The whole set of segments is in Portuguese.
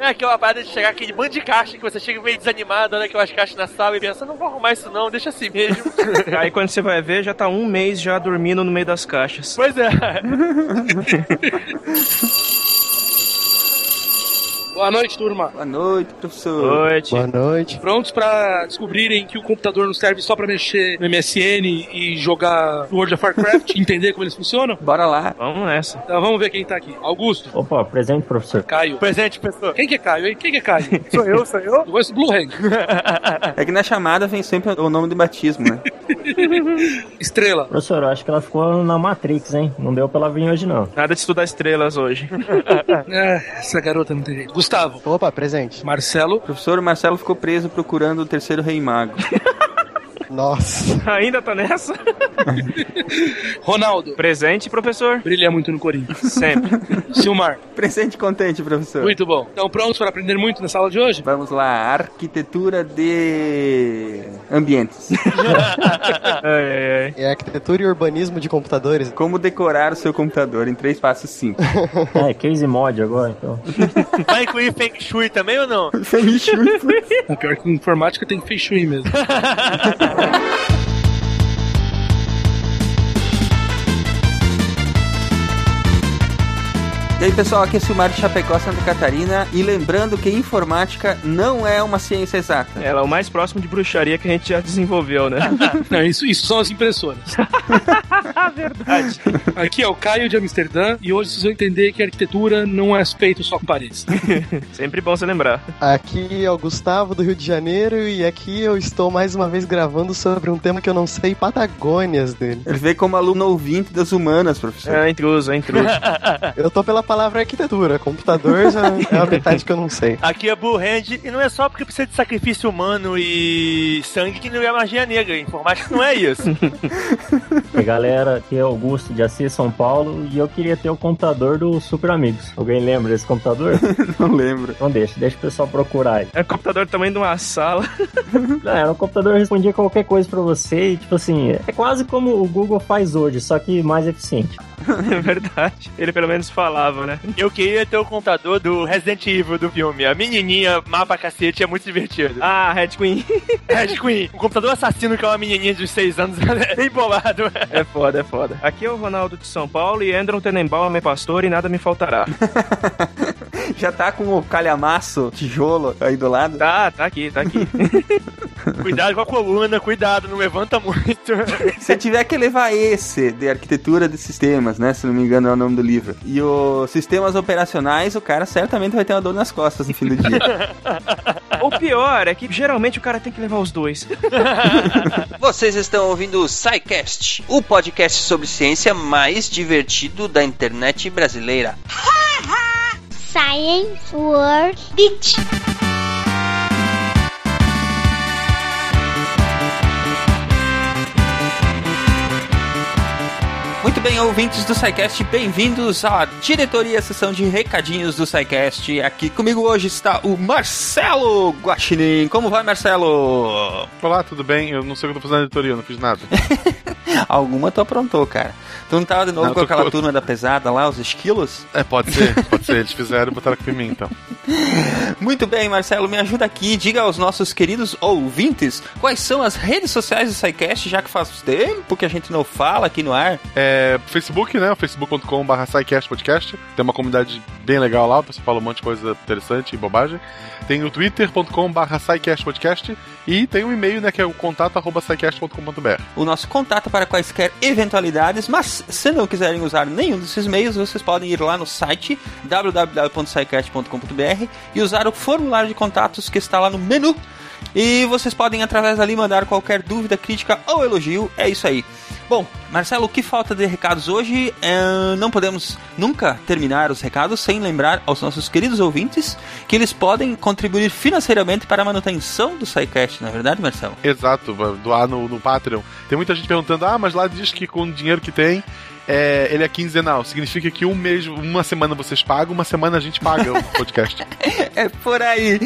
É aquela parada de chegar aquele bando de caixa que você chega meio desanimado, olha aquelas caixas na sala e pensa, não vou arrumar isso não, deixa assim mesmo. Aí quando você vai ver, já tá um mês já dormindo no meio das caixas. pois é. Boa noite, turma. Boa noite, professor. Noite. Boa noite. Prontos pra descobrirem que o computador não serve só pra mexer no MSN e jogar World of Warcraft, entender como eles funcionam? Bora lá. Vamos nessa. Então vamos ver quem tá aqui. Augusto, Opa, presente, professor. Caio. Presente, pessoa. Quem que é Caio, hein? Quem que é Caio? Sou eu, sou eu. Eu conheço Blue Hand. É que na chamada vem sempre o nome de batismo, né? Estrela. Professor, eu acho que ela ficou na Matrix, hein? Não deu pra ela vir hoje, não. Nada de estudar estrelas hoje. É, essa garota não tem jeito. Gustavo. Opa, presente. Marcelo. O professor Marcelo ficou preso procurando o terceiro rei mago. Nossa. Ainda tá nessa? Ronaldo. Presente, professor? Brilha muito no Corinthians. Sempre. Silmar. Presente contente, professor. Muito bom. Estão prontos para aprender muito na sala de hoje? Vamos lá, arquitetura de ambientes. ai, ai, ai. É arquitetura e urbanismo de computadores. Como decorar o seu computador em três passos simples. É, case mod agora, então. Vai incluir Feng Shui também ou não? Feng Shui. Pior que informática tem fei shui mesmo. Yeah. E aí, pessoal, aqui é Silmar de Chapecó, Santa Catarina. E lembrando que informática não é uma ciência exata. Ela é o mais próximo de bruxaria que a gente já desenvolveu, né? Não, isso, isso são as impressoras. Verdade. Aqui é o Caio de Amsterdã e hoje vocês vão entender que a arquitetura não é feito só com paredes. Sempre bom você lembrar. Aqui é o Gustavo do Rio de Janeiro e aqui eu estou mais uma vez gravando sobre um tema que eu não sei Patagônias dele. Ele veio como aluno ouvinte das humanas, professor. É intruso, é intruso. Eu tô pela palavra arquitetura, computador já é uma metade que eu não sei. Aqui é Blue Hand e não é só porque precisa de sacrifício humano e sangue que não é magia negra. Informática não é isso. E galera, aqui é Augusto de Assis, São Paulo, e eu queria ter o computador do Super Amigos. Alguém lembra desse computador? Não lembro. Então deixa, deixa o pessoal procurar aí. É computador do tamanho de uma sala. Não, era um computador que respondia qualquer coisa pra você e, tipo assim, é quase como o Google faz hoje, só que mais eficiente. É verdade. Ele pelo menos falava, né? Eu queria ter o computador do Resident Evil do filme. A menininha mapa cacete é muito divertido. Ah, Red Queen. Red Queen, o computador assassino que é uma menininha de 6 anos, é bem bolado. É foda, é foda. Aqui é o Ronaldo de São Paulo e Andron Tenenbaum é meu pastor e nada me faltará. Já tá com o calhamaço, tijolo aí do lado. Tá, tá aqui, tá aqui. Cuidado com a coluna, cuidado, não levanta muito. Se tiver que levar esse de arquitetura de sistemas, né? Se não me engano é o nome do livro. E os sistemas operacionais, o cara certamente vai ter uma dor nas costas no fim do dia. o pior é que geralmente o cara tem que levar os dois. Vocês estão ouvindo o SciCast, o podcast sobre ciência mais divertido da internet brasileira. Science World Beach. Muito bem, ouvintes do SciCast, bem-vindos à diretoria, sessão de recadinhos do SciCast. Aqui comigo hoje está o Marcelo Guaxinim. Como vai, Marcelo? Olá, tudo bem? Eu não sei o que eu tô fazendo na editoria, eu não fiz nada. Alguma tu aprontou, cara. Tu não tava de novo Não, com tô- aquela turma da pesada lá, os esquilos? É, pode ser, pode ser. Eles fizeram e botaram aqui em mim, então. Muito bem, Marcelo, me ajuda aqui. Diga aos nossos queridos ouvintes quais são as redes sociais do SciCast, já que faz tempo que a gente não fala aqui no ar. É, Facebook, né? facebook.com.br Podcast. Tem uma comunidade bem legal lá, o pessoal fala um monte de coisa interessante e bobagem. Tem o twitter.com.br Podcast e tem um e-mail, né, que é o contato arroba. O nosso contato para quaisquer eventualidades, mas se não quiserem usar nenhum desses meios, vocês podem ir lá no site www.scicast.com.br e usar o formulário de contatos que está lá no menu. E vocês podem, através dali, mandar qualquer dúvida, crítica ou elogio. É isso aí. Bom, Marcelo, que falta de recados hoje? É, não podemos nunca terminar os recados sem lembrar aos nossos queridos ouvintes que eles podem contribuir financeiramente para a manutenção do SciCast, não é verdade, Marcelo? Exato, doar no, no Patreon. Tem muita gente perguntando, ah, mas lá diz que com o dinheiro que tem, é, ele é quinzenal. Significa que um mês, uma semana vocês pagam, uma semana a gente paga o podcast. É por aí.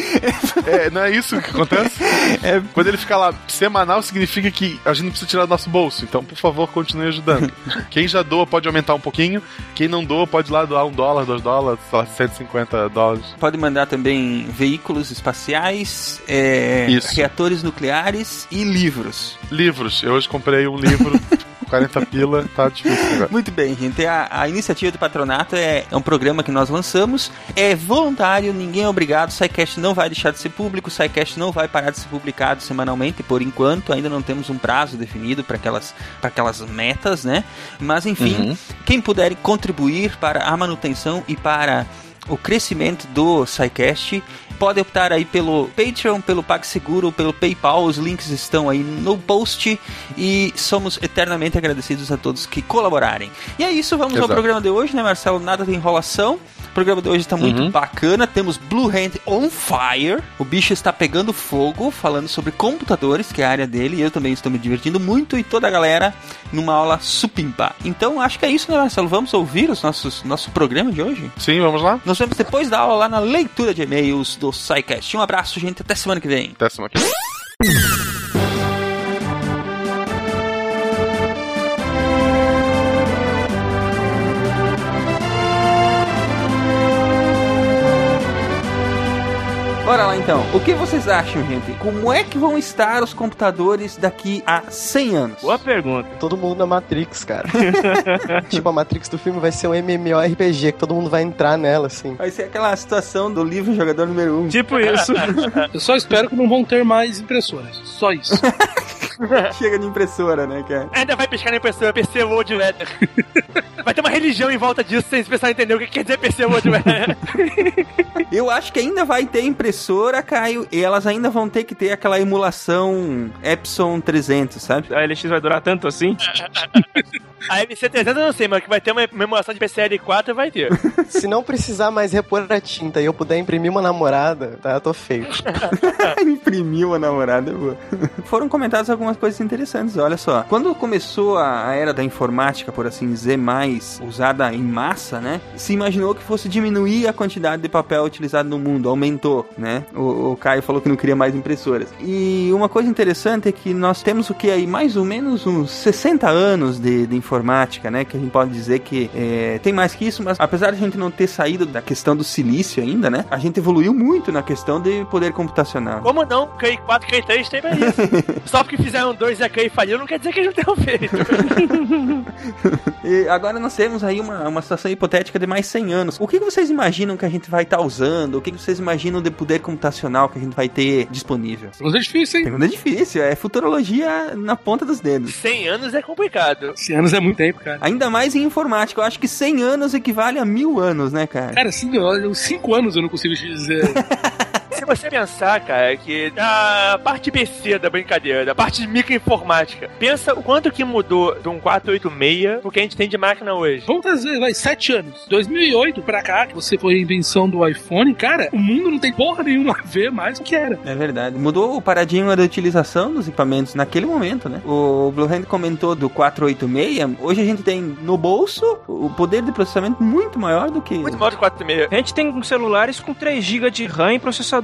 É, não é isso que acontece? É. Quando ele fica lá semanal, significa que a gente não precisa tirar do nosso bolso. Então, por favor. continue ajudando. Quem já doa pode aumentar um pouquinho. Quem não doa pode ir lá doar um dólar, dois dólares, sei lá, 150 dólares. Pode mandar também veículos espaciais, é, reatores nucleares e livros. Livros. Eu hoje comprei um livro, 40 pila, tá difícil agora. Muito bem, gente. A, a iniciativa do patronato é, é um programa que nós lançamos. É voluntário, ninguém é obrigado. O SciCast não vai deixar de ser público. O SciCast não vai parar de ser publicado semanalmente por enquanto. Ainda não temos um prazo definido para aquelas, pra aquelas metas, né? Mas enfim, Uhum. quem puder contribuir para a manutenção e para o crescimento do SciCast pode optar aí pelo Patreon, pelo PagSeguro, pelo PayPal, os links estão aí no post e somos eternamente agradecidos a todos que colaborarem. E é isso, vamos ao Exato. programa de hoje, né, Marcelo? Nada de enrolação. O programa de hoje está muito Uhum. bacana. Temos Blue Hand on fire. O bicho está pegando fogo, falando sobre computadores, que é a área dele. E eu também estou me divertindo muito e toda a galera numa aula supimpa. Então acho que é isso, né, Marcelo? Vamos ouvir os nossos nosso programa de hoje? Sim, vamos lá? Nós vemos depois da aula lá na leitura de e-mails do SciCast. Um abraço, gente. Até semana que vem. Até semana que vem. Então. O que vocês acham, gente? Como é que vão estar os computadores daqui a 100 anos? Boa pergunta. Todo mundo na Matrix, cara. tipo, a Matrix do filme vai ser um MMORPG, que todo mundo vai entrar nela, assim. Vai ser aquela situação do livro Jogador Número 1. Tipo isso. Eu só espero que não vão ter mais impressoras. Só isso. Chega de impressora, né, cara? Ainda vai pescar na impressora PC World Letter. Vai ter uma religião em volta disso sem pessoal entender o que quer dizer PC World Letter. Eu acho que ainda vai ter impressora, Caio, e elas ainda vão ter que ter aquela emulação Epson 300, sabe? A LX vai durar tanto assim? A MC300 eu não sei, mas que vai ter uma memoriação de PCL4 vai ter. Se não precisar mais repor a tinta e eu puder imprimir uma namorada, tá? Eu tô feito. Imprimiu a namorada, é boa. Foram comentadas algumas coisas interessantes, olha só. Quando começou a era da informática, por assim dizer, mais usada em massa, né? Se imaginou que fosse diminuir a quantidade de papel utilizado no mundo, aumentou, né? O, o Caio falou que não queria mais impressoras. E uma coisa interessante é que nós temos o que aí? Mais ou menos uns 60 anos de, de informática, né? Que a gente pode dizer que é, tem mais que isso, mas apesar de a gente não ter saído da questão do silício ainda, né? A gente evoluiu muito na questão de poder computacional. Como não? CAI 4, CAI 3 tem isso. Só porque fizeram dois e a CAI faliu, não quer dizer que eles não tenham feito. E agora nós temos aí uma, uma situação hipotética de mais 100 anos. O que vocês imaginam que a gente vai estar usando? O que vocês imaginam de poder computacional que a gente vai ter disponível? Mas é difícil, hein? Pergunta difícil, é futurologia na ponta dos dedos. 100 anos é complicado. 100 anos é muito tempo, cara. Ainda mais em informática, eu acho que 100 anos equivale a mil anos, né, cara? Cara, assim, olha, uns 5 anos eu não consigo te dizer. Se você pensar, cara, que a parte PC da brincadeira, da parte de microinformática, pensa o quanto que mudou de um 486 pro que a gente tem de máquina hoje. Vamos trazer, vai, 7 anos. 2008 pra cá, que você foi a invenção do iPhone, cara, o mundo não tem porra nenhuma a ver mais o que era. É verdade. Mudou o paradigma da utilização dos equipamentos naquele momento, né? O Blue Hand comentou do 486. Hoje a gente tem no bolso o poder de processamento muito maior do que. Muito maior do 486. A gente tem celulares com 3 GB de RAM e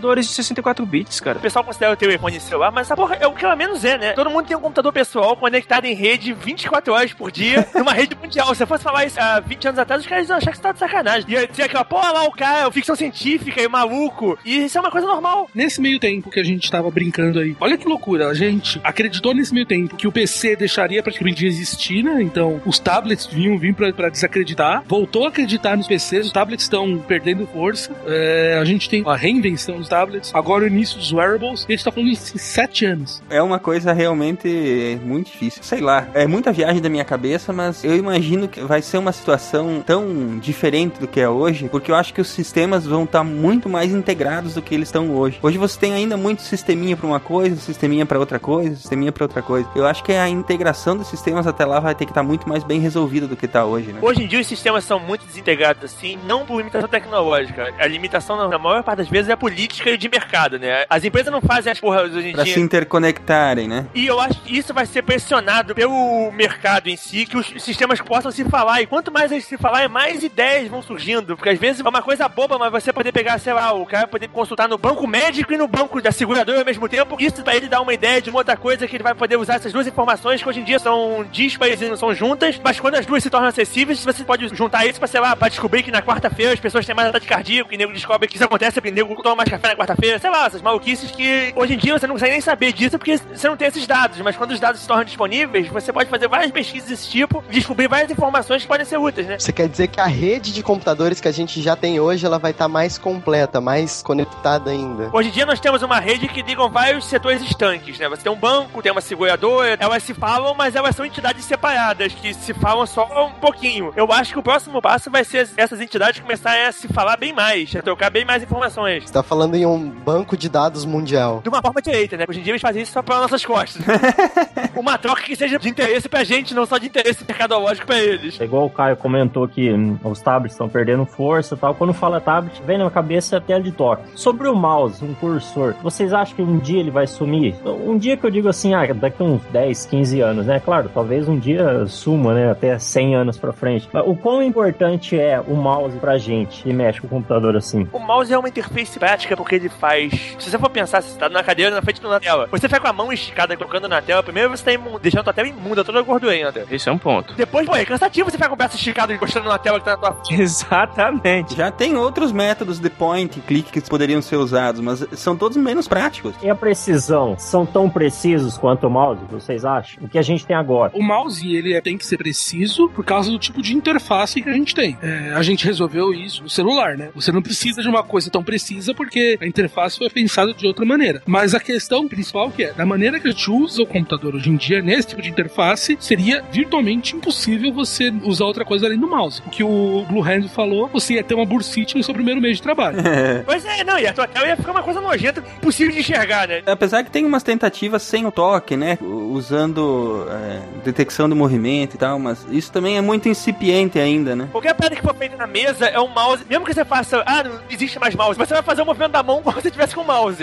processadores de 64 bits, cara. O pessoal considera o telefone celular, mas essa porra é o que ela menos é, né? Todo mundo tem um computador pessoal conectado em rede 24 horas por dia, numa rede mundial. Se eu fosse falar isso há 20 anos atrás, os caras iam achar que você tá de sacanagem. Ia dizer aquela, porra lá, o cara, ficção científica e maluco. E isso é uma coisa normal. Nesse meio tempo que a gente tava brincando aí, olha que loucura, a gente acreditou nesse meio tempo que o PC deixaria praticamente de existir, né? Então, os tablets vinham vir pra, pra desacreditar, voltou a acreditar nos PCs, os tablets estão perdendo força, É, a gente tem a reinvenção dos tablets, agora o início dos wearables, e a gente tá falando em 7 anos. É uma coisa realmente muito difícil. Sei lá, é muita viagem da minha cabeça, mas eu imagino que vai ser uma situação tão diferente do que é hoje, porque eu acho que os sistemas vão estar muito mais integrados do que eles estão hoje. Hoje você tem ainda muito sisteminha para uma coisa, sisteminha para outra coisa, sisteminha para outra coisa. Eu acho que a integração dos sistemas até lá vai ter que estar muito mais bem resolvida do que está hoje, né? Hoje em dia os sistemas são muito desintegrados assim, não por limitação tecnológica. A limitação, na maior parte das vezes, é política de mercado, né? As empresas não fazem as porras hoje em Pra dia. se interconectarem, né? E eu acho que isso vai ser pressionado pelo mercado em si, que os sistemas possam se falar. E quanto mais eles se falarem, mais ideias vão surgindo. Porque às vezes é uma coisa boba, mas você poder pegar, sei lá, o cara poder consultar no banco médico e no banco da seguradora ao mesmo tempo. Isso pra ele dar uma ideia de uma outra coisa que ele vai poder usar essas duas informações que hoje em dia são díspares e não são juntas. Mas quando as duas se tornam acessíveis, você pode juntar isso pra, sei lá, pra descobrir que na quarta-feira as pessoas têm mais ataque cardíaco e o nego descobre que isso acontece porque o nego toma mais café na quarta-feira. Sei lá, essas maluquices que hoje em dia você não consegue nem saber disso porque você não tem esses dados. Mas quando os dados se tornam disponíveis, você pode fazer várias pesquisas desse tipo e descobrir várias informações que podem ser úteis, né? Você quer dizer que a rede de computadores que a gente já tem hoje, ela vai estar mais completa, mais conectada ainda. Hoje em dia nós temos uma rede que ligam vários setores estanques, né? Você tem um banco, tem uma seguradora, elas se falam, mas elas são entidades separadas, que se falam só um pouquinho. Eu acho que o próximo passo vai ser essas entidades começarem a se falar bem mais, a trocar bem mais informações. Você tá falando em um banco de dados mundial. De uma forma direita, né? Hoje em dia eles fazem isso só pelas nossas costas. uma troca que seja de interesse pra gente, não só de interesse mercadológico pra eles. É igual o Caio comentou que os tablets estão perdendo força e tal. Quando fala tablet, vem na cabeça a tela de toque. Sobre o mouse, um cursor, vocês acham que um dia ele vai sumir? Um dia que eu digo assim, ah, daqui uns 10, 15 anos, né? Claro, talvez um dia suma, né? Até 100 anos pra frente. Mas o quão importante é o mouse pra gente que mexe com o computador assim? O mouse é uma interface prática porque ele faz. Se você for pensar, se você tá na cadeira na frente da tela, você fica com a mão esticada colocando na tela, primeiro você tá imu- deixando a tua tela imunda, toda gordurenta. Esse é um ponto. Depois, pô, é cansativo você ficar com o braço esticado encostando na tela que tá na tua frente. Exatamente. Já tem outros métodos de point click que poderiam ser usados, mas são todos menos práticos. E a precisão? São tão precisos quanto o mouse, vocês acham? O que a gente tem agora? O mouse, ele é- tem que ser preciso por causa do tipo de interface que a gente tem. É, a gente resolveu isso no celular, né? Você não precisa de uma coisa tão precisa porque a interface foi pensada de outra maneira. Mas a questão principal que é, da maneira que a gente usa o computador hoje em dia, nesse tipo de interface, seria virtualmente impossível você usar outra coisa além do mouse. O que o Blue Hand falou, você ia ter uma bursite no seu primeiro mês de trabalho. Pois é, não, e a tua tela ia ficar uma coisa nojenta, impossível de enxergar, né? Apesar que tem umas tentativas sem o toque, né? Usando é, detecção de movimento e tal, mas isso também é muito incipiente ainda, né? Qualquer pedra que for feita na mesa é um mouse. Mesmo que você faça, ah, não existe mais mouse, você vai fazer o movimento da mão como se você tivesse com o mouse.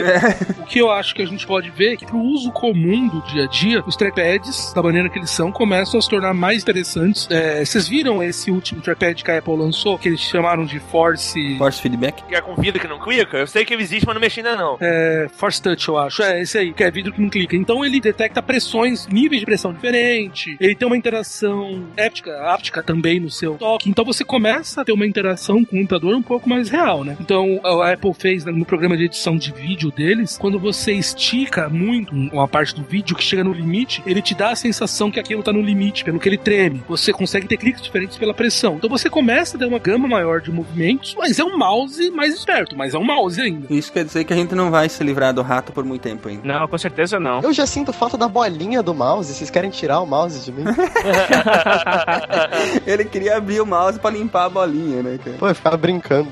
O que eu acho que a gente pode ver é que pro uso comum do dia a dia, os trackpads, da maneira que eles são, começam a se tornar mais interessantes. É, vocês viram esse último trackpad que a Apple lançou, que eles chamaram de Force... Force Feedback? Que é com vidro que não clica, eu sei que ele existe, mas não mexi ainda não. É, Force Touch, eu acho. É, esse aí, que é vidro que não clica. Então ele detecta pressões, níveis de pressão diferente. Ele tem uma interação éptica, áptica também no seu toque. Então você começa a ter uma interação com o computador um pouco mais real, né? Então a Apple fez né, no programa de edição de vídeo deles, quando você estica muito uma parte do vídeo que chega no limite, ele te dá a sensação que aquilo tá no limite, pelo que ele treme. Você consegue ter cliques diferentes pela pressão. Então você começa a ter uma gama maior de movimentos, mas é um mouse mais esperto, mas é um mouse ainda. Isso quer dizer que a gente não vai se livrar do rato por muito tempo ainda. Não, com certeza não. Eu já sinto falta da bolinha do mouse. Vocês querem tirar o mouse de mim? Ele queria abrir o mouse pra limpar a bolinha, né, cara? Pô, eu ficava brincando.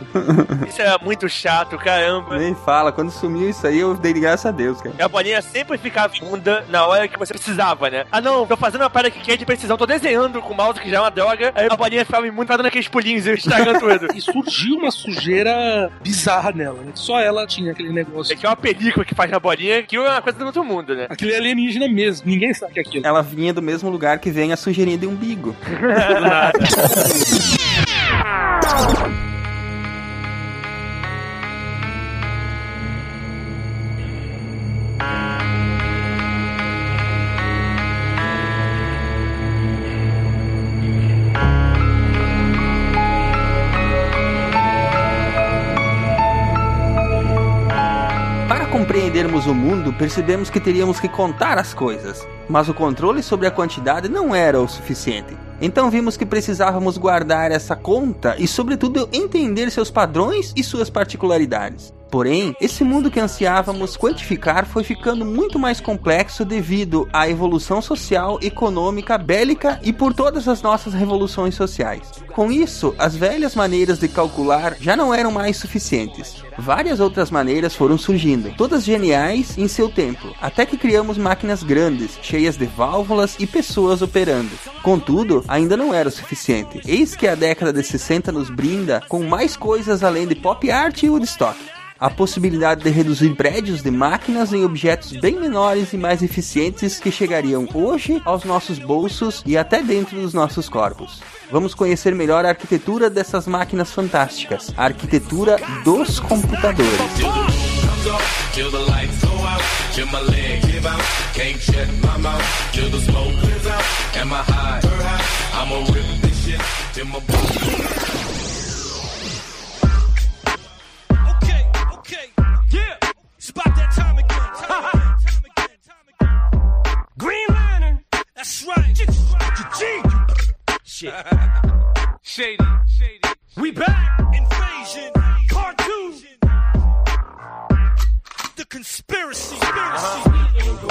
Isso é muito chato, caramba. Nem fala, quando sumiu isso aí, eu dei graças a Deus, cara. E a bolinha sempre ficava imunda na hora que você precisava, né? Ah não, tô fazendo uma parada que quer de precisão, tô desenhando com o mouse que já é uma droga, aí a bolinha ficava imunda, tá dando aqueles pulinhos e estragando tudo. E surgiu uma sujeira bizarra nela, né? Só ela tinha aquele negócio. É que é uma película que faz na bolinha, que é uma coisa do outro mundo, né? Aquilo é alienígena mesmo, ninguém sabe que é aquilo. Ela vinha do mesmo lugar que vem a sujeirinha de umbigo. do nada. Compreendermos o mundo, percebemos que teríamos que contar as coisas, mas o controle sobre a quantidade não era o suficiente. Então vimos que precisávamos guardar essa conta e, sobretudo, entender seus padrões e suas particularidades. Porém, esse mundo que ansiávamos quantificar foi ficando muito mais complexo devido à evolução social, econômica, bélica e por todas as nossas revoluções sociais. Com isso, as velhas maneiras de calcular já não eram mais suficientes. Várias outras maneiras foram surgindo, todas geniais em seu tempo, até que criamos máquinas grandes, cheias de válvulas e pessoas operando. Contudo, ainda não era o suficiente. Eis que a década de 60 nos brinda com mais coisas além de pop art e Woodstock. A possibilidade de reduzir prédios de máquinas em objetos bem menores e mais eficientes que chegariam hoje aos nossos bolsos e até dentro dos nossos corpos. Vamos conhecer melhor a arquitetura dessas máquinas fantásticas, a arquitetura dos computadores. Yeah. Spot that time again. Time again, time again, time again. Green Lantern. That's right. G. Shit. Shady. Shady. We back. Invasion. Cartoon.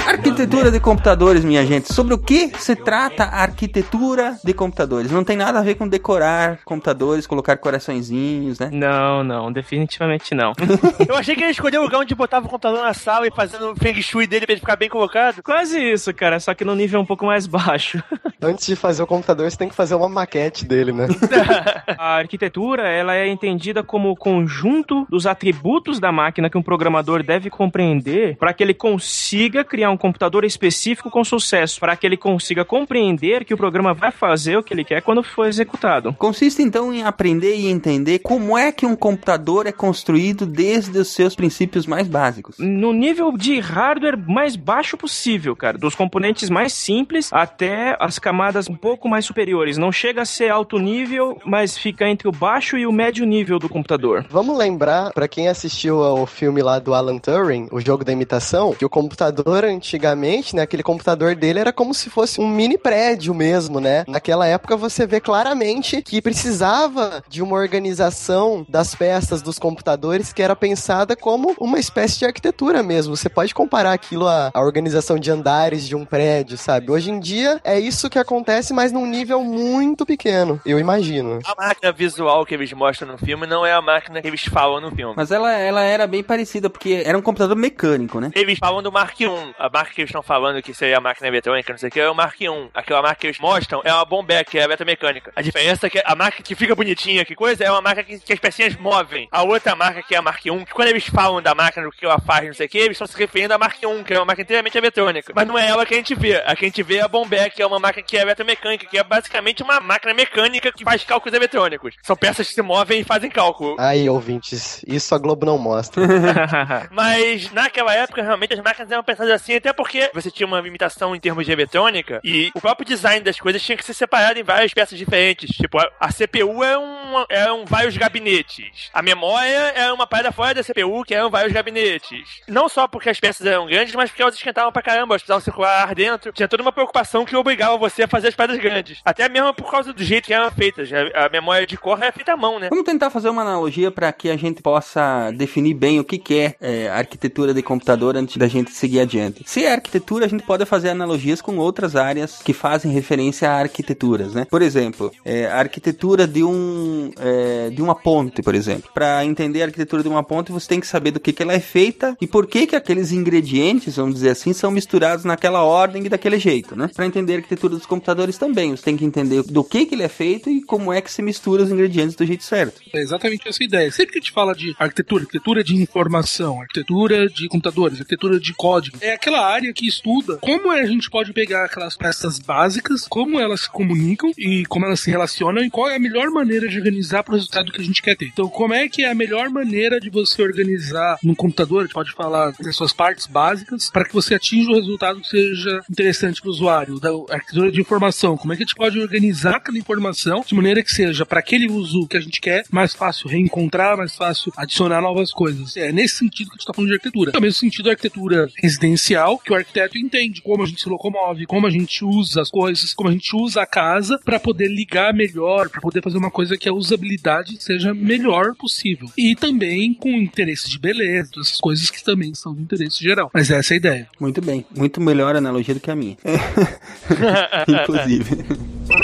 Arquitetura de computadores, minha gente. Sobre o que se trata a arquitetura de computadores? Não tem nada a ver com decorar computadores, colocar coraçõezinhos, né? Não, não, definitivamente não. Eu achei que ele escolheu o lugar onde botava o computador na sala e fazendo o feng shui dele pra ele ficar bem colocado. Quase isso, cara, só que no nível um pouco mais baixo. Antes de fazer o computador, você tem que fazer uma maquete dele, né? A arquitetura, ela é entendida como o conjunto dos atributos da máquina que um programador deve compreender para que ele consiga criar um computador específico com sucesso, para que ele consiga compreender que o programa vai fazer o que ele quer quando for executado. Consiste então em aprender e entender como é que um computador é construído desde os seus princípios mais básicos. No nível de hardware mais baixo possível, cara, dos componentes mais simples até as camadas um pouco mais superiores. Não chega a ser alto nível, mas fica entre o baixo e o médio nível do computador. Vamos lembrar, pra quem assistiu ao filme lá do Alan Turing, o jogo da imitação, que o computador antigamente, né, aquele computador dele era como se fosse um mini prédio mesmo, né? Naquela época você vê claramente que precisava de uma organização das peças dos computadores que era pensada como uma espécie de arquitetura mesmo. Você pode comparar aquilo à, à organização de andares de um prédio, sabe? Hoje em dia é isso que acontece, mas num nível muito pequeno, eu imagino. A máquina visual que eles mostram no filme não é a máquina que eles falam no filme. Mas ela, ela era bem parecida, porque era um computador mecânico, né? Eles falam do Mark I. A marca que eles estão falando que seria a máquina eletrônica, não sei o que, é o Mark I. Aquela marca que eles mostram é uma Bombeck, que é a beta mecânica. A diferença é que a marca que fica bonitinha, que coisa, é uma marca que, que as pecinhas movem. A outra marca, que é a Mark I, que quando eles falam da máquina, do que ela faz, não sei o que, eles estão se referindo à Mark I, que é uma máquina inteiramente eletrônica. Mas não é ela que a gente vê. A que a gente vê é a Bombeck, que é uma máquina que é eletromecânica, que é basicamente uma máquina mecânica que faz cálculos eletrônicos. São peças que se movem e fazem cálculo. Aí, ouvintes, isso a Globo não mostra. Mas naquela época, realmente, as máquinas eram pensadas assim, até porque você tinha uma limitação em termos de eletrônica e o próprio design das coisas tinha que ser separado em várias peças diferentes. Tipo, a, a CPU é um, é um vários gabinetes. A memória é uma parada fora da CPU, que eram vários gabinetes. Não só porque as peças eram grandes, mas porque elas esquentavam pra caramba, elas precisavam circular ar dentro. Tinha toda uma preocupação que obrigava você a fazer as paradas grandes. Até mesmo por causa do jeito que eram feitas. A, a memória de cor é feita à mão, né? Vamos tentar fazer uma analogia para que a gente possa definir bem o que, que é, é, arquitetura de computador antes da gente seguir adiante. Se é arquitetura, a gente pode fazer analogias com outras áreas que fazem referência a arquiteturas, né? Por exemplo, é, a arquitetura de um é, de uma ponte, por exemplo. Para entender a arquitetura de uma ponte, você tem que saber do que, que ela é feita e por que que aqueles ingredientes, vamos dizer assim, são misturados naquela ordem e daquele jeito, né? Para entender a arquitetura dos computadores também, você tem que entender do que que ele é feito e como é que se mistura os ingredientes do jeito certo. É exatamente essa ideia. Sempre que a gente fala de arquitetura, arquitetura de informação, arquitetura de computadores, arquitetura de código, é aquela área que estuda como a gente pode pegar aquelas peças básicas, como elas se comunicam e como elas se relacionam e qual é a melhor maneira de organizar para o resultado que a gente quer ter. Então, como é que é a melhor maneira de você organizar num computador, a gente pode falar das suas partes básicas, para que você atinja o resultado que seja interessante para o usuário. Da arquitetura de informação, como é que a gente pode organizar aquela informação de maneira que seja para aquele uso que a gente quer mais fácil reencontrar, mais fácil adicionar novas coisas. É nesse sentido que a gente está falando de arquitetura. No mesmo sentido, a arquitetura residencial, que o arquiteto entende como a gente se locomove, como a gente usa as coisas, como a gente usa a casa para poder ligar melhor, para poder fazer uma coisa que a usabilidade seja melhor possível. E também com interesse de beleza, todas essas coisas que também são de interesse geral. Mas essa é a ideia. Muito bem, muito melhor analogia do que a minha. Inclusive.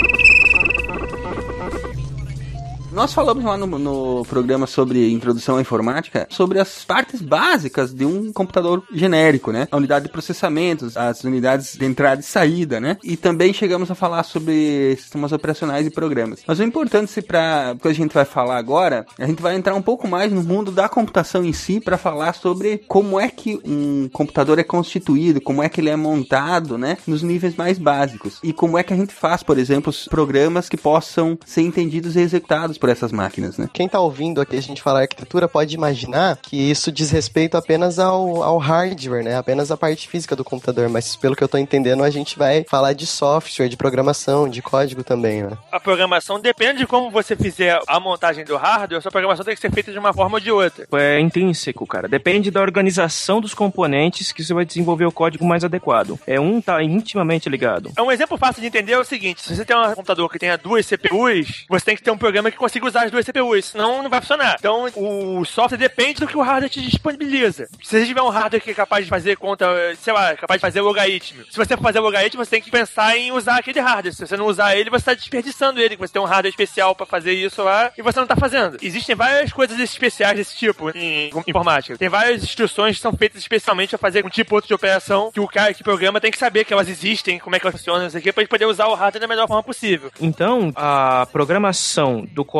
Nós falamos lá no, no programa sobre introdução à informática sobre as partes básicas de um computador genérico, né? A unidade de processamento, as unidades de entrada e saída, né? E também chegamos a falar sobre sistemas operacionais e programas. Mas o importante para que a gente vai falar agora, a gente vai entrar um pouco mais no mundo da computação em si para falar sobre como é que um computador é constituído, como é que ele é montado, né? Nos níveis mais básicos e como é que a gente faz, por exemplo, programas que possam ser entendidos e executados por essas máquinas, né? Quem tá ouvindo aqui a gente falar arquitetura pode imaginar que isso diz respeito apenas ao, ao hardware, né? Apenas a parte física do computador, mas pelo que eu tô entendendo, a gente vai falar de software, de programação, de código também, né? A programação depende de como você fizer a montagem do hardware, a sua programação tem que ser feita de uma forma ou de outra. É intrínseco, cara. Depende da organização dos componentes que você vai desenvolver o código mais adequado. É um tá intimamente ligado. É um exemplo fácil de entender é o seguinte: se você tem um computador que tenha duas CPUs, você tem que ter um programa que consiga usar as duas CPUs, senão não vai funcionar. Então, o software depende do que o hardware te disponibiliza. Se você tiver um hardware que é capaz de fazer conta, sei lá, capaz de fazer logaritmo. Se você for fazer logaritmo, você tem que pensar em usar aquele hardware. Se você não usar ele, você está desperdiçando ele. Você tem um hardware especial para fazer isso lá e você não está fazendo. Existem várias coisas especiais desse tipo em informática. Tem várias instruções que são feitas especialmente para fazer um tipo outro de operação que o cara que programa tem que saber que elas existem, como é que elas funcionam, isso aqui, para ele poder usar o hardware da melhor forma possível. Então, a programação do código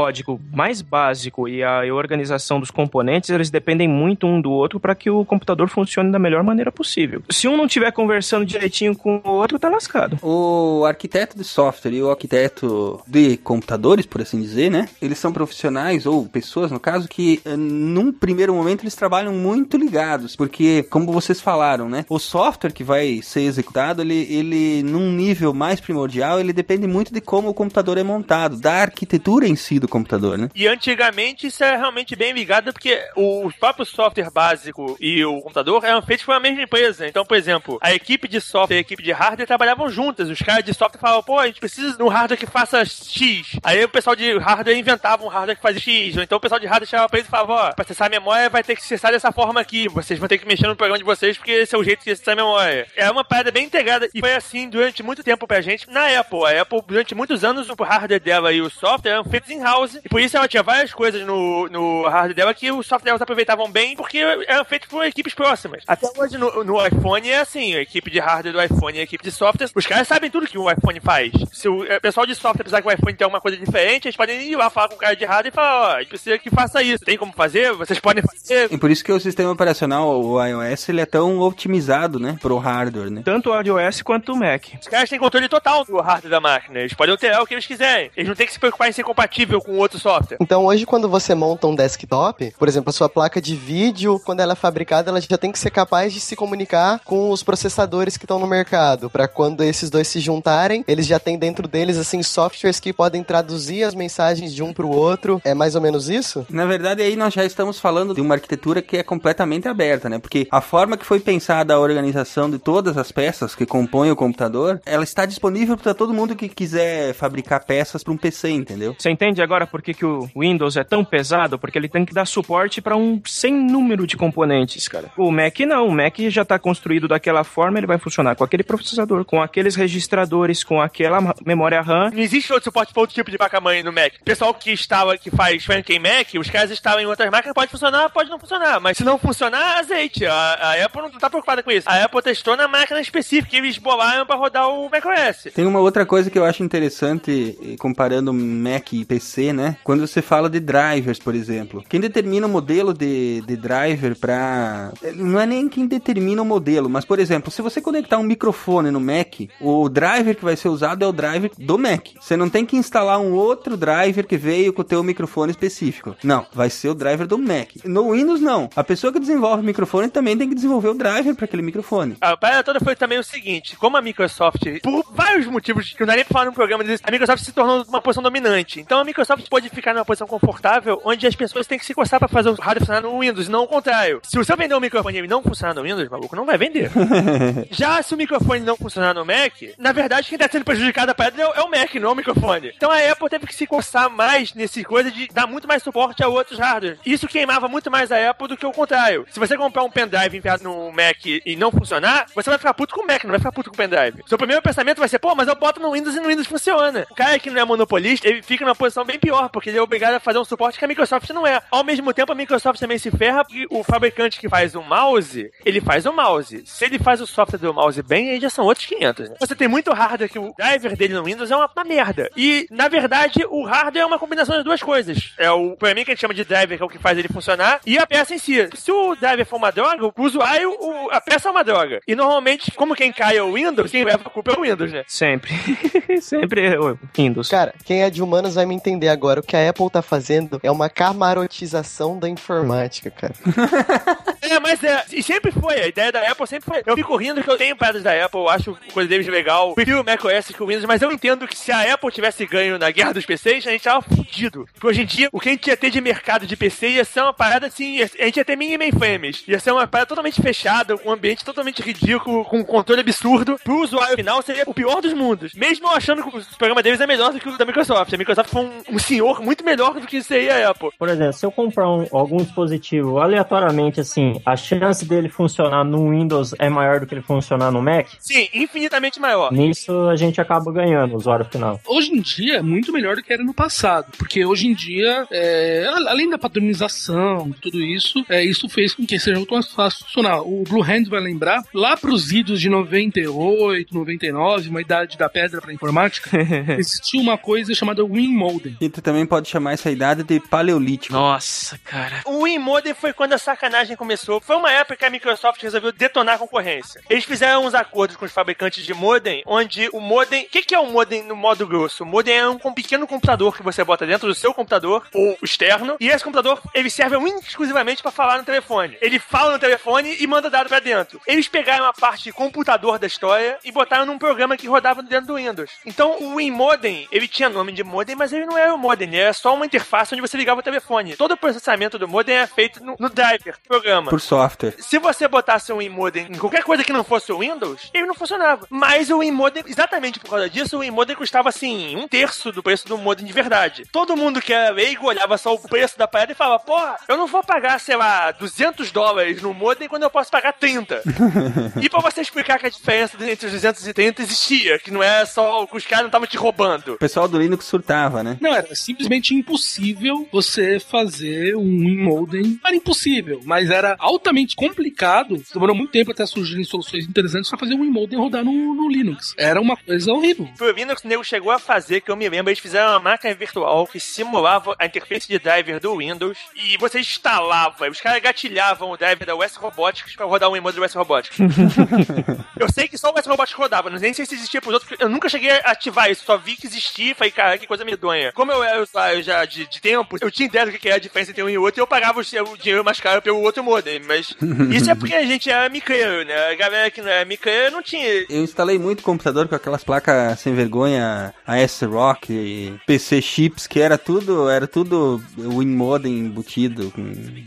mais básico e a organização dos componentes, eles dependem muito um do outro para que o computador funcione da melhor maneira possível. Se um não estiver conversando direitinho com o outro, tá lascado. O arquiteto de software e o arquiteto de computadores, por assim dizer, né? Eles são profissionais ou pessoas, no caso, que eh, num primeiro momento eles trabalham muito ligados, porque como vocês falaram, né? O software que vai ser executado, ele, ele num nível mais primordial, ele depende muito de como o computador é montado, da arquitetura em si do computador, né? E antigamente isso é realmente bem ligado porque o próprio software básico e o computador eram feitos por uma mesma empresa. Então, por exemplo, a equipe de software e a equipe de hardware trabalhavam juntas. Os caras de software falavam, pô, a gente precisa de um hardware que faça X. Aí o pessoal de hardware inventava um hardware que fazia X. Ou então o pessoal de hardware chegava pra eles e falava, ó, pra acessar a memória vai ter que acessar dessa forma aqui. Vocês vão ter que mexer no programa de vocês porque esse é o jeito de acessar a memória. É uma parada bem integrada e foi assim durante muito tempo pra gente na Apple. A Apple, durante muitos anos, o hardware dela e o software eram feitos in-house. E por isso ela tinha várias coisas no, no hardware dela que os software elas aproveitavam bem porque eram feitos por equipes próximas. Até hoje no, no iPhone é assim, a equipe de hardware do iPhone e a equipe de software, os caras sabem tudo que o iPhone faz. Se o é, pessoal de software precisar que o iPhone tenha alguma coisa diferente, eles podem ir lá falar com o cara de hardware e falar, ó, a gente precisa que faça isso. Tem como fazer? Vocês podem fazer. E por isso que o sistema operacional, o iOS, ele é tão otimizado, né, pro hardware, né? Tanto o iOS quanto o Mac. Os caras têm controle total do hardware da máquina. Eles podem alterar o que eles quiserem. Eles não têm que se preocupar em ser compatível com outro software. Então hoje quando você monta um desktop, por exemplo, a sua placa de vídeo, quando ela é fabricada, ela já tem que ser capaz de se comunicar com os processadores que estão no mercado, para quando esses dois se juntarem, eles já têm dentro deles assim softwares que podem traduzir as mensagens de um para o outro. É mais ou menos isso? Na verdade, aí nós já estamos falando de uma arquitetura que é completamente aberta, né? Porque a forma que foi pensada a organização de todas as peças que compõem o computador, ela está disponível para todo mundo que quiser fabricar peças para um PC, entendeu? Você entende agora por que, que o Windows é tão pesado? Porque ele tem que dar suporte para um sem número de componentes, cara. O Mac não, o Mac já está construído daquela forma, ele vai funcionar com aquele processador, com aqueles registradores, com aquela memória RAM. Não existe outro suporte para outro tipo de placa-mãe no Mac. O pessoal que estava, que faz Franken Mac, os caras estavam em outras máquinas, pode funcionar, pode não funcionar. Mas se não funcionar, azeite. A, a Apple não está preocupada com isso. A Apple testou na máquina específica que eles bolaram para rodar o macOS. Tem uma outra coisa que eu acho interessante, comparando Mac e PC, né? Quando você fala de drivers, por exemplo. Quem determina o modelo de, de driver para Não é nem quem determina o modelo, mas, por exemplo, se você conectar um microfone no Mac, o driver que vai ser usado é o driver do Mac. Você não tem que instalar um outro driver que veio com o teu microfone específico. Não, vai ser o driver do Mac. No Windows, não. A pessoa que desenvolve o microfone também tem que desenvolver o driver para aquele microfone. A parada toda foi também o seguinte: como a Microsoft, por vários motivos que não nem falar no programa, a Microsoft se tornou uma posição dominante. Então a Microsoft pode ficar numa posição confortável onde as pessoas têm que se coçar para fazer o hardware funcionar no Windows, não o contrário. Se seu vender um microfone e não funcionar no Windows, maluco, não vai vender. Já se o microfone não funcionar no Mac, na verdade quem tá sendo prejudicado a parada é o Mac, não é o microfone. Então a Apple teve que se coçar mais nesse coisa de dar muito mais suporte a outros hardwares. Isso queimava muito mais a Apple do que o contrário. Se você comprar um pendrive enfiado no Mac e não funcionar, você vai ficar puto com o Mac, não vai ficar puto com o pendrive. Seu primeiro pensamento vai ser, pô, mas eu boto no Windows e no Windows funciona. O cara que não é monopolista, ele fica numa posição bem pior pior, porque ele é obrigado a fazer um suporte que a Microsoft não é. Ao mesmo tempo, a Microsoft também se ferra porque o fabricante que faz o mouse, ele faz o mouse. Se ele faz o software do mouse bem, aí já são outros 500, né? Você tem muito hardware que o driver dele no Windows é uma, uma merda. E, na verdade, o hardware é uma combinação das duas coisas. É o programinha que a gente chama de driver, que é o que faz ele funcionar, e a peça em si. Se o driver for uma droga, o usuário, o- a peça é uma droga. E normalmente, como quem cai é o Windows, quem leva a culpa é o Windows, né? Sempre. Sempre é o Windows. Cara, quem é de humanos vai me entender agora. O que a Apple tá fazendo é uma camarotização da informática, cara. É, mas é, e sempre foi, a ideia da Apple sempre foi. Eu fico rindo que eu tenho paradas da Apple, eu acho coisa deles legal, prefiro o macOS que o Windows, mas eu entendo que se a Apple tivesse ganho na guerra dos PCs, a gente tava fudido. Porque hoje em dia, o que a gente ia ter de mercado de PC ia ser uma parada assim, a gente ia ter mini mainframes. Ia ser uma parada totalmente fechada, um ambiente totalmente ridículo, com um controle absurdo. Pro usuário final, seria o pior dos mundos. Mesmo achando que o programa deles é melhor do que o da Microsoft. A Microsoft foi um, um senhor muito melhor do que seria a Apple. Por exemplo, se eu comprar um- algum dispositivo aleatoriamente assim, a chance dele funcionar no Windows é maior do que ele funcionar no Mac? Sim, infinitamente maior. Nisso a gente acaba ganhando, o usuário final. Hoje em dia é muito melhor do que era no passado, porque hoje em dia, é, além da padronização, tudo isso, é, isso fez com que seja muito mais fácil funcionar. O Blue Hand vai lembrar, lá pros idos de 98, 99, uma idade da pedra pra informática, existia uma coisa chamada Win Modem. E tu também pode chamar essa idade de paleolítico. Nossa, cara. O WinModem foi quando a sacanagem começou. Foi uma época que a Microsoft resolveu detonar a concorrência. Eles fizeram uns acordos com os fabricantes de modem, onde o modem... O que, que é um modem no modo grosso? O modem é um pequeno computador que você bota dentro do seu computador, ou externo, e esse computador, ele serve exclusivamente para falar no telefone. Ele fala no telefone e manda dado pra dentro. Eles pegaram a parte de computador da história e botaram num programa que rodava dentro do Windows. Então, o WinModem, ele tinha nome de modem, mas ele não era o modem, ele era só uma interface onde você ligava o telefone. Todo o processamento do modem é feito no, no driver do programa. Por software. Se você botasse um WinModem em qualquer coisa que não fosse o Windows, ele não funcionava. Mas o WinModem, exatamente por causa disso, o WinModem custava assim, um terço do preço do modem de verdade. Todo mundo que era leigo olhava só o preço da parada e falava, porra, eu não vou pagar, sei lá, 200 dólares no modem quando eu posso pagar 30. e pra você explicar que a diferença entre os 200 e 30 existia, que não é só que os caras não estavam te roubando. O pessoal do Linux surtava, né? Não, era simplesmente impossível você fazer um Modem. Era impossível, mas era altamente complicado. Demorou muito tempo até surgirem soluções interessantes para fazer um Modem rodar no, no Linux. Era uma coisa horrível. Pro Linux, o nego chegou a fazer, que eu me lembro, eles fizeram uma máquina virtual que simulava a interface de driver do Windows e você instalava, os caras gatilhavam o driver da West Robotics pra rodar um emoji do West Robotics. eu sei que só o West Robotics rodava, não sei se existia pros outros, eu nunca cheguei a ativar isso, só vi que existia e falei, cara, que coisa medonha. Como eu era usuário já de, de tempo, eu tinha ideia do que era a diferença entre um e outro e eu pagava o, o dinheiro mais caro pelo outro modem, mas isso é porque a gente era micreiro, né? A galera que não era micreiro não tinha Eu instalei muito computador com aquelas placas sem vergonha, AS-ROC, e PC chips, que era tudo, era tudo WinModem embutido com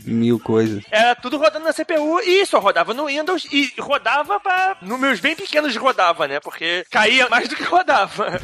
mil coisas. Era tudo rodando na CPU e só rodava no Windows e rodava pra números bem pequenos rodava, né? Porque caía mais do que rodava.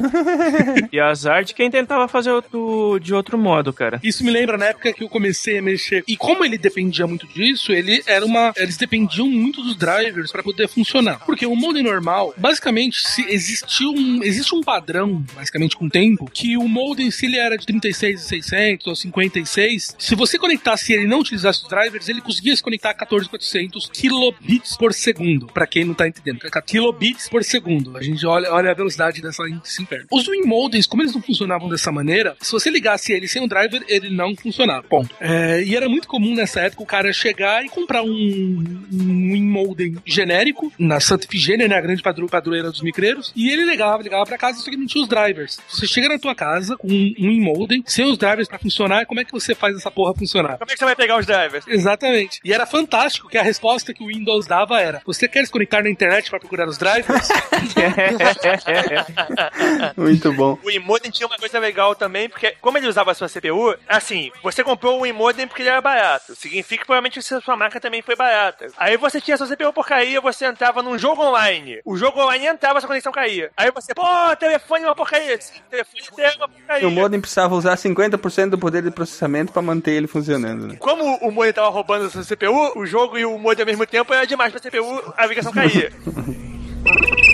E azar de quem tentava fazer outro, de outro modo, cara. Isso me lembra na época que eu comecei a mexer. E como ele dependia muito disso, ele era uma. Eles dependiam muito dos drivers para poder funcionar. Porque o modem normal, basicamente, se existiu um. Existe um padrão, basicamente, com o tempo, que o modem, se ele era de 36,600 ou 56, se você conectasse ele e não utilizasse os drivers, ele conseguia se conectar a 14,400 kilobits por segundo. Para quem não tá entendendo, é kilobits por segundo. A gente olha, olha a velocidade dessa inferno. Os Win modems, como eles não funcionavam dessa maneira, se você ligasse ele sem o driver, ele não funcionava. Ponto. É, e era muito comum nessa época o cara chegar e comprar um, um genérico na Santa Ifigênia, né, a grande padro, padroeira dos micreiros, e ele ligava, ligava pra casa, só que não tinha os drivers. Você chega na tua casa com um modem, sem os drivers pra funcionar, como é que você faz essa porra funcionar? Como é que você vai pegar os drivers? Exatamente. E era fantástico que a resposta que o Windows dava era: Você quer se conectar na internet para procurar os drivers? Muito bom. O Imodem tinha uma coisa legal também, porque como ele usava a sua CPU, assim, você comprou o Imodem porque ele era barato. Significa que provavelmente a sua marca também foi barata. Aí você tinha sua CPU porcaria, você entrava num jogo online. O jogo online entrava, sua conexão caía. Aí você, pô, telefone é uma porcaria. Sim, telefone é uma porcaria. E o modem precisava usar 50% do poder de processamento para manter ele funcionando, né? Como o modem tava roubando a sua CPU, o jogo e o modem ao mesmo tempo era demais pra CPU, a ligação caía.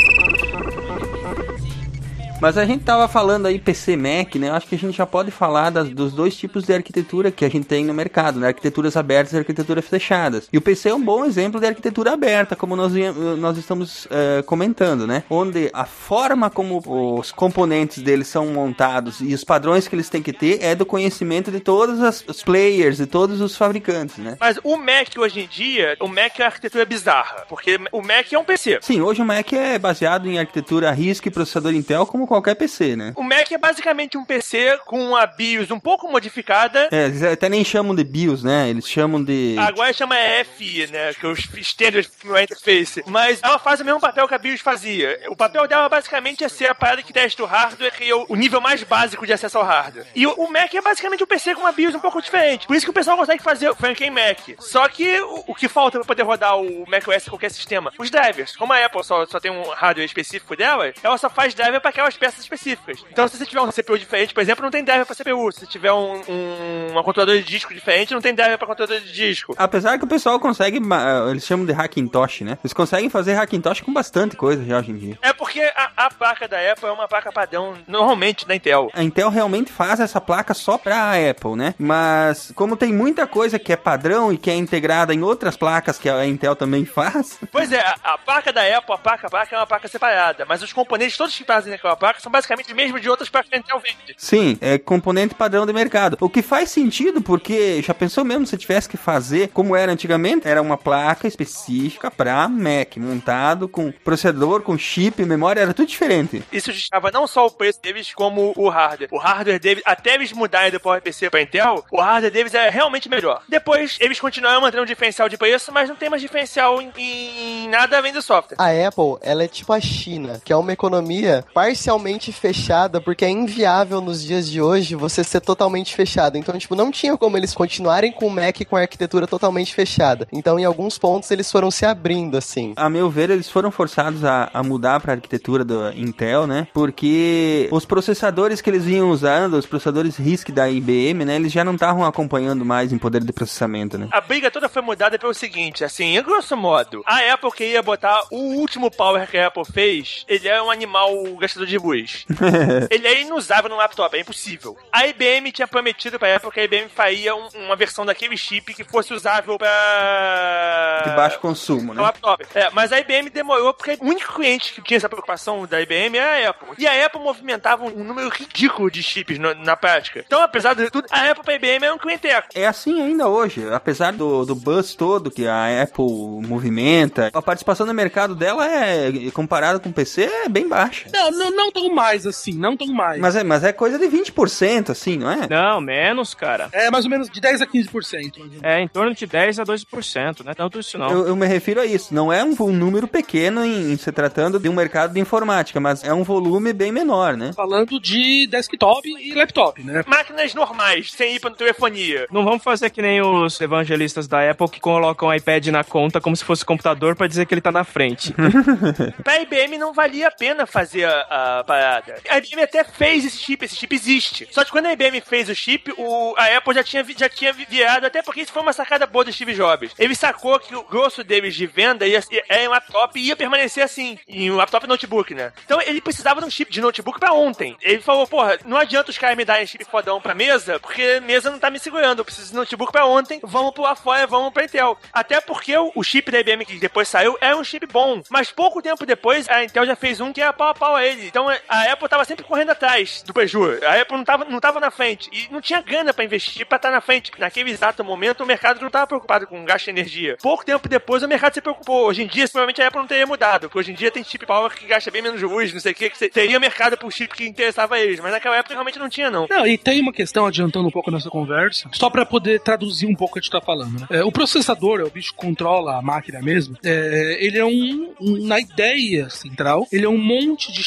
Mas a gente tava falando aí PC Mac, né? Eu acho que a gente já pode falar das- dos dois tipos de arquitetura que a gente tem no mercado, né? Arquiteturas abertas e arquiteturas fechadas. E o PC é um bom exemplo de arquitetura aberta, como nós, nós estamos eh, comentando, né? Onde a forma como os componentes deles são montados e os padrões que eles têm que ter é do conhecimento de todos as- os players, de todos os fabricantes, né? Mas o Mac hoje em dia, o Mac é uma arquitetura bizarra. Porque o Mac é um PC. Sim, hoje o Mac é baseado em arquitetura RISC e processador Intel como qualquer PC, né? O Mac é basicamente um PC com a BIOS um pouco modificada. É, eles até nem chamam de BIOS, né? Eles chamam de. Agora chama FI, né? Que os standard firmware interface. Mas ela faz o mesmo papel que a BIOS fazia. O papel dela basicamente é ser a parada que testa o hardware e o, o nível mais básico de acesso ao hardware. E o, Mac é basicamente um PC com uma BIOS um pouco diferente. Por isso que o pessoal consegue fazer o Franken Mac. Só que o, que falta pra poder rodar o macOS em qualquer sistema? Os drivers. Como a Apple só, só tem um hardware específico dela, ela só faz driver para aquelas peças específicas. Então, se você tiver um CPU diferente, por exemplo, não tem driver para CPU. Se você tiver um, um, uma controladora de disco diferente, não tem driver para controlador de disco. Apesar que o pessoal consegue, ma- eles chamam de Hackintosh, né? Eles conseguem fazer Hackintosh com bastante coisa já hoje em dia. É porque a, a placa da Apple é uma placa padrão, normalmente, da Intel. A Intel realmente faz essa placa só pra Apple, né? Mas como tem muita coisa que é padrão e que é integrada em outras placas que a Intel também faz, Pois é, a, a placa da Apple, a placa, a placa é uma placa separada, mas os componentes todos que fazem naquela placa são basicamente os mesmos de outras placas que a Intel vende. sim, é componente padrão de mercado. O que faz sentido porque já pensou mesmo se tivesse que fazer como era antigamente? Era uma placa específica pra Mac, montado com processador, com chip, memória, era tudo diferente. Isso justificava não só o preço deles, como o hardware. O hardware deles, até eles mudarem do PowerPC pra Intel, o hardware deles é realmente melhor. Depois, eles continuaram mantendo um diferencial de preço, mas não tem mais diferencial em, em nada além do software. A Apple, ela é tipo a China, que é uma economia parcialmente fechada, porque é inviável nos dias de hoje você ser totalmente fechado. Então, tipo, não tinha como eles continuarem com o Mac com a arquitetura totalmente fechada. Então, em alguns pontos, eles foram se abrindo, assim. A meu ver, eles foram forçados a, a mudar para a arquitetura do Intel, né? Porque os processadores que eles vinham usando, os processadores RISC da IBM, né? Eles já não estavam acompanhando mais em poder de processamento, né? A briga toda foi mudada pelo seguinte, assim, em grosso modo, a Apple queria botar o último power que a Apple fez, ele é um animal gastador de ele é inusável no laptop, é impossível. A IBM tinha prometido pra Apple que a IBM faria um- uma versão daquele chip que fosse usável pra... De baixo consumo, no né? laptop. É, mas a IBM demorou porque o único cliente que tinha essa preocupação da IBM era a Apple. E a Apple movimentava um número ridículo de chips no- na prática. Então, apesar de tudo, a Apple pra IBM era um clienteco. É assim ainda hoje, apesar do, do buzz todo que a Apple movimenta, a participação no mercado dela é, comparada com o PC, é bem baixa. Não, não, não tão mais assim, não tão mais. Mas é, mas é coisa de 20%, assim, não é? Não, menos, cara. É mais ou menos de 10 a 15%. mais ou menos. É em torno de 10 a 12%, não é tanto isso não. Eu, eu me refiro a isso. Não é um, vo- número pequeno em, em se tratando de um mercado de informática, mas é um volume bem menor, né? Falando de desktop e laptop, né? Máquinas normais, sem ir pra telefonia. Não vamos fazer que nem os evangelistas da Apple que colocam o iPad na conta como se fosse computador pra dizer que ele tá na frente. Pra IBM não valia a pena fazer a, a parada. A IBM até fez esse chip, esse chip existe. Só que quando a IBM fez o chip, o, a Apple já tinha, já tinha vi- virado, até porque isso foi uma sacada boa do Steve Jobs. Ele sacou que o grosso deles de venda ia, era em laptop e ia permanecer assim, em laptop e notebook, né? Então ele precisava de um chip de notebook pra ontem. Ele falou, porra, não adianta os caras me darem chip fodão pra mesa, porque mesa não tá me segurando. Eu preciso de notebook pra ontem, vamos pular fora, vamos pra Intel. Até porque o, chip da IBM que depois saiu era um chip bom. Mas pouco tempo depois, a Intel já fez um que era pau a pau a ele. Então a Apple tava sempre correndo atrás do preju. A Apple não tava, não tava na frente. E não tinha grana pra investir pra estar na frente. Naquele exato momento, o mercado não tava preocupado com gasto de energia. Pouco tempo depois, o mercado se preocupou. Hoje em dia, provavelmente a Apple não teria mudado. Porque hoje em dia tem chip power que gasta bem menos luz, não sei o que, que teria mercado pro chip que interessava eles. Mas naquela época realmente não tinha, não. Não, e tem uma questão, adiantando um pouco nossa conversa, só pra poder traduzir um pouco o que a gente tá falando, né? É, o processador, é o bicho que controla a máquina mesmo, é, ele é um, um- na ideia central, ele é um monte de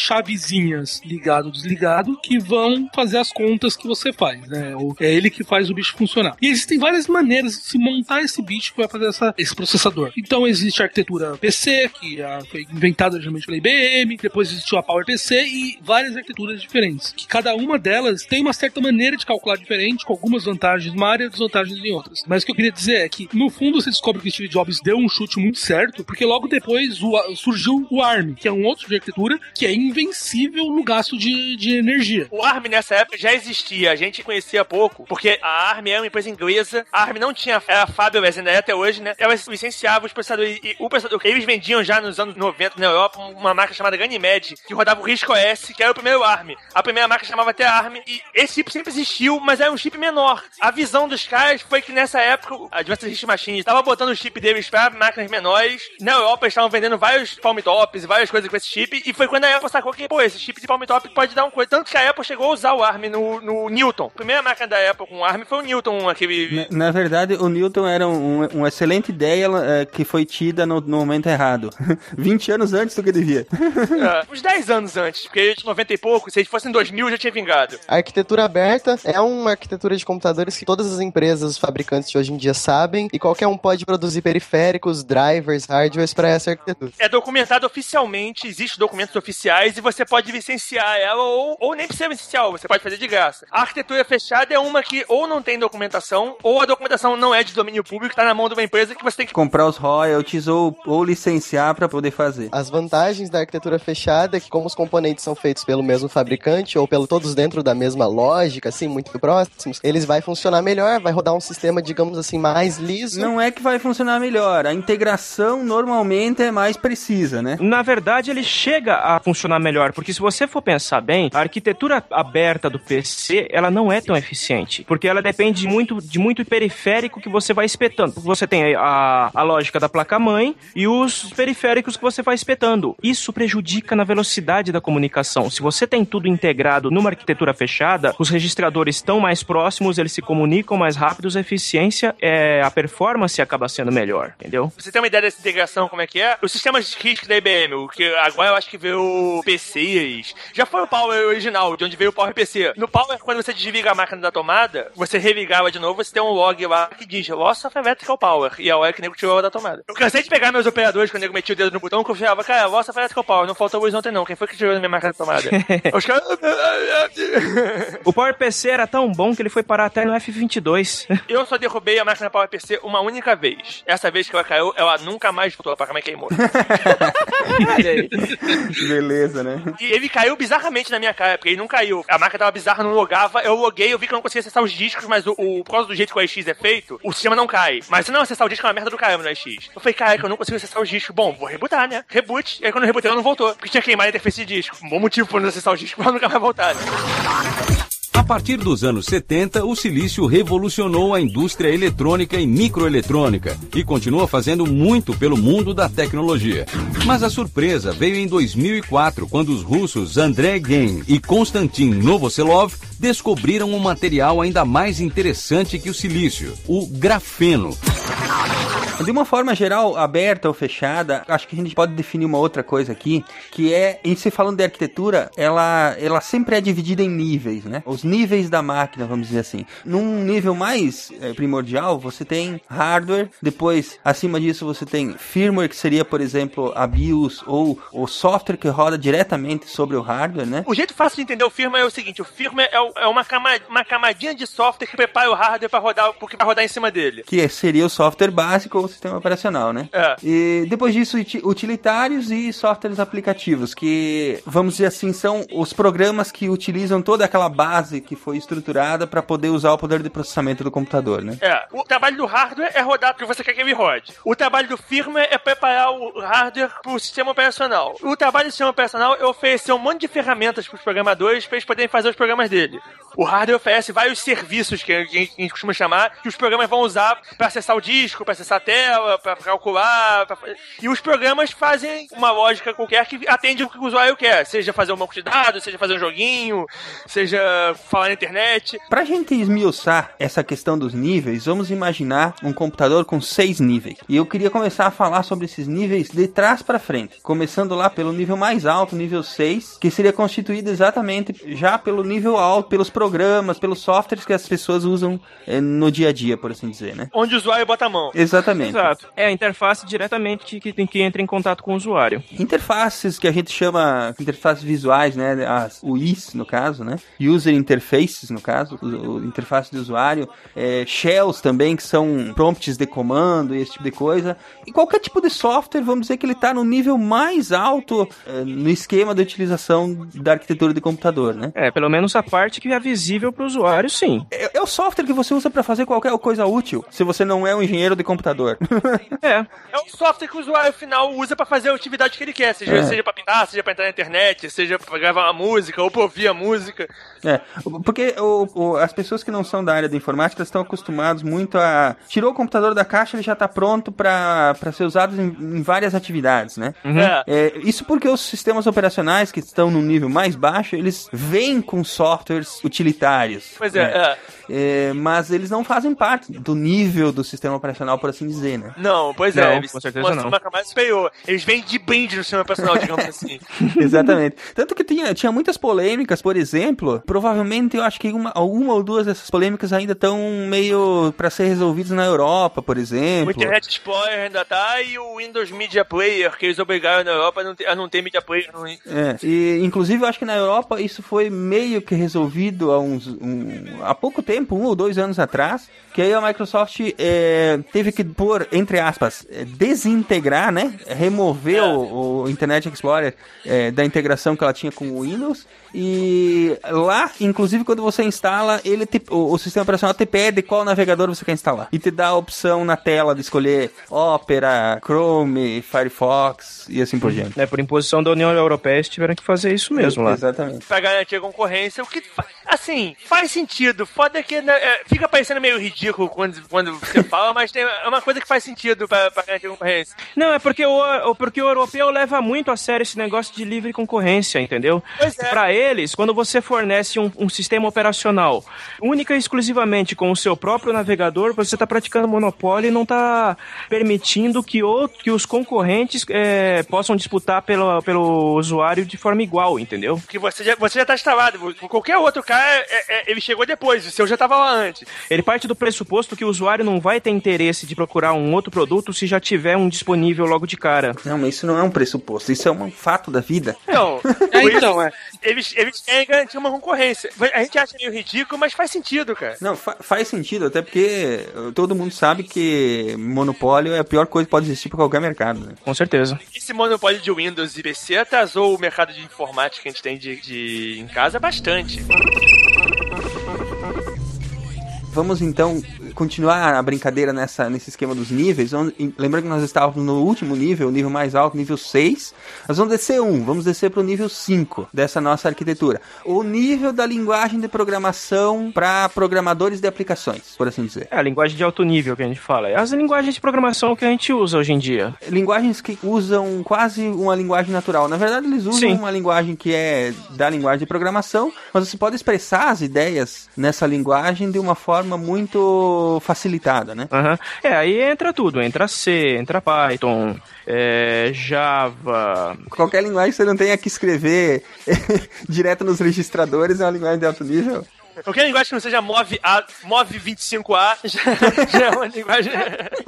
chavezinhas ligado, desligado, que vão fazer as contas que você faz, né? É ele que faz o bicho funcionar. E existem várias maneiras de se montar esse bicho que vai fazer essa, esse processador. Então existe a arquitetura PC, que foi inventada originalmente pela IBM, depois existiu a PowerPC e várias arquiteturas diferentes. Que cada uma delas tem uma certa maneira de calcular diferente, com algumas vantagens em uma área e desvantagens em outras. Mas o que eu queria dizer é que, no fundo, você descobre que Steve Jobs deu um chute muito certo, porque logo depois surgiu o ARM, que é um outro de arquitetura que é invencível no gasto de, de energia. O ARM nessa época já existia, a gente conhecia pouco, porque a ARM é uma empresa inglesa, a ARM não tinha, era Fabulous, ainda é até hoje, né? Ela licenciava os processadores, e o processador eles vendiam já nos anos 90 na Europa, uma marca chamada Ganymede, que rodava o Risco OS, que era o primeiro ARM. A primeira marca chamava até ARM, e esse chip sempre existiu, mas era um chip menor. A visão dos caras foi que nessa época, a Advanced System Machines estava botando o chip deles para máquinas menores, na Europa eles estavam vendendo vários palm tops e várias coisas com esse chip, e foi quando a Apple sacou que, pô, esse chip de palm top pode dar um coisa. Tanto que a Apple chegou a usar o ARM no, no Newton. A primeira máquina da Apple com ARM foi o Newton, aquele... Na, na verdade, o Newton era um- uma excelente ideia eh, que foi tida no, no momento errado. 20 anos antes do que devia. É, uns 10 anos antes, porque de 90 e pouco, se fosse em 2000 já tinha vingado. A arquitetura aberta é uma arquitetura de computadores que todas as empresas, os fabricantes de hoje em dia sabem, e qualquer um pode produzir periféricos, drivers, hardwares para essa arquitetura. É documentado oficialmente, existem documentos oficiais e você pode licenciar ela ou, ou nem precisa licenciar, você pode fazer de graça. A arquitetura fechada é uma que ou não tem documentação, ou a documentação não é de domínio público, tá na mão de uma empresa que você tem que Comprar os royalties ou, ou licenciar para poder fazer. As vantagens da arquitetura fechada é que, como os componentes são feitos pelo mesmo fabricante ou pelo todos dentro da mesma lógica, assim, muito próximos, eles vai funcionar melhor, vai rodar um sistema, digamos assim, mais liso. Não é que vai funcionar melhor, a integração normalmente é mais precisa, né? Na verdade, ele chega a funcionar melhor, porque se você for pensar bem, a arquitetura aberta do PC, ela não é tão eficiente, porque ela depende muito de muito periférico que você vai espetando. Você tem a, a lógica da placa-mãe e os periféricos que você vai espetando. Isso prejudica na velocidade da comunicação. Se você tem tudo integrado numa arquitetura fechada, os registradores estão mais próximos, eles se comunicam mais rápidos, a eficiência, é, a performance acaba sendo melhor, entendeu? Você ter uma ideia dessa integração, como é que é? Os sistemas de RISC da IBM, o que agora eu acho que veio PCs. Já foi o Power original, de onde veio o Power PC. No Power, quando você desliga a máquina da tomada, você religava de novo, você tem um log lá que diz Loss of Electrical Power. E a hora que o nego tirou ela da tomada. Eu cansei de pegar meus operadores quando o nego metia o dedo no botão, que eu falava, cara, Loss of Electrical Power, não falta luz ontem não. Quem foi que tirou da minha máquina da tomada? Os caras... O PowerPC era tão bom que ele foi parar até no F22. Eu só derrubei a máquina PowerPC uma única vez. Essa vez que ela caiu, ela nunca mais voltou. A placa-mãe queimou. Beleza, né? E ele caiu bizarramente na minha cara, porque ele não caiu. A máquina tava bizarra, não logava. Eu loguei, eu vi que eu não conseguia acessar os discos, mas o, o- por causa do jeito que o AX é feito, o sistema não cai. Mas se não acessar o disco é uma merda do caramba no AX. Eu falei, cara, que eu não consigo acessar os discos. Bom, vou rebootar, né? Reboot. E aí quando eu rebutei, ela não voltou. Porque tinha queimado a interface de disco. Bom motivo pra não acessar os discos, pra nunca mais voltar. né? A partir dos anos 70, o silício revolucionou a indústria eletrônica e microeletrônica e continua fazendo muito pelo mundo da tecnologia. Mas a surpresa veio em 2004, quando os russos Andrei Gen e Konstantin Novoselov descobriram um material ainda mais interessante que o silício, o grafeno. De uma forma geral, aberta ou fechada, acho que a gente pode definir uma outra coisa aqui, que é, em se falando de arquitetura, ela, ela sempre é dividida em níveis, né? Os níveis da máquina, vamos dizer assim. Num nível mais eh, primordial, você tem hardware, depois, acima disso, você tem firmware, que seria, por exemplo, a BIOS ou o software que roda diretamente sobre o hardware, né? O jeito fácil de entender o firmware é o seguinte: o firmware é, o- é uma, cama- uma camadinha de software que prepara o hardware pra rodar o que vai rodar em cima dele. Que seria o software básico ou o sistema operacional, né? É. E depois disso, uti- utilitários e softwares aplicativos, que, vamos dizer assim, são os programas que utilizam toda aquela base que foi estruturada para poder usar o poder de processamento do computador, né? É, o trabalho do hardware é rodar o que você quer que ele rode. O trabalho do firmware é preparar o hardware pro sistema operacional. O trabalho do sistema operacional é oferecer um monte de ferramentas pros programadores para eles poderem fazer os programas dele. it. O hardware oferece vários serviços que a gente a costuma chamar, que os programas vão usar para acessar o disco, para acessar a tela, para calcular. pra E os programas fazem uma lógica qualquer que atende o que o usuário quer, seja fazer um banco de dados, seja fazer um joguinho, seja falar na internet. Pra gente esmiuçar essa questão dos níveis, vamos imaginar um computador com seis níveis. E eu queria começar a falar sobre esses níveis de trás para frente. Começando lá pelo nível mais alto, nível 6, que seria constituído exatamente já pelo nível alto, pelos programas programas, pelos softwares que as pessoas usam eh, no dia a dia, por assim dizer, né? Onde o usuário bota a mão. Exatamente. Exato. É a interface diretamente que, que, que entra em contato com o usuário. Interfaces que a gente chama interfaces visuais, né? As UIs, no caso, né? User interfaces, no caso, o, interface do usuário. É, shells também, que são prompts de comando e esse tipo de coisa. E qualquer tipo de software, vamos dizer que ele está no nível mais alto eh, no esquema de utilização da arquitetura de computador, né? É, pelo menos a parte que é visível para o usuário, sim. É, é o software que você usa para fazer qualquer coisa útil, se você não é um engenheiro de computador. É. É o software que o usuário final usa pra fazer a atividade que ele quer, seja, É. seja pra pintar, seja pra entrar na internet, seja pra gravar uma música ou pra ouvir a música. É, porque o- o- as pessoas que não são da área de informática estão acostumados muito a. Tirou o computador da caixa, ele já está pronto para ser usado em, em várias atividades, né? Uhum. É. É, isso porque os sistemas operacionais que estão no nível mais baixo, eles vêm com softwares utilitários. Pois é, né? é. É, mas eles não fazem parte do nível do sistema operacional, por assim dizer, né? Não, pois Não, é, eles com certeza não. uma camada superior. Eles vêm de brinde no sistema personal, digamos assim. Exatamente. Tanto que tinha, tinha muitas polêmicas, por exemplo. Provavelmente eu acho que uma, uma ou duas dessas polêmicas ainda estão meio para ser resolvidas na Europa, por O exemplo. Internet Explorer ainda tá e o Windows Media Player, que eles obrigaram na Europa a não ter, a não ter Media Player. Não... É, e inclusive eu acho que na Europa isso foi meio que resolvido há uns um- há pouco tempo, um ou dois anos atrás, que aí a Microsoft é, teve que pôr, entre aspas, é, desintegrar, né? Remover o, o Internet Explorer é, da integração que ela tinha com o Windows. E lá, inclusive, quando você instala, ele te- o, o sistema operacional te pede qual navegador você quer instalar. E te dá a opção na tela de escolher Opera, Chrome, Firefox e assim por diante. É, por imposição da União Europeia, eles tiveram que fazer isso mesmo lá. Exatamente. Pra garantir a concorrência, o que, fa- assim, faz sentido. Foda é que né, é, fica parecendo meio ridículo quando, quando você fala, mas tem, é uma coisa que faz sentido pra, pra garantir concorrência. Não, é porque o, porque o europeu leva muito a sério esse negócio de livre concorrência, entendeu? Pois é. Pra eles, quando você fornece um, um sistema operacional única e exclusivamente com o seu próprio navegador, você está praticando monopólio e não está permitindo que, outro, que os concorrentes é, possam disputar pelo, pelo usuário de forma igual, entendeu? Porque você já, você já tá instalado. Qualquer outro cara, é- é- ele chegou depois, o seu já tava lá antes. Ele parte do pressuposto que o usuário não vai ter interesse de procurar um outro produto se já tiver um disponível logo de cara. Não, mas isso não é um pressuposto, isso é um fato da vida. Não, É, então, é. Eles, eles querem garantir uma concorrência. A gente acha meio ridículo, mas faz sentido, cara. Não, fa- faz sentido, até porque todo mundo sabe que monopólio é a pior coisa que pode existir para qualquer mercado. Né? Com certeza. Esse monopólio de Windows e PC atrasou o mercado de informática que a gente tem de, de- em casa bastante. Vamos então continuar a brincadeira nessa, nesse esquema dos níveis. Vamos- em- Lembrando que nós estávamos no último nível, o nível mais alto, nível 6. Nós vamos descer um, vamos descer para o nível 5 dessa nossa arquitetura. O nível da linguagem de programação para programadores de aplicações, por assim dizer. É a linguagem de alto nível que a gente fala. É as linguagens de programação que a gente usa hoje em dia. linguagens que usam quase uma linguagem natural. Na verdade, eles usam Sim. uma linguagem que é da linguagem de programação, mas você pode expressar as ideias nessa linguagem de uma forma muito facilitada, né? Aham. É, aí entra tudo. Entra C, entra Python, é, Java. Qualquer linguagem que você não tenha que escrever direto nos registradores é uma linguagem de alto nível. Qualquer linguagem que não seja Move, A, Move 25A já, já é uma linguagem.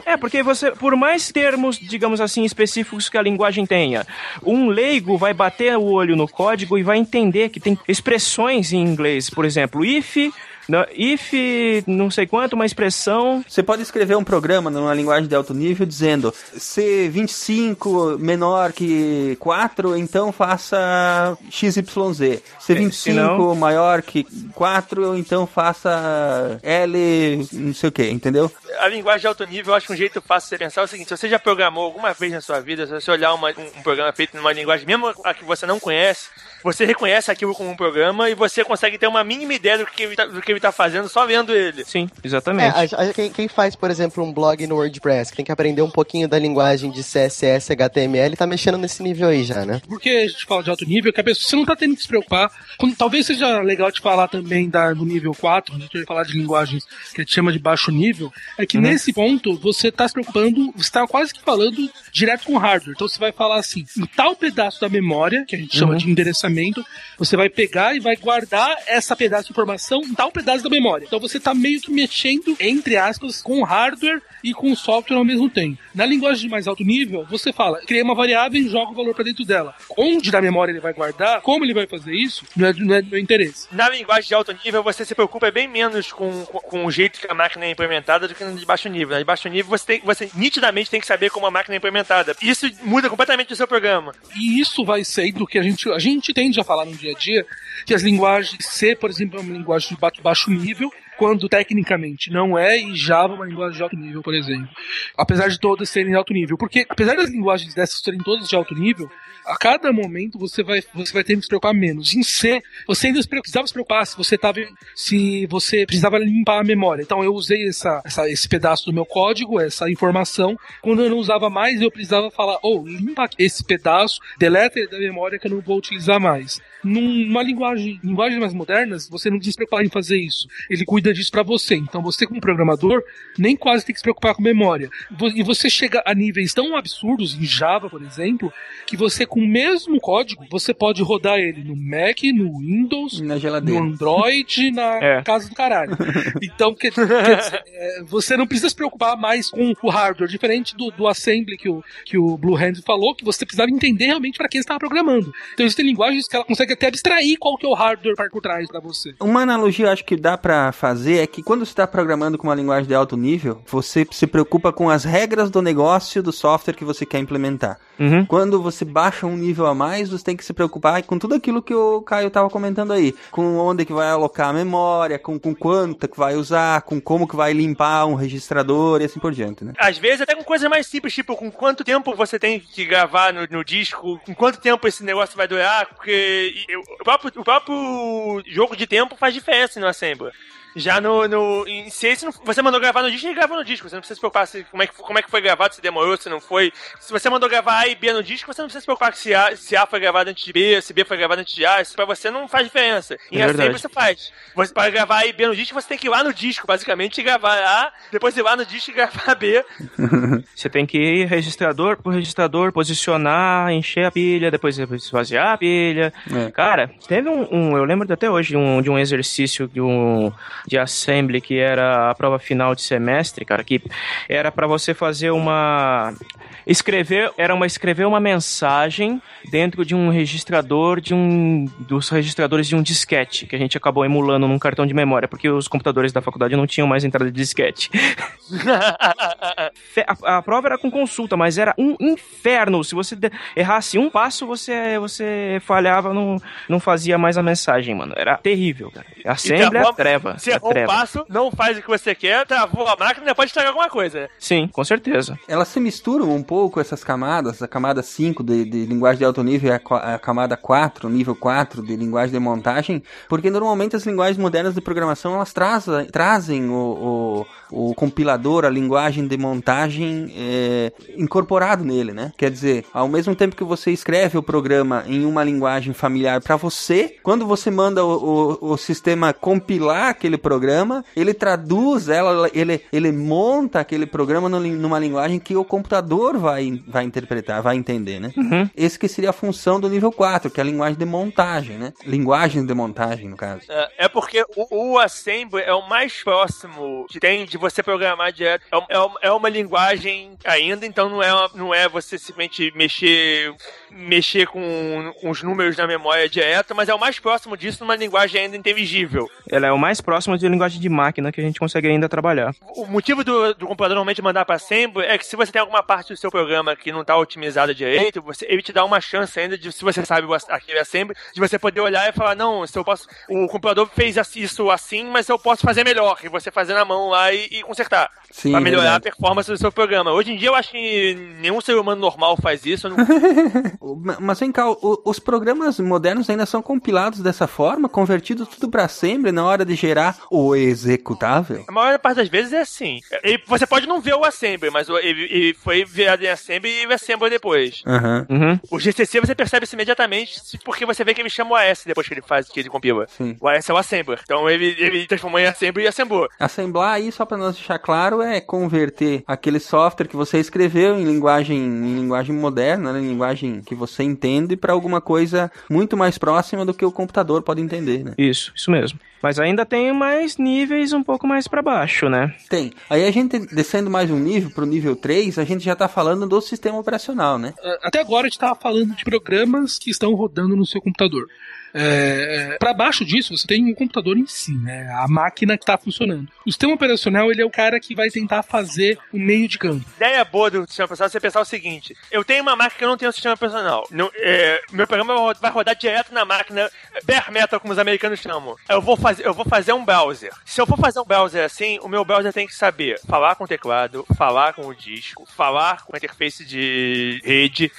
É, porque você, por mais termos, digamos assim, específicos que a linguagem tenha, um leigo vai bater o olho no código e vai entender que tem expressões em inglês. Por exemplo, if, não, if não sei quanto, uma expressão. Você pode escrever um programa numa linguagem de alto nível dizendo se 25 menor que 4, então faça XYZ. Se 25 senão- maior que 4, então faça L, não sei o que, entendeu? A linguagem de alto nível, eu acho que um jeito fácil de você pensar é o seguinte: se você já programou alguma vez na sua vida, se você olhar uma- um, um programa feito numa linguagem, mesmo a que você não conhece, você reconhece aquilo como um programa e você consegue ter uma mínima ideia do que ele tá, do que ele tá fazendo só vendo ele. Sim, É, exatamente. a- a- quem, quem faz, por exemplo, um blog no WordPress, que tem que aprender um pouquinho da linguagem de CSS, HTML, tá mexendo nesse nível aí já, né? Porque a gente fala de alto nível, que a pessoa, você não tá tendo que se preocupar. Quando- talvez seja legal te falar também da, do nível 4, a gente vai falar de linguagens que a gente chama de baixo nível. É que Uhum. nesse ponto você está se preocupando, você está quase que falando direto com o hardware. Então você vai falar assim: em tal pedaço da memória, que a gente chama Uhum. de endereçamento, você vai pegar e vai guardar essa pedaço de informação em tal pedaço da memória. Então você está meio que mexendo, entre aspas, com o hardware e com o software ao mesmo tempo. Na linguagem de mais alto nível, você fala, cria uma variável e joga o valor para dentro dela. Onde da memória ele vai guardar, como ele vai fazer isso, não é, não é do meu interesse. Na linguagem de alto nível, você se preocupa bem menos com, com, com o jeito que a máquina é implementada do que na de baixo nível. Na de baixo nível, você, tem, você nitidamente tem que saber como a máquina é implementada. Isso muda completamente o seu programa. E isso vai ser do que a gente, a gente tende a falar no dia a dia, que as linguagens C, por exemplo, é uma linguagem de ba- baixo nível, quando tecnicamente não é, e Java é uma linguagem de alto nível, por exemplo. Apesar de todas serem de alto nível. Porque, apesar das linguagens dessas serem todas de alto nível, a cada momento você vai, você vai ter que se preocupar menos. Em C, você ainda precisava se preocupar se você tava, se você precisava limpar a memória. Então eu usei essa, essa- esse pedaço do meu código, essa informação. Quando eu não usava mais, eu precisava falar, oh, limpa esse pedaço, deleta ele da memória que eu não vou utilizar mais. Numa linguagem, linguagens mais modernas, você não precisa se preocupar em fazer isso. Ele cuida disso pra você. Então você, como programador, nem quase tem que se preocupar com memória. E você chega a níveis tão absurdos em Java, por exemplo, que você com o mesmo código, você pode rodar ele no Mac, no Windows, Na no. Android, na É. casa do caralho. Então, quer, quer dizer, é, você não precisa se preocupar mais com o hardware, diferente do, do assembly que o, que o Blue Hand falou, que você precisava entender realmente para que ele estava programando. Então, existem linguagens que ela consegue até abstrair qual que é o hardware por trás para você. Uma analogia eu acho que dá pra fazer é que quando você está programando com uma linguagem de alto nível, você se preocupa com as regras do negócio do software que você quer implementar. Uhum. Quando você baixa um nível a mais, você tem que se preocupar com tudo aquilo que o Caio estava comentando aí. Com onde que vai alocar a memória, com, com quanto que vai usar, com como que vai limpar um registrador e assim por diante, né? Às vezes até com coisas mais simples, tipo, com quanto tempo você tem que gravar no, no disco, com quanto tempo esse negócio vai durar, porque e- o próprio, o próprio jogo de tempo faz diferença no Assembler. Já no, no em se não- você mandou gravar no disco, ele grava no disco. Você não precisa se preocupar se, como, é que, como é que foi gravado, se demorou, se não foi. Se você mandou gravar A e B no disco, você não precisa se preocupar se A, se A foi gravado antes de B, se B foi gravado antes de A. Isso pra você não faz diferença. Em É Assembler verdade. você faz. Você, para gravar A e B no disco, você tem que ir lá no disco, basicamente, e gravar A, depois ir lá no disco e gravar B. Você tem que ir registrador por registrador, posicionar, encher a pilha, depois esvaziar a pilha. É. Cara, teve um, um- eu lembro até hoje de um, de um exercício de um de assembly que era a prova final de semestre, cara, que era pra você fazer uma escrever, era uma escrever uma mensagem dentro de um registrador de um dos registradores de um disquete que a gente acabou emulando num cartão de memória, porque os computadores da faculdade não tinham mais entrada de disquete. A, a prova era com consulta, mas era um inferno. Se você errasse um passo, você, você falhava, não, não fazia mais a mensagem, mano. Era terrível, cara. Assembly travou- treva. Se É errou um passo, não faz o que você quer, travou a máquina, pode estragar alguma coisa. Sim, com certeza. Elas se misturam um pouco, essas camadas, a camada 5 de, de linguagem de alto nível e a, a camada 4, nível 4 de linguagem de montagem, porque normalmente as linguagens modernas de programação, elas trazem, trazem o, o, o compilador, a linguagem de montagem é, incorporado nele, né? Quer dizer, ao mesmo tempo que você escreve o programa em uma linguagem familiar para você, quando você manda o, o, o sistema compilar aquele programa, ele traduz ela, ele, ele monta aquele programa numa linguagem que o computador vai, vai interpretar, vai entender, né? Uhum. Esse que seria a função do nível 4, que é a linguagem de montagem, né? Linguagem de montagem, no caso. É é porque o, o Assembly é o mais próximo que tem de você programar direto. É, é é uma linguagem ainda, então não é, uma- não é você simplesmente mexer, mexer com, os números na memória direto, mas é o mais próximo disso numa linguagem ainda inteligível. Ela é o mais próximo de linguagem de máquina que a gente consegue ainda trabalhar. O motivo do, do computador normalmente mandar para Assembly é que se você tem alguma parte do seu programa que não está otimizada direito, você, ele te dá uma chance ainda de, se você sabe ass- aquele Assembly, de você poder olhar e falar, não, se eu posso, o computador fez isso assim, mas eu posso fazer melhor, e você fazer na mão lá e, e consertar. Sim, Pra melhorar verdade. a performance do seu programa. Hoje em dia eu acho que nenhum ser humano normal faz isso. não- Ma- Mas vem cá, o- os programas modernos ainda são compilados dessa forma, convertidos tudo para assembly na hora de gerar o executável? A maior parte das vezes é assim. Ele- você pode não ver o Assembly, mas o- ele, foi virado em Assembly e ele Assembly depois. Aham. Uhum. O GCC você percebe isso imediatamente porque você vê que ele chama o AS depois que ele faz, que ele compila. Sim. O AS é o Assembler. Então ele, ele transformou em Assembly e assemblou. Assemblar aí, só para nós deixar claro, fazendo é converter aquele software que você escreveu em linguagem, em linguagem moderna, né, em linguagem que você entende, para alguma coisa muito mais próxima do que o computador pode entender, né? Isso, isso mesmo. Mas ainda tem mais níveis um pouco mais pra baixo, né? Tem. Aí a gente, descendo mais um nível, pro nível 3, a gente já tá falando do sistema operacional, né? Até agora a gente tava falando de programas que estão rodando no seu computador. É, para baixo disso, você tem um computador em si, né? A máquina que está funcionando. O sistema operacional, ele é o cara que vai tentar fazer o meio de campo. ideia boa do sistema operacional é você pensar o seguinte: eu tenho uma máquina que eu não tenho um sistema operacional. Não, é, meu programa vai rodar direto na máquina bare metal, como os americanos chamam. Eu vou, fazer, eu vou fazer um browser. Se eu for fazer um browser assim, o meu browser tem que saber falar com o teclado, falar com o disco, falar com a interface de rede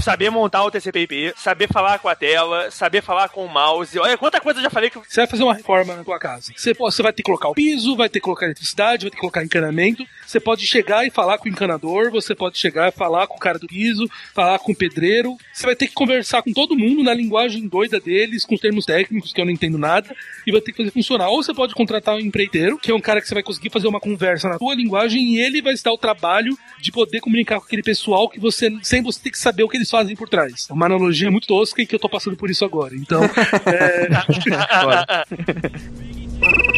saber montar o TCP/IP, saber falar com a tela, saber falar com o mouse. Olha quanta coisa eu já falei que Você vai fazer uma reforma na tua casa. Você, você vai ter que colocar o piso, vai ter que colocar eletricidade, vai ter que colocar encanamento. Você pode chegar e falar com o encanador, você pode chegar e falar com o cara do piso, falar com o pedreiro. Você vai ter que conversar com todo mundo na linguagem doida deles, com os termos técnicos que eu não entendo nada, e vai ter que fazer funcionar. Ou você pode contratar um empreiteiro, que é um cara que você vai conseguir fazer uma conversa na tua linguagem e ele vai se dar o trabalho de poder comunicar com aquele pessoal que você, sem você ter que saber o que eles fazem por trás. É uma analogia muito tosca e que eu tô passando por isso agora. Então, é...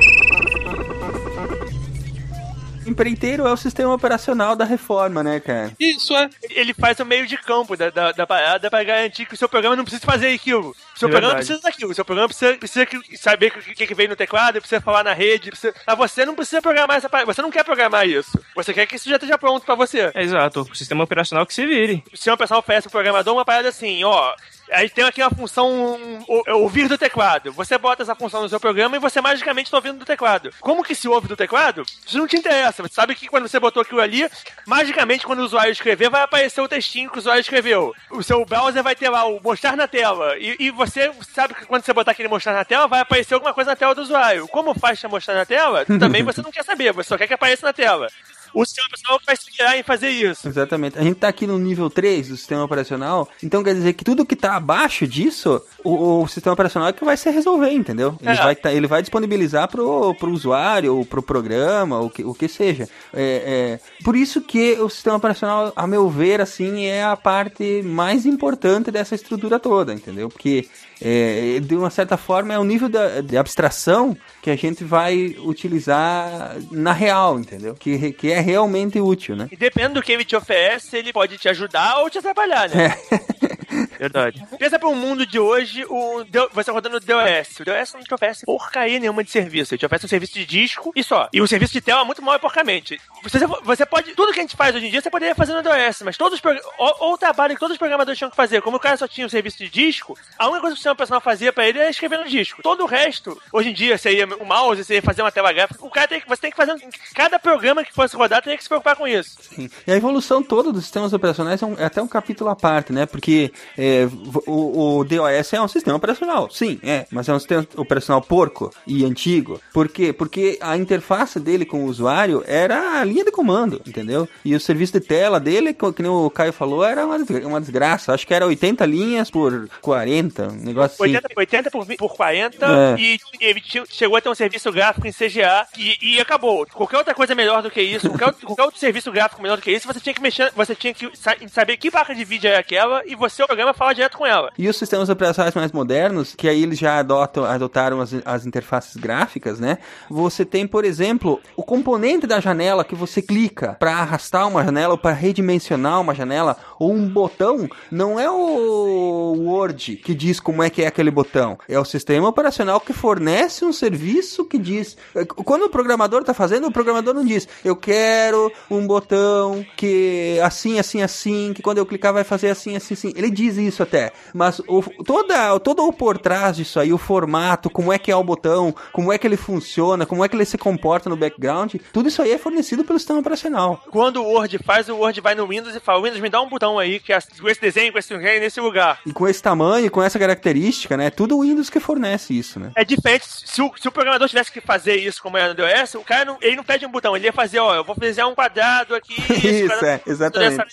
Empreiteiro é o sistema operacional da reforma, né, cara? Isso é. ele faz o meio de campo da, da, da parada pra garantir que o seu programa não precisa fazer aquilo. O seu É programa verdade. precisa daquilo. O seu programa precisa, precisa saber o que, que vem no teclado, precisa falar na rede. Precisa... Mas você não precisa programar essa parada. Você não quer programar isso. Você quer que isso já esteja pronto pra você. É exato, o sistema operacional que se vire. O sistema operacional oferece pro programador uma parada assim, ó. Aí tem aqui uma função ou- ouvir do teclado. Você bota essa função no seu programa e você magicamente está ouvindo do teclado. Como que se ouve do teclado? Isso não te interessa. Você sabe que quando você botou aquilo ali, magicamente quando o usuário escrever, vai aparecer o textinho que o usuário escreveu. O seu browser vai ter lá o mostrar na tela. E, e você sabe que quando você botar aquele mostrar na tela, vai aparecer alguma coisa na tela do usuário. Como faz pra mostrar na tela? Também você não quer saber, você só quer que apareça na tela. O sistema operacional vai se virar em fazer isso. Exatamente. A gente tá aqui no nível 3 do sistema operacional, então quer dizer que tudo que tá abaixo disso, o, o sistema operacional é que vai se resolver, entendeu? Ele, É. vai, tá- ele vai disponibilizar pro, pro usuário, ou pro programa, o que, o que seja. É, é, por isso que o sistema operacional, a meu ver, assim, é a parte mais importante dessa estrutura toda, entendeu? Porque é, de uma certa forma é o nível da- de abstração que a gente vai utilizar na real, entendeu? Que, que é realmente útil, né? E dependendo do que ele te oferece, ele pode te ajudar ou te atrapalhar, né? Verdade. Pensa para o mundo de hoje, o você rodando o DOS. O DOS não te oferece porcaria nenhuma de serviço. Ele te oferece um serviço de disco e só. E o serviço de tela é muito mal e porcamente. Você, você pode. Tudo que a gente faz hoje em dia, você poderia fazer no DOS, mas todos os ou, o trabalho que todos os programadores tinham que fazer. Como o cara só tinha o serviço de disco, a única coisa que o sistema operacional fazia pra ele era escrever no disco. Todo o resto, hoje em dia, seria o mouse, você ia fazer uma tela gráfica. O cara tem que, você tem que fazer. Cada programa que fosse rodar teria que se preocupar com isso. Sim. E a evolução toda dos sistemas operacionais é, um- é até um capítulo à parte, né? Porque é, v- o, o DOS é um sistema operacional, sim, é, mas é um sistema operacional porco e antigo. Por quê? Porque a interface dele com o usuário era a linha de comando, entendeu? E o serviço de tela dele, que nem o Caio falou, era uma, uma desgraça. Acho que era 80 linhas por 40, um negócio assim. 80, 80 por, 20 por 40 É. e ele chegou a ter um serviço gráfico em CGA e, e acabou. Qualquer outra coisa melhor do que isso, qualquer, outro- qualquer outro serviço gráfico melhor do que isso, você tinha que mexer, você tinha que sa- saber que placa de vídeo é aquela e você, o programa, falar direto com ela. E os sistemas operacionais mais modernos, que aí eles já adotam, adotaram as, as interfaces gráficas, né? Você tem, por exemplo, o componente da janela que você clica para arrastar uma janela ou para redimensionar uma janela, ou um botão, não é o Word que diz como é que é aquele botão. É o sistema operacional que fornece um serviço que diz. Quando o programador está fazendo, o programador não diz, eu quero um botão que assim, assim, assim, que quando eu clicar vai fazer assim, assim, assim. Ele diz isso até. Mas o, toda, todo o por trás disso aí, o formato, como é que é o botão, como é que ele funciona, como é que ele se comporta no background, tudo isso aí é fornecido pelo sistema operacional. Quando o Word faz, o Word vai no Windows e fala, Windows, me dá um botão aí que é com esse desenho, com esse desenho, nesse lugar. E com esse tamanho, com essa característica, né? Tudo o Windows que fornece isso, né? É diferente, se o, se o programador tivesse que fazer isso como é no DOS, o cara não, ele não pede um botão, ele ia fazer, ó, eu vou desenhar um quadrado aqui, esse Isso, quadrado é, exatamente.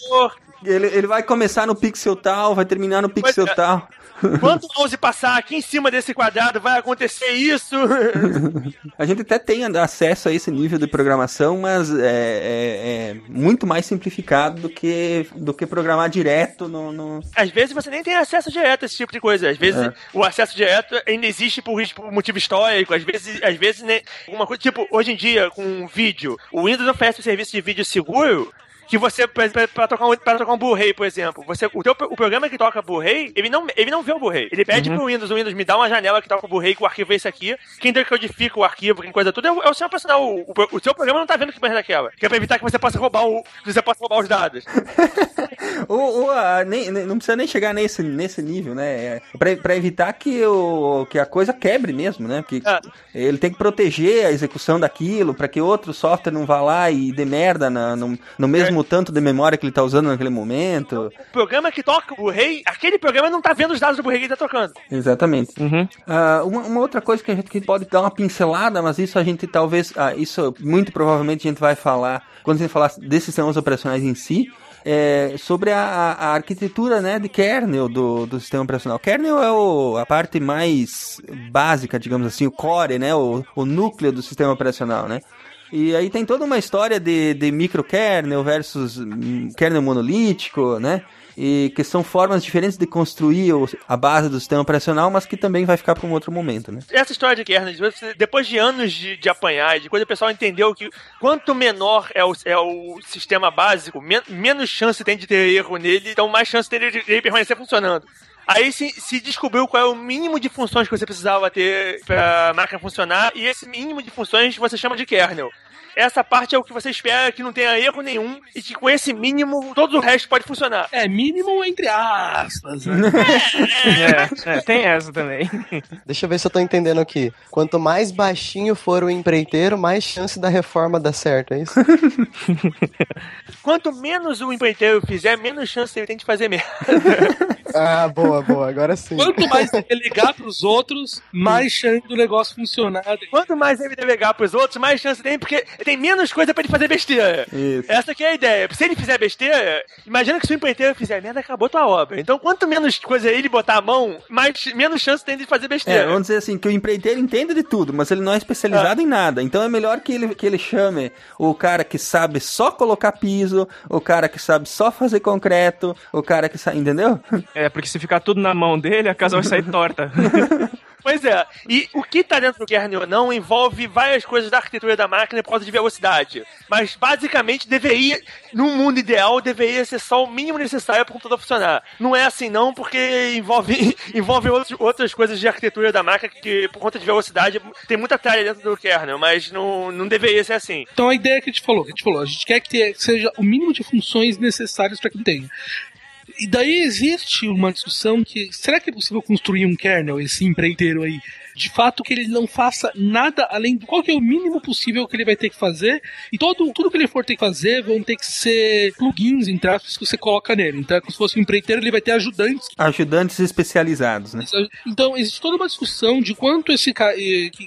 Ele, ele vai começar no pixel tal, vai terminar no pixel Pois é. tal. Quando o mouse passar aqui em cima desse quadrado, vai acontecer isso. A gente até tem acesso a esse nível de programação, mas é, é- é muito mais simplificado do que, do que programar direto no, no- Às vezes você nem tem acesso direto a esse tipo de coisa. Às vezes É. o acesso direto ainda existe por, por motivo histórico. Às vezes, às vezes né, alguma coisa. Tipo, hoje em dia, com vídeo, o Windows oferece um serviço de vídeo seguro. Que você, pra tocar um, pra tocar um Blu-ray, por exemplo, você, o, teu, o programa que toca Blu-ray, ele não, ele não vê o Blu-ray. Ele pede Uhum. pro Windows, o Windows me dá uma janela que toca o Blu-ray, que o arquivo é esse aqui. Quem decodifica o arquivo, quem coisa tudo, é o, é o seu profissional. O, o, o seu programa não tá vendo que merda é aquela. Que é pra evitar que você possa roubar o. você possa roubar os dados. Ou, ou, nem, nem- não precisa nem chegar nesse, nesse nível, né? É pra, pra evitar que, o, que a coisa quebre mesmo, né? Porque Ah. ele tem que proteger a execução daquilo pra que outro software não vá lá e dê merda na- no, no mesmo tanto de memória que ele tá usando naquele momento. O programa que toca o Blu-ray, aquele programa não tá vendo os dados do Blu-ray que ele tá tocando. Exatamente. Uhum. Ah, uma, uma outra coisa que a gente que pode dar uma pincelada, mas isso a gente talvez, ah, isso muito provavelmente a gente vai falar quando a gente falar desses sistemas operacionais em si, é sobre a, a- a arquitetura né, de kernel do, do sistema operacional. Kernel é o- a parte mais básica, digamos assim, o core, né, o, o núcleo do sistema operacional, né? E aí tem toda uma história de, de microkernel versus hum, kernel monolítico, né? E que são formas diferentes de construir a base do sistema operacional, mas que também vai ficar para um outro momento, né? Essa história de kernel, depois de anos de, de apanhar, de coisa, o pessoal entendeu que quanto menor é o, é o sistema básico, men- menos chance tem de ter erro nele, então mais chance tem de ele permanecer funcionando. Aí se, se descobriu qual é o mínimo de funções que você precisava ter para a máquina funcionar, e esse mínimo de funções você chama de kernel. Essa parte é o que você espera que não tenha erro nenhum e que com esse mínimo todo o resto pode funcionar. É, mínimo entre aspas. Né? É, é, tem essa também. Deixa eu ver se eu tô entendendo aqui. Quanto mais baixinho for o empreiteiro, mais chance da reforma dar certo, é isso? Quanto menos o empreiteiro fizer, menos chance ele tem de fazer merda. ah, boa, boa, agora sim. Quanto mais ele ligar pros outros, mais chance do negócio funcionar. Quanto mais ele delegar pros outros, mais chance tem, porque tem menos coisa pra ele fazer besteira. Isso. Essa que é a ideia. Se ele fizer besteira, imagina que se o empreiteiro fizer merda, acabou tua obra. Então, quanto menos coisa ele botar a mão, mais, menos chance tem de fazer É, besteira. vamos dizer assim, que o empreiteiro entende de tudo, mas ele não é especializado em nada. Então é melhor que ele, que ele chame o cara que sabe só colocar piso, o cara que sabe só fazer concreto, o cara que sabe, entendeu? É, porque se ficar tudo na mão dele, a casa vai sair torta. Pois é, e o que tá dentro do kernel ou não envolve várias coisas da arquitetura da máquina por causa de velocidade. Mas basicamente deveria, num mundo ideal, deveria ser só o mínimo necessário para o computador funcionar. Não é assim não, porque envolve, envolve outros, outras coisas de arquitetura da máquina que por conta de velocidade tem muita tralha dentro do kernel, mas não, não deveria ser assim. Então a ideia que a gente falou, a gente falou, a gente quer que seja o mínimo de funções necessárias para que tenha. E daí existe uma discussão que será que é possível construir um kernel, esse empreiteiro aí, de fato que ele não faça nada além do qual que é o mínimo possível que ele vai ter que fazer e todo tudo que ele for ter que fazer vão ter que ser plugins, entre aspas, que você coloca nele. Então é como se fosse um empreiteiro, ele vai ter ajudantes Ajudantes especializados, né? então, existe toda uma discussão de quanto esse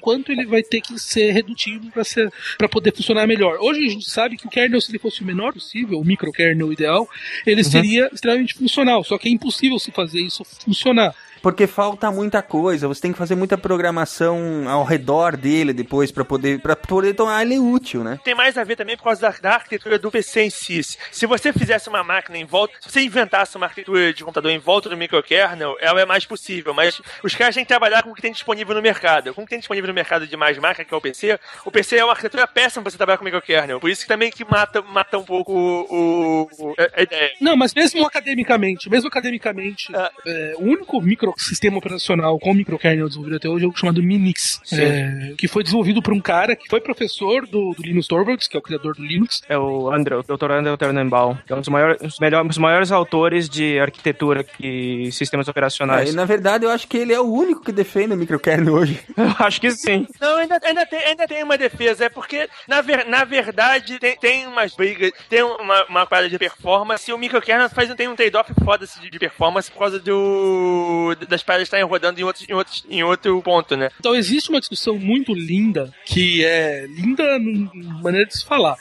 quanto ele vai ter que ser redutivo para ser para poder funcionar melhor. Hoje a gente sabe que o kernel, se ele fosse o menor possível, o microkernel ideal, ele seria extremamente funcional. Só que é impossível se fazer isso funcionar. Porque falta muita coisa, você tem que fazer muita programação ao redor dele depois para poder para poder tornar ele útil, né? Tem mais a ver também por causa da, da arquitetura do PC em si. Se você fizesse uma máquina em volta, se você inventasse uma arquitetura de computador em volta do microkernel, ela é mais possível, mas os caras têm que trabalhar com o que tem disponível no mercado. Com o que tem disponível no mercado de mais máquina, que é o PC, o PC é uma arquitetura péssima para você trabalhar com microkernel. Por isso que também que mata, mata um pouco o, o- a, a ideia. Não, mas mesmo academicamente, mesmo academicamente, é, o único microsistema operacional com microkernel desenvolvido até hoje é o chamado Minix, é, que foi desenvolvido por um cara que foi professor do, do Linus Torvalds, que é o criador do Linux. É o André, o Dr. André Ternenbaum, que é um dos maiores, um dos melhores, um dos maiores autores de arquitetura e sistemas operacionais. Aí, na verdade, eu acho que ele é o único que defende o microkernel hoje. Eu acho que sim. Não, ainda, ainda, tem, ainda tem uma defesa. É porque, na, ver, na verdade, tem, tem umas brigas, tem uma, uma parada de performance. E o microkernel faz, tem um trade-off foda de, de performance por causa do, das paradas estarem rodando em outro, em, outro, em outro ponto, né? Então existe uma discussão muito linda, que é linda de maneira de se falar,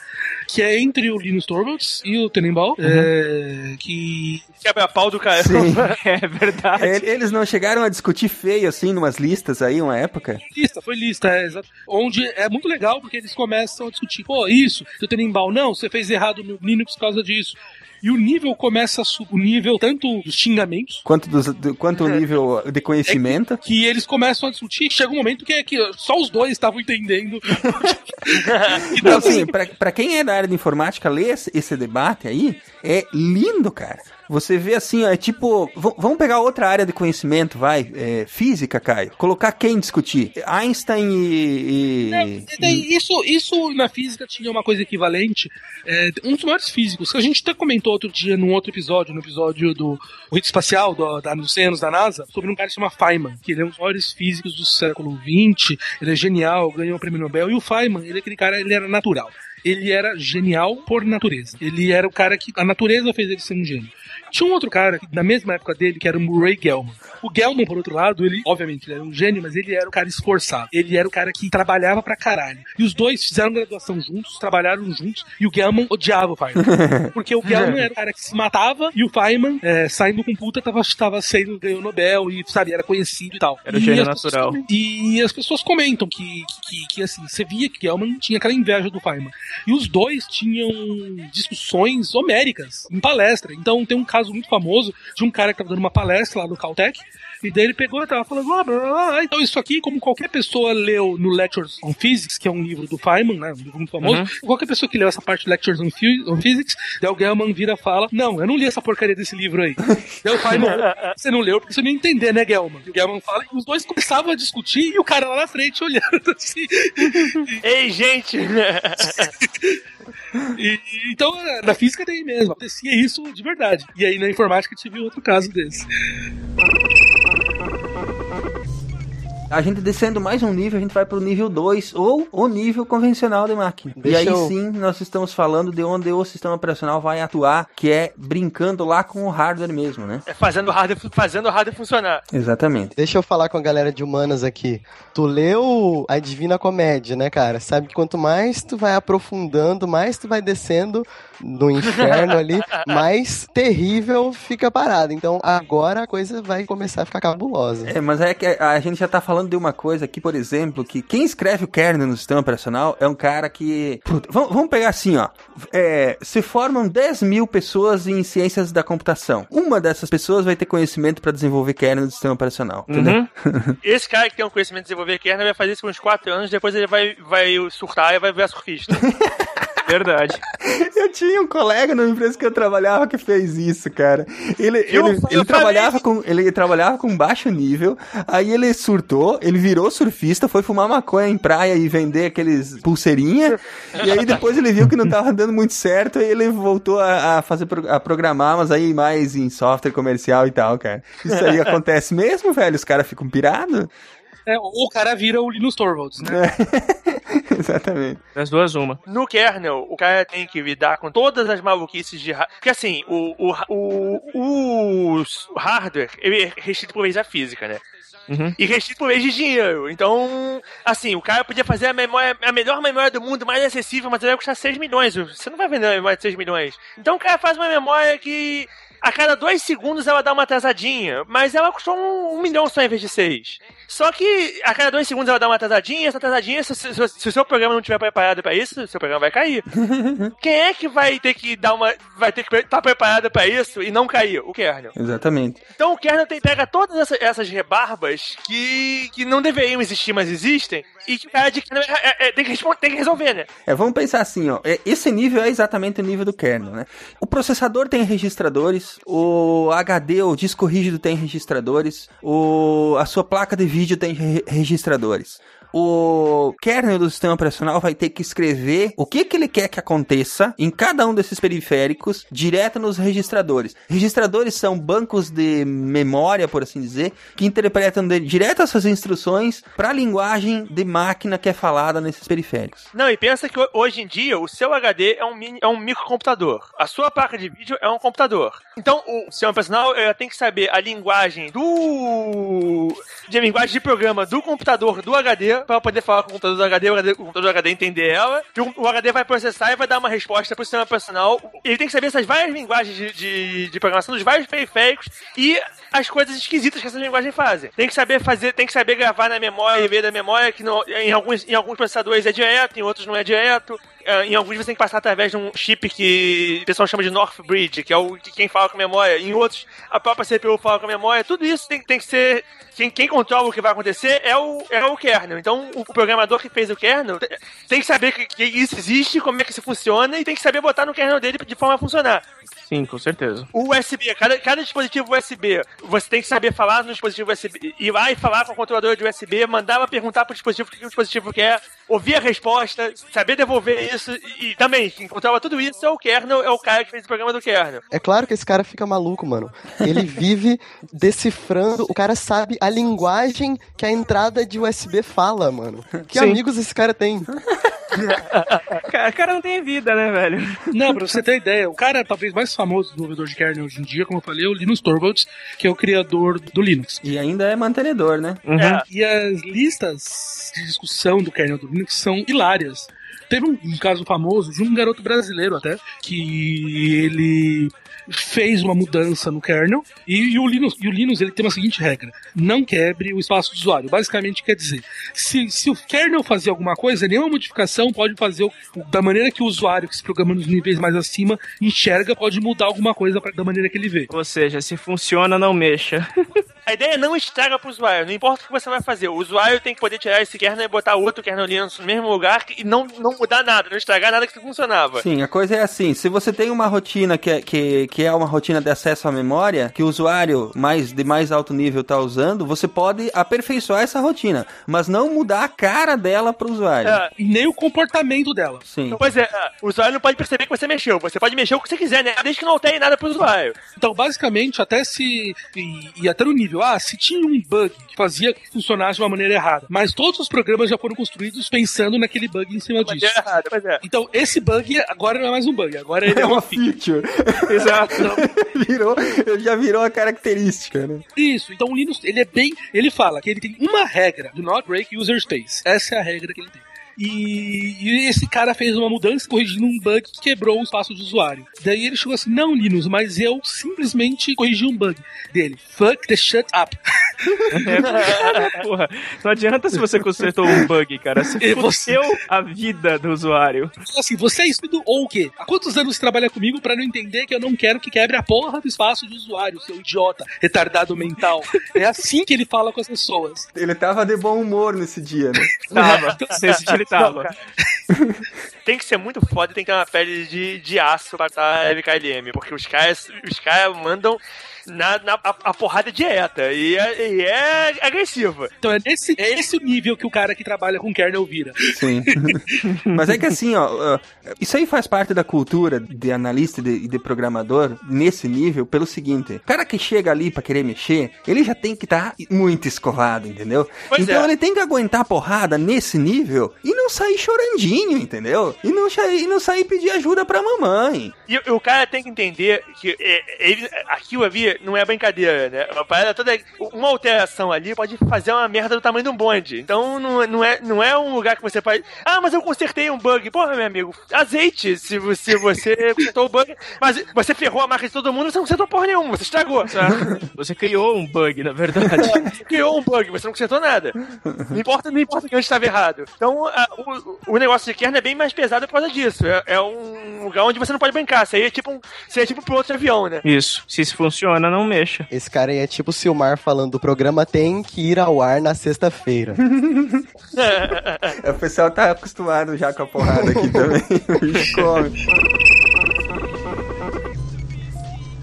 que é entre o Linus Torvalds e o Tenenbaum, é, que Quebra pau do cara. Sim. É verdade. É, Eles não chegaram a discutir feio assim, numas listas aí, uma época? lista, foi lista, é, exato. Onde é muito legal porque eles começam a discutir, pô, isso, do Tenenbaum, não, você fez errado no Linux por causa disso. E o nível começa a subir, o nível tanto dos xingamentos, Quanto, dos, do, quanto o nível de conhecimento? que eles começam a discutir, que chega um momento que, é que só os dois estavam entendendo. Então, assim, pra, pra quem é da área de informática, ler esse, esse debate aí é lindo, cara. Você vê assim, ó, é tipo. vamos pegar outra área de conhecimento, vai. é, física, Caio. Colocar quem discutir? Einstein e. e- daí, isso, isso na física tinha uma coisa equivalente. É, um dos maiores físicos, que a gente até comentou outro dia num outro episódio, no episódio do Rito Espacial, do, da, dos anos da NASA, sobre um cara que se chama Feynman, que ele é um dos maiores físicos do século XX, ele é genial, ganhou o prêmio Nobel, e o Feynman, ele é aquele cara, ele era natural. Ele era genial por natureza. Ele era o cara que a natureza fez ele ser um gênio. Tinha um outro cara, na mesma época dele, que era o Murray Gell-mann. O Gell-mann, por outro lado, ele, obviamente, ele era um gênio, mas ele era o cara esforçado. Ele era o cara que trabalhava pra caralho. E os dois fizeram graduação juntos, trabalharam juntos, e o Gell-mann odiava o Feynman. Porque o Gell-mann era o cara que se matava, e o Feynman, é, saindo com puta, tava, tava sendo, ganhou Nobel, e, sabe, era conhecido e tal. Era o E gênio pessoas natural. E as pessoas comentam que, que, que, assim, você via que Gell-mann tinha aquela inveja do Feynman. E os dois tinham discussões homéricas em palestra. Então tem um caso muito famoso de um cara que estava dando uma palestra lá no Caltech. E daí ele pegou e tava falando, blá, blá, blá, blá. então isso aqui, como qualquer pessoa leu no Lectures on Physics, que é um livro do Feynman, né, um livro muito famoso, Uhum. qualquer pessoa que leu essa parte de Lectures on, on Physics, daí o Gell-mann vira e fala, não, eu não li essa porcaria desse livro aí. daí o Feynman, você não leu porque você não ia entender, né, Gell-mann? E o Gell-mann fala, e os dois começavam a discutir, e o cara lá na frente olhando assim, Ei, gente! E- então, na física tem mesmo. Acontecia isso de verdade. E aí na informática tive outro caso desse. A gente descendo mais um nível, a gente vai pro nível 2, ou o nível convencional de máquina. Deixa e aí eu- sim, nós estamos falando de onde o sistema operacional vai atuar, que é brincando lá com o hardware mesmo, né? É fazendo o hardware, fazendo o hardware funcionar. Exatamente. Deixa eu falar com a galera de humanas aqui. Tu leu a Divina Comédia, né, cara? Sabe que quanto mais tu vai aprofundando, mais tu vai descendo no inferno ali, mais terrível fica a parada. Então agora a coisa vai começar a ficar cabulosa. É, mas é que a gente já tá falando de uma coisa aqui, por exemplo, que quem escreve o kernel no sistema operacional é um cara que. Puta, vamos, pegar assim, ó. É, se formam 10 mil pessoas em ciências da computação. Uma dessas pessoas vai ter conhecimento para desenvolver kernel do sistema operacional. Entendeu? Uhum. Esse cara que tem um conhecimento de desenvolver kernel vai fazer isso por uns 4 anos, depois ele vai, vai surtar e vai virar surfista. Verdade. Eu tinha um colega na empresa que eu trabalhava que fez isso, cara. Ele, Eu- ele, eu ele trabalhava com ele trabalhava com baixo nível, aí ele surtou, ele virou surfista, foi fumar maconha em praia e vender aqueles pulseirinha, e aí depois ele viu que não tava dando muito certo e ele voltou a, a fazer a programar, mas aí mais em software comercial e tal, cara. Isso aí acontece mesmo, velho? Os caras ficam pirados? É, ou o cara vira o Linus Torvalds, né? Exatamente. Das duas, uma. No kernel, o cara tem que lidar com todas as maluquices de hardware. Porque assim, o, o, o, o hardware, ele é restrito por vez da física, né? Uhum. E restrito por vez de dinheiro. Então, assim, o cara podia fazer a memória, a melhor memória do mundo, mais acessível, mas ela vai custar 6 milhões. Você não vai vender uma memória de 6 milhões. Então o cara faz uma memória que a cada dois segundos ela dá uma atrasadinha, mas ela custou um, um milhão só em vez de seis. Só que a cada dois segundos ela dá uma atrasadinha, essa atrasadinha, se, se- se o seu programa não estiver preparado pra isso, o seu programa vai cair. Quem é que vai ter que dar uma. vai ter que estar preparado pra isso e não cair? O kernel. Exatamente. Então o kernel tem, pega todas essa- essas rebarbas que, que não deveriam existir, mas existem, e cara de kernel é- é- é- tem, que respon- tem que resolver, né? É, vamos pensar assim, ó. é, Esse nível é exatamente o nível do kernel, né? O processador tem registradores, o HD, o disco rígido tem registradores, o, a sua placa de vídeo tem re- registradores. O kernel do sistema operacional vai ter que escrever o que, que ele quer que aconteça em cada um desses periféricos direto nos registradores. Registradores são bancos de memória, por assim dizer, que interpretam de, direto essas instruções para a linguagem de máquina que é falada nesses periféricos. Não, e pensa que ho- hoje em dia o seu HD é um, mini, é um microcomputador. A sua placa de vídeo é um computador. Então, o sistema operacional tem que saber a linguagem do. De linguagem de programa do computador do HD, para poder falar com o computador do HD, o, HD, o computador do HD entender ela. O, o HD vai processar e vai dar uma resposta pro sistema operacional. Ele tem que saber essas várias linguagens de, de, de programação dos vários periféricos e as coisas esquisitas que essas linguagens fazem. Tem que saber fazer, tem que saber gravar na memória e ver da memória, que no- em, alguns, em alguns processadores é direto, em outros não é direto. Ah, Em alguns você tem que passar através de um chip que o pessoal chama de North Bridge, que é o que quem fala com a memória. Em outros, a própria CPU fala com a memória. Tudo isso tem, tem que ser. Quem, quem controla o que vai acontecer é o, é o kernel. Então, o programador que fez o kernel te- tem que saber que, que isso existe, como é que isso funciona, e tem que saber botar no kernel dele de forma a funcionar. Sim, com certeza. O USB, cada, cada dispositivo USB, você tem que saber falar no dispositivo USB, ir lá e falar com o controlador de USB, mandar ela perguntar pro dispositivo o que o dispositivo quer, ouvir a resposta, saber devolver isso, e, e também, quem controla tudo isso é o kernel, é o cara que fez o programa do kernel. É claro que esse cara fica maluco, mano. Ele vive decifrando, o cara sabe a linguagem que a entrada de USB fala, mano. Que Sim. amigos esse cara tem? Cara, cara não tem vida, né, velho? Não, pra você ter ideia, o cara talvez mais famoso desenvolvedor de kernel hoje em dia, como eu falei, é o Linus Torvalds, que é o criador do Linux. E ainda é mantenedor, né? É, e as listas de discussão do kernel do Linux são hilárias. Teve um, um caso famoso de um garoto brasileiro até, que ele fez uma mudança no kernel e, e o Linux, e o Linux ele tem uma seguinte regra: não quebre o espaço do usuário. Basicamente quer dizer, se, se o kernel fazer alguma coisa, nenhuma modificação pode fazer o- o- da maneira que o usuário que se programa nos níveis mais acima enxerga, pode mudar alguma coisa pra- da maneira que ele vê. Ou seja, se funciona, não mexa. A ideia é não estraga pro usuário, não importa o que você vai fazer, o usuário tem que poder tirar esse kernel e botar outro kernel Linux no mesmo lugar e não, não mudar nada, não estragar nada que funcionava. Sim, a coisa é assim, se você tem uma rotina que é, que, que é uma rotina de acesso à memória, que o usuário mais, de mais alto nível está usando, você pode aperfeiçoar essa rotina, mas não mudar a cara dela para o usuário. É, E nem o comportamento dela. Sim. Pois é, é, o usuário não pode perceber que você mexeu, você pode mexer o que você quiser, né? Desde que não altere nada pro usuário. Então, basicamente, até se. E, e até no nível, ah, se tinha um bug que fazia que funcionasse de uma maneira errada, mas todos os programas já foram construídos pensando naquele bug em cima disso. Errada, pois é. Então, esse bug agora não é mais um bug, agora ele é uma feature. Exato. virou, já virou a característica, né? Isso, então o Linux, ele é bem. Ele fala que ele tem uma regra: do not break user space. Essa é a regra que ele tem. E, e esse cara fez uma mudança corrigindo um bug que quebrou o espaço de usuário. Daí ele chegou assim: Não, Linux, mas eu simplesmente corrigi um bug dele. Fuck the shut up. É, porra, não adianta se você consertou um bug, cara. Você você- a vida do usuário. Assim, você é estúpido ou o quê? Há quantos anos você trabalha comigo pra não entender que eu não quero que quebre a porra do espaço de usuário, seu idiota, retardado mental? É assim que ele fala com as pessoas. Ele tava de bom humor nesse dia, né? Tava. Nesse dia ele tava. Tem que ser muito foda e tem que ter uma pele de, de aço pra estar LKLM, porque os caras, os caras mandam na, na a, a porrada direta e é, e é agressiva. Então é esse, é esse nível que o cara que trabalha com kernel vira. Sim. Mas é que assim, ó, isso aí faz parte da cultura de analista e de, e de programador nesse nível pelo seguinte: o cara que chega ali pra querer mexer, ele já tem que estar muito escovado, entendeu? Pois então é. ele tem que aguentar a porrada nesse nível e não sair chorandinho, entendeu? E não, e não sair pedir ajuda pra mamãe. E, o- o cara tem que entender que é, ele, aquilo não é brincadeira, né? Uma parada toda. Uma alteração ali pode fazer uma merda do tamanho de um bonde. Então não, não, é, não é um lugar que você pode. Ah, mas eu consertei um bug. Porra, meu amigo, azeite se você, você consertou o bug. Mas você ferrou a máquina de todo mundo, você não consertou porra nenhuma, você estragou. Você criou um bug, na verdade. Você criou um bug, você não consertou nada. Não importa, não importa que antes estava errado. Então, a- o, o negócio de kernel é bem mais pesado por causa disso. É, é um lugar onde você não pode brincar. Isso aí é tipo um, isso aí é tipo um piloto de avião, né? Isso. Se isso funciona, não mexa. Esse cara aí é tipo o Silmar falando: o programa tem que ir ao ar na sexta-feira. O pessoal tá acostumado já com a porrada aqui também. O bicho come.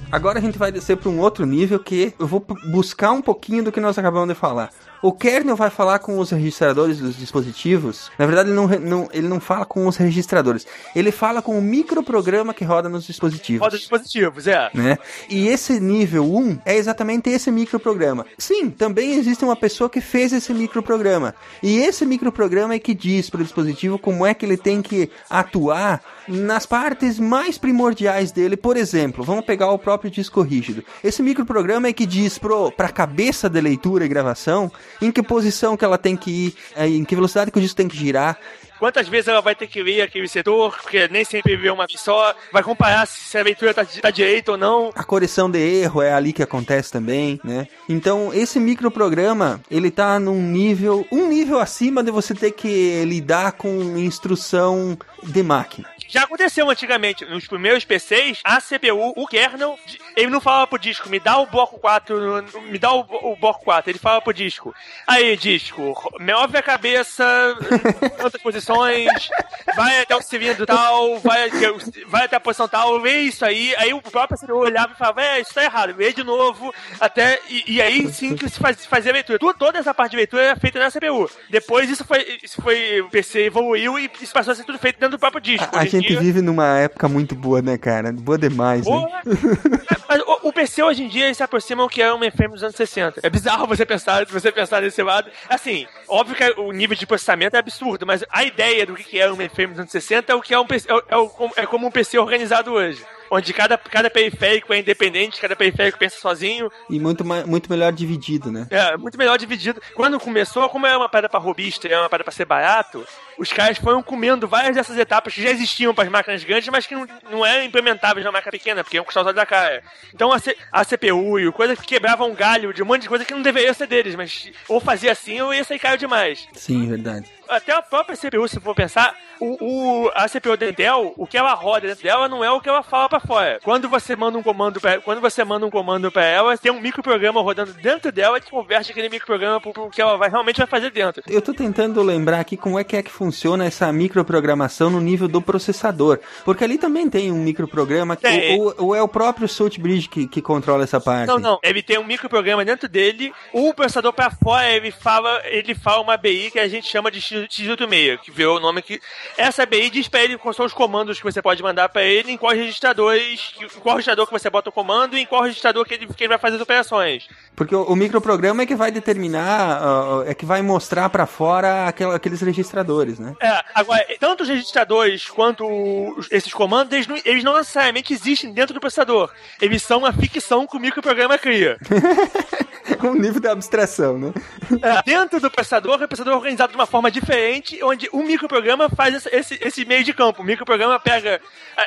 Agora a gente vai descer para um outro nível que eu vou buscar um pouquinho do que nós acabamos de falar. O kernel vai falar com os registradores dos dispositivos. Na verdade, ele não, não- ele não fala com os registradores. Ele fala com o microprograma que roda nos dispositivos. Roda dispositivos, é. né? E esse nível 1 é exatamente esse microprograma. Sim, também existe uma pessoa que fez esse microprograma. E esse microprograma é que diz para o dispositivo como é que ele tem que atuar nas partes mais primordiais dele. Por exemplo, vamos pegar o próprio disco rígido. Esse microprograma é que diz para a cabeça de leitura e gravação em que posição que ela tem que ir, eh, em que velocidade que o disco tem que girar, Quantas vezes ela vai ter que ler aquele setor, porque nem sempre vê uma vez só. Vai comparar se a leitura tá, tá direita ou não. A correção de erro é ali que acontece também, né? Então, esse microprograma, ele tá num nível, um nível acima de você ter que lidar com instrução de máquina. Já aconteceu antigamente, nos primeiros PCs, a CPU, o kernel, ele não falava pro disco, me dá o bloco 4, me dá o, o bloco 4, ele fala pro disco. Aí, disco, move a cabeça, tantas posições, vai até o cilindro tal, vai, vai até a posição tal, vê isso aí. Aí o próprio CPU olhava e falava, é, isso tá errado, vê de novo, até, e, e aí sim que se faz, fazia a leitura. Toda essa parte de leitura era feita na CPU. Depois isso foi, isso foi, o PC evoluiu e isso passou a ser tudo feito dentro do próprio disco. A Hoje em gente vive numa época muito boa, né, cara? Boa demais, né? Porra. Mas o, o PC hoje em dia ele se aproxima ao que era um mainframe dos anos 60. É bizarro você pensar, se você pensar nesse lado. Assim, óbvio que o nível de processamento é absurdo, mas a ideia do que é um mainframe dos anos 60 é o que é um PC, é, é o- é como um PC organizado hoje. Onde cada, cada periférico é independente, cada periférico pensa sozinho. E muito, muito melhor dividido, né? É, muito melhor dividido. Quando começou, como era uma parada pra robista e era uma parada pra ser barato, os caras foram comendo várias dessas etapas que já existiam para as máquinas grandes, mas que não, não eram implementáveis na máquina pequena, porque iam custar os olhos da cara. Então a, C- a CPU e o coisa que quebravam um galho de um monte de coisa que não deveria ser deles, mas ou fazia assim ou ia sair caro demais. Sim, verdade. Até a própria CPU, se for pensar, o, o- a CPU da Intel, o que ela roda dentro dela não é o que ela fala pra fora. Quando você manda um comando pra, quando você manda um comando para ela, tem um microprograma rodando dentro dela que converte aquele microprograma pro, pro que ela vai, realmente vai fazer dentro. Eu tô tentando lembrar aqui como é que é que funciona essa microprogramação no nível do processador. Porque ali também tem um microprograma que Tem. ou, ou é o próprio Salt Bridge que, que controla essa parte. Não, não. Ele tem um microprograma dentro dele. O processador pra fora, ele fala, ele fala uma ABI que a gente chama de X- X86, que virou o nome que. Essa ABI diz pra ele quais são os comandos que você pode mandar pra ele, em quais registradores, em qual registrador que você bota o comando e em qual registrador que ele, que ele vai fazer as operações. Porque o, o microprograma é que vai determinar, ó, é que vai mostrar pra fora aquela- aqueles registradores, né? É, agora, tanto os registradores quanto os- esses comandos, eles não, eles não necessariamente existem dentro do processador. Eles são uma ficção que o microprograma cria. um nível de abstração, né? É, dentro do processador, o processador é organizado de uma forma diferente, onde o microprograma faz esse, esse, meio de campo. O microprograma pega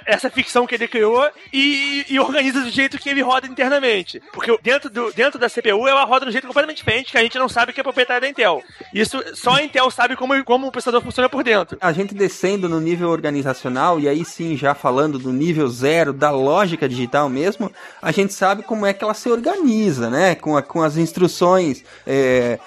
essa ficção que ele criou e, e organiza do jeito que ele roda internamente. Porque dentro, do, dentro da CPU, ela roda de um jeito completamente diferente, que a gente não sabe que é proprietário da Intel. Isso só a Intel sabe como, como o processador funciona por dentro. A gente descendo no nível organizacional, e aí sim, já falando do nível zero da lógica digital mesmo, a gente sabe como é que ela se organiza, né? Com, a- com as instruções é,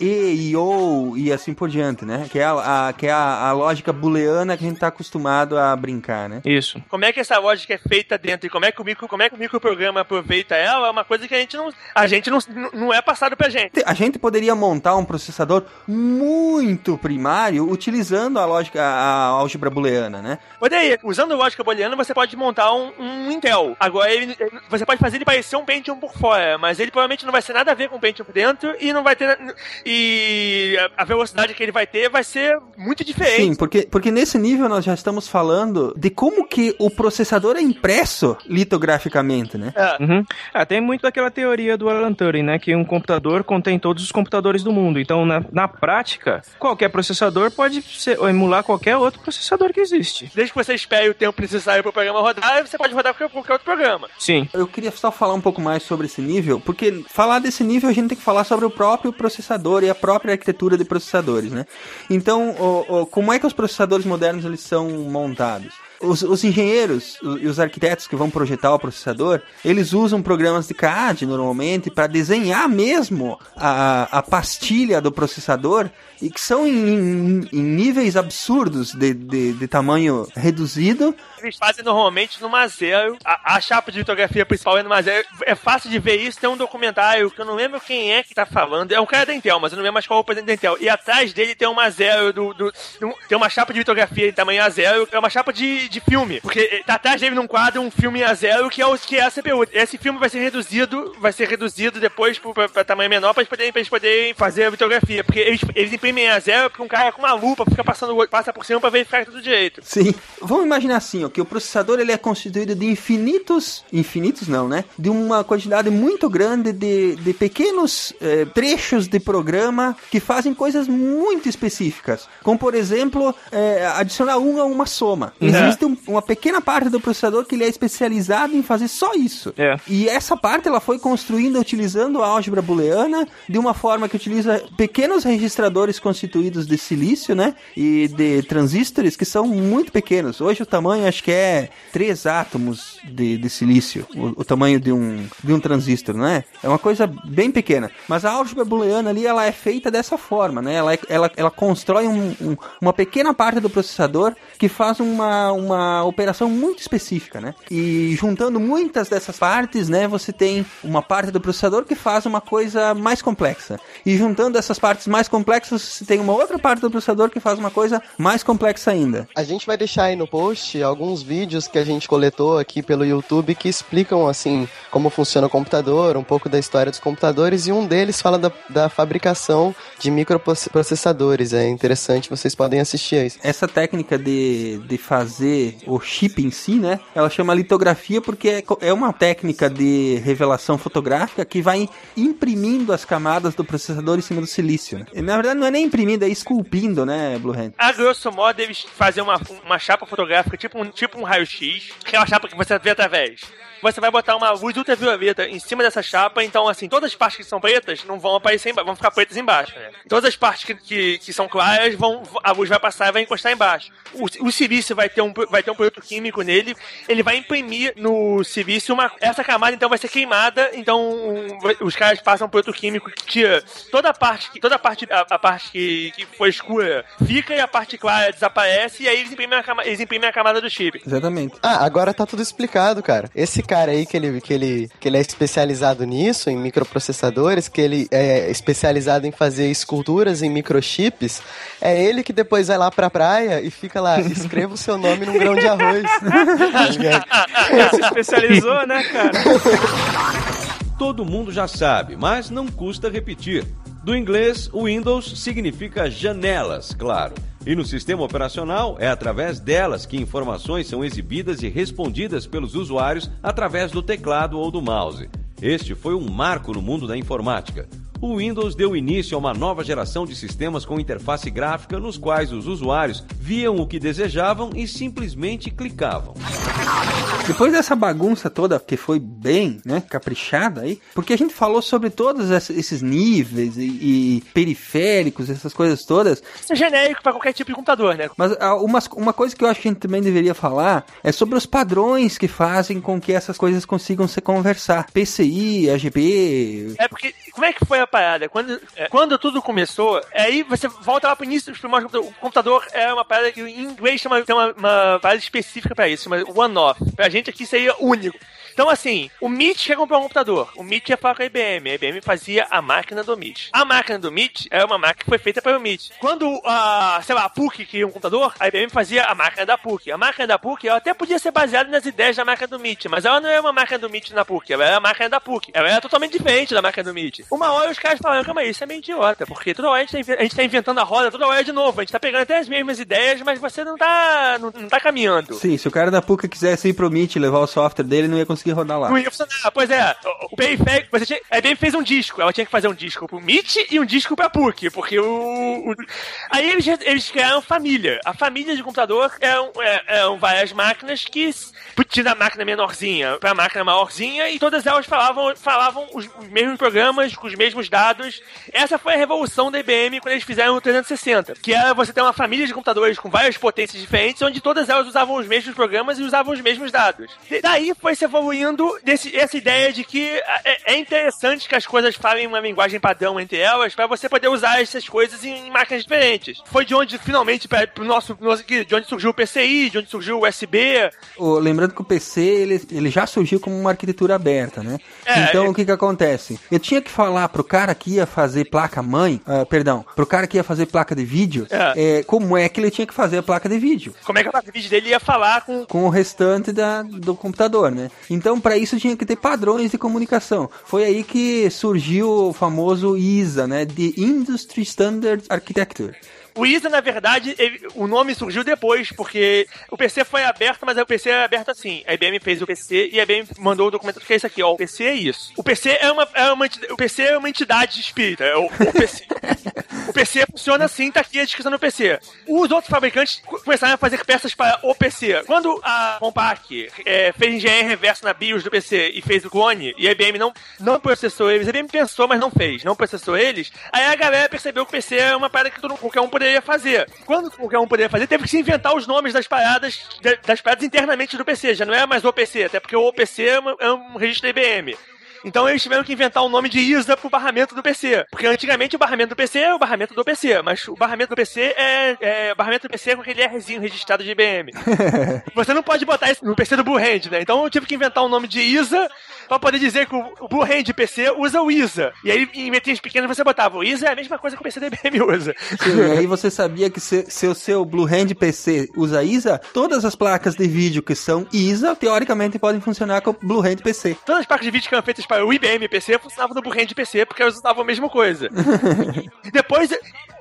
E e O e assim por diante, né? Que é, a, a- que é a, a lógica booleana que a gente tá acostumado a brincar, né? Isso. Como é que essa lógica é feita dentro e como é que o, micro, como é que o microprograma aproveita ela é uma coisa que a gente não, a gente não, não é passado pra gente. A gente poderia montar um processador muito primário utilizando a lógica, a, a álgebra booleana, né? Poderia, usando lógica booleana, você pode montar um, um Intel. Agora, ele- você pode fazer ele parecer um Pentium por fora, mas ele provavelmente não vai ser nada a ver com o Pentium por dentro e não vai ter. E a- a velocidade que ele vai ter vai ser muito diferente. Sim, porque, porque nesse nível nós já estamos falando de como que o processador é impresso litograficamente, né? Uhum. Ah, tem muito daquela teoria do Alan Turing, né? Que um computador contém todos os computadores do mundo. Então, na, na prática, qualquer processador pode ser, emular qualquer outro processador que existe. Desde que você espere o tempo necessário para o programa rodar, você pode rodar qualquer, qualquer outro programa. Sim. Eu queria só falar um pouco mais sobre esse nível, porque falar desse nível a gente tem que falar sobre o próprio processador e a própria arquitetura de processadores, né? Então, o- o- como é que os processadores modernos eles são montados? Os, os engenheiros e os arquitetos que vão projetar o processador, eles usam programas de CAD normalmente para desenhar mesmo a, a pastilha do processador e que são em, em- em níveis absurdos de, de, de tamanho reduzido eles fazem normalmente numa zero. A, a chapa de litografia principal é numa zero. É fácil de ver isso. Tem um documentário que eu não lembro quem é que tá falando. É um cara da Intel, mas eu não lembro mais qual é o presidente da Intel. E atrás dele tem uma zero do. do- um- tem uma chapa de litografia em tamanho A0. É uma chapa de, de filme. Porque tá atrás dele num quadro um filme A0 que é, o, que é a CPU. Esse filme vai ser reduzido. Vai ser reduzido depois pro- pra, pra tamanho menor pra eles poderem, pra eles poderem fazer a litografia. Porque eles, eles imprimem A0 porque um cara com uma lupa fica passando, passa por cima pra verificar tudo direito. Sim. Vamos imaginar assim, ó, que o processador ele é constituído de infinitos, infinitos não, né? De uma quantidade muito grande de, de pequenos eh, trechos de programa que fazem coisas muito específicas. Como, por exemplo, eh, adicionar um a uma soma. Existe um- uma pequena parte do processador que ele é especializado em fazer só isso. É. E essa parte ela foi construída utilizando a álgebra booleana de uma forma que utiliza pequenos registradores constituídos de silício, né? E de transistores que são muito pequenos. Hoje o tamanho acho que é 3 átomos de, de silício, o, o tamanho de um, de um transistor, não é? É uma coisa bem pequena. Mas a álgebra booleana ali ela é feita dessa forma, né? Ela, é- ela, ela constrói um- um- uma pequena parte do processador que faz uma, uma operação muito específica, né? E juntando muitas dessas partes, né, você tem uma parte do processador que faz uma coisa mais complexa. E juntando essas partes mais complexas, você tem uma outra parte do processador que faz uma coisa mais complexa ainda. A gente vai deixar aí no post alguns vídeos que a gente coletou aqui pelo YouTube que explicam, assim, como funciona o computador, um pouco da história dos computadores, e um deles fala da, da fabricação de microprocessadores. É interessante, vocês podem assistir a isso. Essa técnica de, de fazer o chip em si, né? Ela chama litografia porque é, é uma técnica de revelação fotográfica que vai imprimindo as camadas do processador em cima do silício. Né? Na verdade, não é nem imprimindo, é esculpindo, né, Blue Hand? A grosso modo, eles fazem uma, uma chapa fotográfica, tipo um, tipo um raio-x, que é uma chapa que você vê através. Você vai botar uma luz ultravioleta em cima dessa chapa, então, assim, todas as partes que são pretas não vão aparecer embaixo, vão ficar pretas embaixo. Né? Todas as partes que, que, que são claras, vão, a luz vai passar e vai encostar embaixo. O, o silício vai ter, um, vai ter um produto químico nele, ele vai imprimir no silício uma. Essa camada, então, vai ser queimada, então um, os caras passam um produto químico que tira toda a parte, que- toda a parte, a, a parte que, que foi escura fica e a parte clara desaparece, e aí eles imprimem a, cama- eles imprimem a camada do chip. Exatamente. Ah, agora tá tudo explicado, cara. Esse cara aí que ele, que ele, que ele é especializado nisso, em microprocessadores, que ele é especializado em fazer esculturas em microchips, é ele que depois vai lá pra praia e fica lá, escreva o seu nome num grão de arroz. Tá? Se especializou, né, cara? Todo mundo já sabe, mas não custa repetir. Do inglês, o Windows significa janelas, claro. E no sistema operacional, é através delas que informações são exibidas e respondidas pelos usuários através do teclado ou do mouse. Este foi um marco no mundo da informática. O Windows deu início a uma nova geração de sistemas com interface gráfica nos quais os usuários viam o que desejavam e simplesmente clicavam. Depois dessa bagunça toda, que foi bem, né, caprichada aí, porque a gente falou sobre todos ess- esses níveis e, e periféricos, essas coisas todas, Isso é genérico pra qualquer tipo de computador, né? mas ah, umas- uma coisa que eu acho que a gente também deveria falar é sobre os padrões que fazem com que essas coisas consigam se conversar. PCI, AGB, É porque, como é que foi a parada? Quando, é, quando tudo começou, aí você volta lá pro início dos primórdios do computador. O computador é uma parada que em inglês chama, tem uma, uma parada específica pra isso, chama one-off. Pra gente aqui seria único. Então, assim, o MIT quer comprar um computador. O MIT ia falar com a IBM. A IBM fazia a máquina do MIT. A máquina do MIT é uma máquina que foi feita pelo MIT. Quando, a, sei lá, a PUC queria um computador, a IBM fazia a máquina da PUC. A máquina da PUC ela até podia ser baseada nas ideias da máquina do MIT, mas ela não é uma máquina do MIT na PUC, ela é a máquina da PUC. Ela é totalmente diferente da máquina do MIT. Uma hora os caras falaram, calma aí, isso é meio idiota, porque toda hora a gente, tá, a gente tá inventando a roda toda hora de novo. A gente tá pegando até as mesmas ideias, mas você não tá, não, não tá caminhando. Sim, se o cara da PUC quisesse ir pro e levar o software dele, não ia conseguir rodar lá. Não ia funcionar. Pois é, o- você tinha, a IBM fez um disco, ela tinha que fazer um disco pro MIT e um disco pra PUC, porque o... aí eles, eles criaram família. A família de computador eram, é- eram várias máquinas que da máquina menorzinha pra máquina maiorzinha e todas elas falavam, falavam os, os mesmos programas, com os mesmos dados. Essa foi a revolução da IBM quando eles fizeram o 360, que era você ter uma família de computadores com várias potências diferentes, onde todas elas usavam os mesmos programas e usavam os mesmos dados. Daí foi se evoluindo desse, essa ideia de que é, é interessante que as coisas falem uma linguagem padrão entre elas para você poder usar essas coisas em máquinas diferentes. Foi de onde finalmente pra, pro nosso, nosso de onde surgiu o PCI, de onde surgiu o USB. O- lembrando que o PC ele, ele já surgiu como uma arquitetura aberta, né? É, então é- o que que acontece? Eu tinha que falar pro cara que ia fazer placa mãe, ah, perdão, pro cara que ia fazer placa de vídeo, É. é, como é que ele tinha que fazer a placa de vídeo. Como é que a placa de vídeo dele ia falar com Com o restante da, do computador, né? Então, para isso tinha que ter padrões de comunicação. Foi aí que surgiu o famoso ISA, né? The Industry Standard Architecture. O ISA, na verdade, ele- o nome surgiu depois, porque o PC foi aberto, mas o PC é aberto assim. A IBM fez o PC e a IBM mandou o documento que é isso aqui, ó. O PC é isso. O PC é uma, é uma, o PC é uma entidade espírita. É o, o PC. o PC funciona assim, tá aqui a descrição do PC. Os outros fabricantes co- começaram a fazer peças para o PC. Quando a Compaq é, fez engenharia reversa na BIOS do PC e fez o clone, e a IBM não, não processou eles, a IBM pensou, mas não fez, não processou eles, aí a galera percebeu que o PC é uma parada que todo, qualquer um fazer. Quando qualquer um poderia fazer, teve que se inventar os nomes das paradas, da- das paradas internamente do PC, já não é mais o PC, até porque o PC é, é um registro da IBM. Então eles tiveram que inventar o nome de ISA pro barramento do PC. Porque antigamente o barramento do PC é o barramento do PC, mas o barramento do PC é, é barramento do PC com aquele Rzinho registrado de IBM. Você não pode botar isso no PC do Blue Hand, né? Então eu tive que inventar o nome de ISA pra poder dizer que o o Blue Hand PC usa o ISA. E aí em letrinhas pequenas você botava o ISA é a mesma coisa que o PC da IBM usa. Sim, e aí você sabia que se, se o seu Blue Hand PC usa ISA, todas as placas de vídeo que são ISA, teoricamente podem funcionar com o Blue Hand PC. Todas as placas de vídeo que eram feitas para o IBM PC funcionavam no Blue Hand PC porque elas usavam a mesma coisa. Depois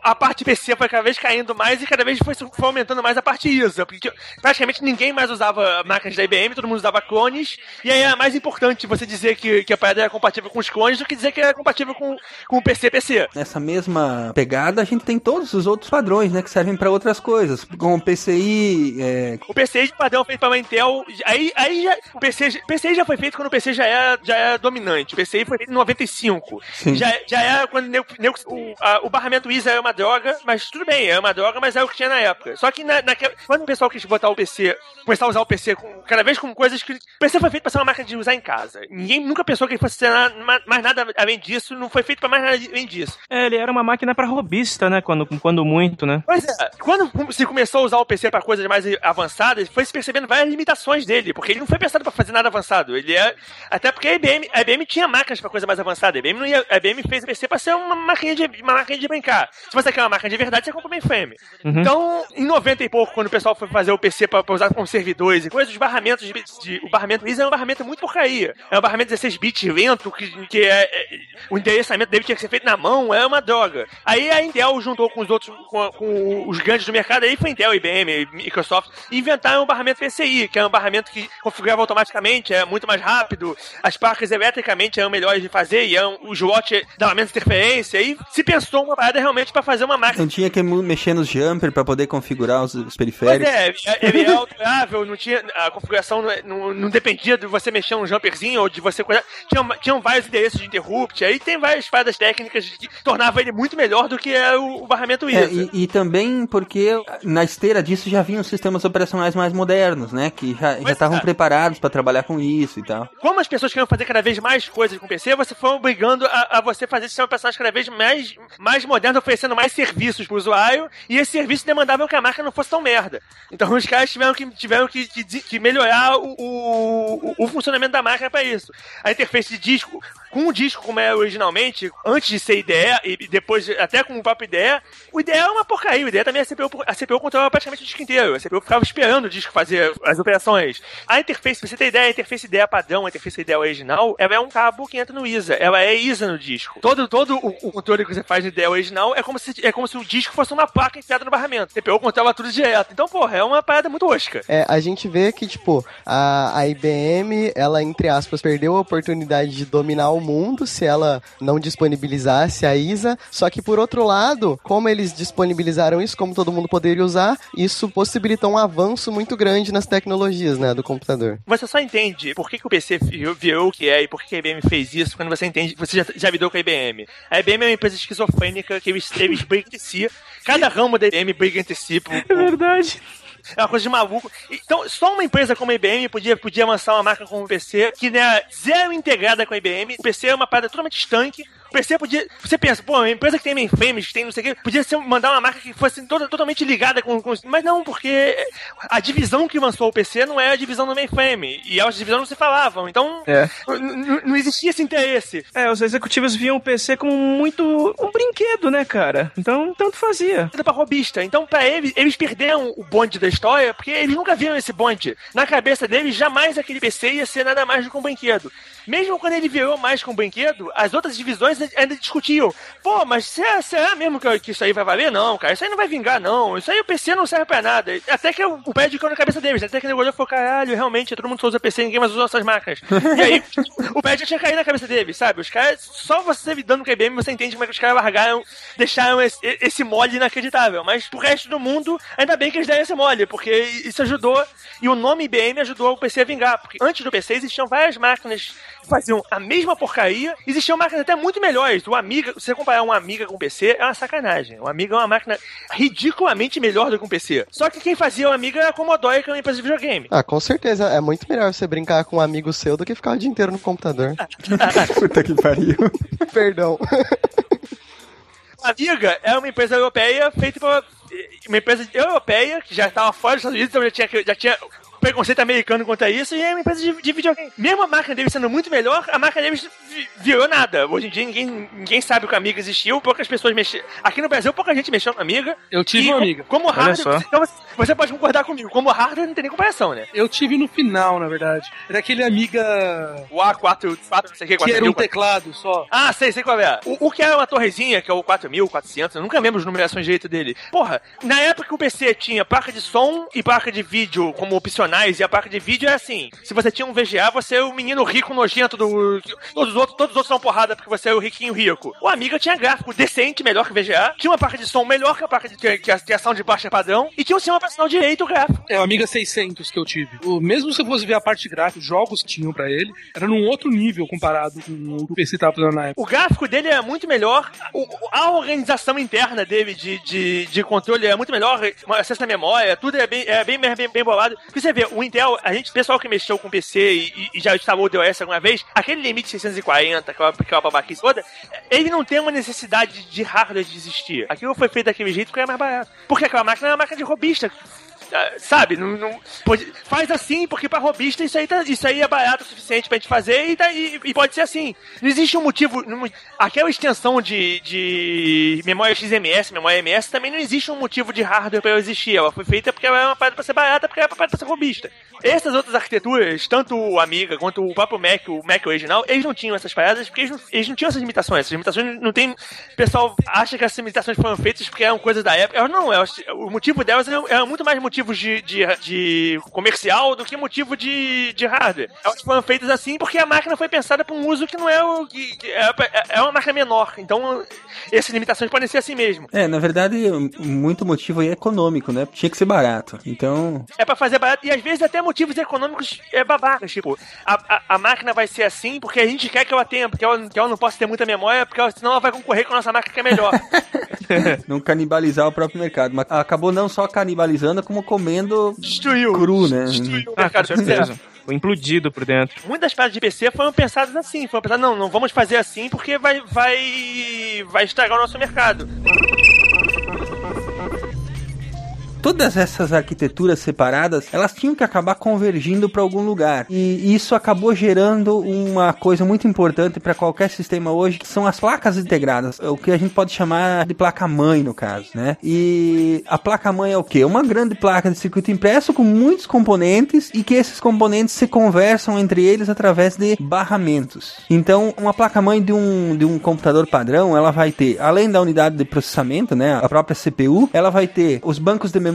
a parte PC foi cada vez caindo mais e cada vez foi, foi aumentando mais a parte ISA, porque praticamente ninguém mais usava máquinas da IBM, todo mundo usava clones, e aí era mais importante você dizer que, que a parada era compatível com os clones do que dizer que era compatível com, com o PC-PC. Nessa mesma pegada, a gente tem todos os outros padrões, né, que servem para outras coisas, como o PCI, é, O PCI de padrão feito para Intel, aí, aí já, o PC, PCI já foi feito quando o PC já é, já é dominante. O PCI foi feito em 95. Sim. Já, já era quando nego- nego- o, a- o barramento ISA era uma droga, mas tudo bem, era uma droga, mas era o que tinha na época. Só que na, naquela- quando o pessoal quis botar o PC, começar a usar o PC com, cada vez com coisas que. O PC foi feito para ser uma máquina de usar em casa. Ninguém nunca pensou que ele fosse ser na- ma- mais nada além disso, não foi feito para mais nada além disso. É, ele era uma máquina pra robista, né? Quando, quando muito, né? Pois é, quando se começou a usar o PC para coisas mais avançadas, foi se percebendo várias limitações dele, porque ele não foi pensado para fazer nada avançado. Ele é até porque a IBM, a IBM tinha máquinas para coisa mais avançada. A IBM não ia, a IBM fez o PC para ser uma máquina de uma máquina de brincar. Se você quer uma máquina de verdade, você compra uma mainframe. Uhum. Então, em 90 e pouco, quando o pessoal foi fazer o PC para usar com servidores e coisas, os barramentos de, de- o barramento ISA é um barramento muito porcaria. É um barramento 16 bits lento que, que é, é- o endereçamento dele tinha que ser feito na mão, é uma droga. Aí a Intel juntou com os outros, com, com os grandes do mercado, aí foi Intel, IBM, Microsoft, e inventaram o barramento PCI, que é um barramento que configurava automaticamente, é muito mais rápido, as placas eletricamente eram melhores de fazer, e eram, o dava menos interferência, e se pensou uma parada realmente para fazer uma máquina não tinha que mexer nos jumper para poder configurar os, os Pois periféricos. é, ele é alterável, não tinha, a configuração não, é- não, não dependia de você mexer um jumperzinho ou de você coisar. Tinham, tinham vários endereços de interrupt, aí tem várias paradas técnicas que tornavam ele muito melhor do que é o, o barramento É, ISA. e, e também porque na esteira disso já vinham sistemas operacionais mais modernos, né? Que já já estavam preparados para trabalhar com isso e tal. Como as pessoas queriam fazer cada vez mais coisas com o PC, você foi obrigando a, a você fazer sistemas operacionais cada vez mais, mais modernos, oferecendo mais serviços pro usuário, e esses serviços demandavam que a máquina não fosse tão merda. Então os caras tiveram que, tiveram que, que, que melhorar o, o, o funcionamento da máquina para isso. A interface de disco, com o disco como era originalmente, antes de ser IDE e depois até com o próprio IDE, o IDE é uma porcaria. O IDE também a CPU, a CPU controlava praticamente o disco inteiro. A CPU ficava esperando o disco fazer as operações. A interface, pra você ter ideia, a interface IDE padrão, a interface IDE original, ela é um cabo que entra no ISA. Ela é ISA no disco. Todo, todo o, o controle que você faz no IDE original é como, se, é como se o disco fosse uma placa enfiada no barramento. A CPU controla tudo direto. Então, porra, é uma parada muito osca. É, a gente vê que, tipo, a, a IBM, ela, entre aspas, perdeu a oportunidade de dominar o mundo se ela não disponibilizasse a ISA. Só que, por outro lado, como eles disponibilizaram isso, como todo mundo poderia usar, isso possibilitou um avanço muito grande nas tecnologias, né, do computador. Você só entende por que, que o PC virou, o que é e por que que a IBM fez isso quando você entende, você já, já lidou com a IBM. A IBM é uma empresa esquizofrênica que eles, eles brigam entre si. Cada ramo da IBM briga entre si. Por, É verdade. É uma coisa de maluco. Então, só uma empresa como a IBM podia, podia lançar uma marca como o PC, que é zero integrada com a IBM. O PC é uma parada totalmente estanque. O PC podia. Você pensa, pô, uma empresa que tem mainframes, que tem não sei o quê, podia ser, mandar uma marca que fosse toda, totalmente ligada com, com. Mas não, porque a divisão que lançou o PC não é a divisão do mainframe. E as divisões não se falavam. Então, É. não existia esse interesse. É, os executivos viam o PC como muito um brinquedo, né, cara? Então, tanto fazia. Pra robista. Então, pra eles, eles perderam o bonde da história, porque eles nunca viram esse bonde. Na cabeça deles, jamais aquele PC ia ser nada mais do que um brinquedo. Mesmo quando ele virou mais que um brinquedo, as outras divisões ainda discutiam. Pô, mas será, será mesmo que, que isso aí vai valer? Não, cara, isso aí não vai vingar, não. Isso aí o PC não serve pra nada. Até que o, o pé ficou na cabeça deles. Até que olhou e falou: caralho, realmente, todo mundo só usa PC, ninguém mais usa essas máquinas. e aí, o pé já tinha caído na cabeça deles, sabe? Os caras, só você lidando com a IBM, você entende como é que os caras largaram, deixaram esse, esse mole inacreditável. Mas pro resto do mundo, ainda bem que eles deram esse mole, porque isso ajudou. E o nome IBM ajudou o PC a vingar. Porque antes do PC existiam várias máquinas faziam a mesma porcaria. Existiam máquinas até muito melhores. O Amiga, se você comparar um Amiga com um PC, é uma sacanagem. O Amiga é uma máquina ridiculamente melhor do que um PC. Só que quem fazia o Amiga era a Commodore, que é uma empresa de videogame. Ah, com certeza. É muito melhor você brincar com um amigo seu do que ficar o dia inteiro no computador. Puta que pariu. Perdão. A Amiga é uma empresa europeia feita por uma empresa europeia que já estava fora dos Estados Unidos, então já tinha, já tinha preconceito americano quanto a isso, e é uma empresa de, de videogame. Mesmo a máquina deles sendo muito melhor, a máquina deles vi- virou nada. Hoje em dia ninguém, ninguém sabe que a Amiga existiu, poucas pessoas mexiam. Aqui no Brasil, pouca gente mexeu na Amiga. Eu tive E uma Amiga. Como Olha hardware, então você, você pode concordar comigo, como hardware não tem nem comparação, né? Eu tive no final, na verdade. Era aquele Amiga. O A4, 4, não sei o que, Que era 4000, um teclado só. Ah, sei, sei qual é. O, o que era uma torrezinha, que é o 4400, eu nunca lembro as numerações direito dele. Porra, na época que o PC tinha placa de som e placa de vídeo como opcionais, e a placa de vídeo é assim: se você tinha um VGA, você é o menino rico nojento do. Todos os outros, todos os outros são porrada porque você é o riquinho rico. O Amiga tinha gráfico decente, melhor que o VGA, tinha uma placa de som melhor que a placa de que, que a, que a sound baixa padrão, e tinha um sistema operacional direito o gráfico. É o Amiga 600 que eu tive. O, mesmo se eu fosse ver a parte gráfica, os jogos que tinham pra ele, era num outro nível comparado com o que o PC tava fazendo na época. O gráfico dele é muito melhor, o- a organização interna dele de, de, de controle é muito melhor, acesso à memória, tudo é bem, é bem, bem, bem bolado. Porque você vê, o Intel, a gente, pessoal que mexeu com PC e, e já instalou o DOS alguma vez, aquele limite 640, aquela, aquela babaquice toda, ele não tem uma necessidade de hardware de existir. Aquilo foi feito daquele jeito porque é mais barato. Porque aquela máquina é uma máquina de robista. Ah, Sabe, não, não- faz assim, porque pra robista isso aí, tá- isso aí é barato o suficiente pra gente fazer e, tá- e- e pode ser assim. Não existe um motivo. não- aquela extensão de, de memória XMS, memória MS, também não existe um motivo de hardware pra ela existir. Ela foi feita porque ela é uma parada pra ser barata, porque ela é uma parada pra ser robista. Essas outras arquiteturas, tanto o Amiga quanto o próprio Mac, o Mac original, eles não tinham essas paradas porque eles não, eles não tinham essas limitações. Essas limitações não tem. O pessoal acha que essas limitações foram feitas porque eram coisas da época. Elas não, elas, o motivo delas eram, eram muito mais motivos de, de, de comercial do que motivo de, de hardware. Elas foram feitas assim porque a máquina foi pensada para um uso que não é o. que, que é, é uma máquina menor. Então, essas limitações podem ser assim mesmo. É, na verdade, muito motivo aí é econômico, né? Tinha que ser barato. Então, É pra fazer barato. E às vezes até motivos econômicos é babacas. Tipo, a, a, a máquina vai ser assim porque a gente quer que ela tenha, porque ela, que ela não possa ter muita memória, porque ela- senão ela vai concorrer com a nossa máquina que é melhor. não canibalizar o próprio mercado. Mas acabou não só canibalizando, como comendo Destruiu. cru, né? Destruiu o Ah, com mercado. certeza. Foi implodido por dentro. Muitas paradas de PC foram pensadas assim. Foram pensadas, não, não vamos fazer assim porque vai, vai, vai estragar o nosso mercado. Todas essas arquiteturas separadas, elas tinham que acabar convergindo para algum lugar. E isso acabou gerando uma coisa muito importante para qualquer sistema hoje, que são as placas integradas, o que a gente pode chamar de placa-mãe no caso, né? E a placa-mãe é o quê? Uma grande placa de circuito impresso com muitos componentes e que esses componentes se conversam entre eles através de barramentos. Então, uma placa-mãe de um, de um computador padrão, ela vai ter, além da unidade de processamento, né, a própria CPU, ela vai ter os bancos de memória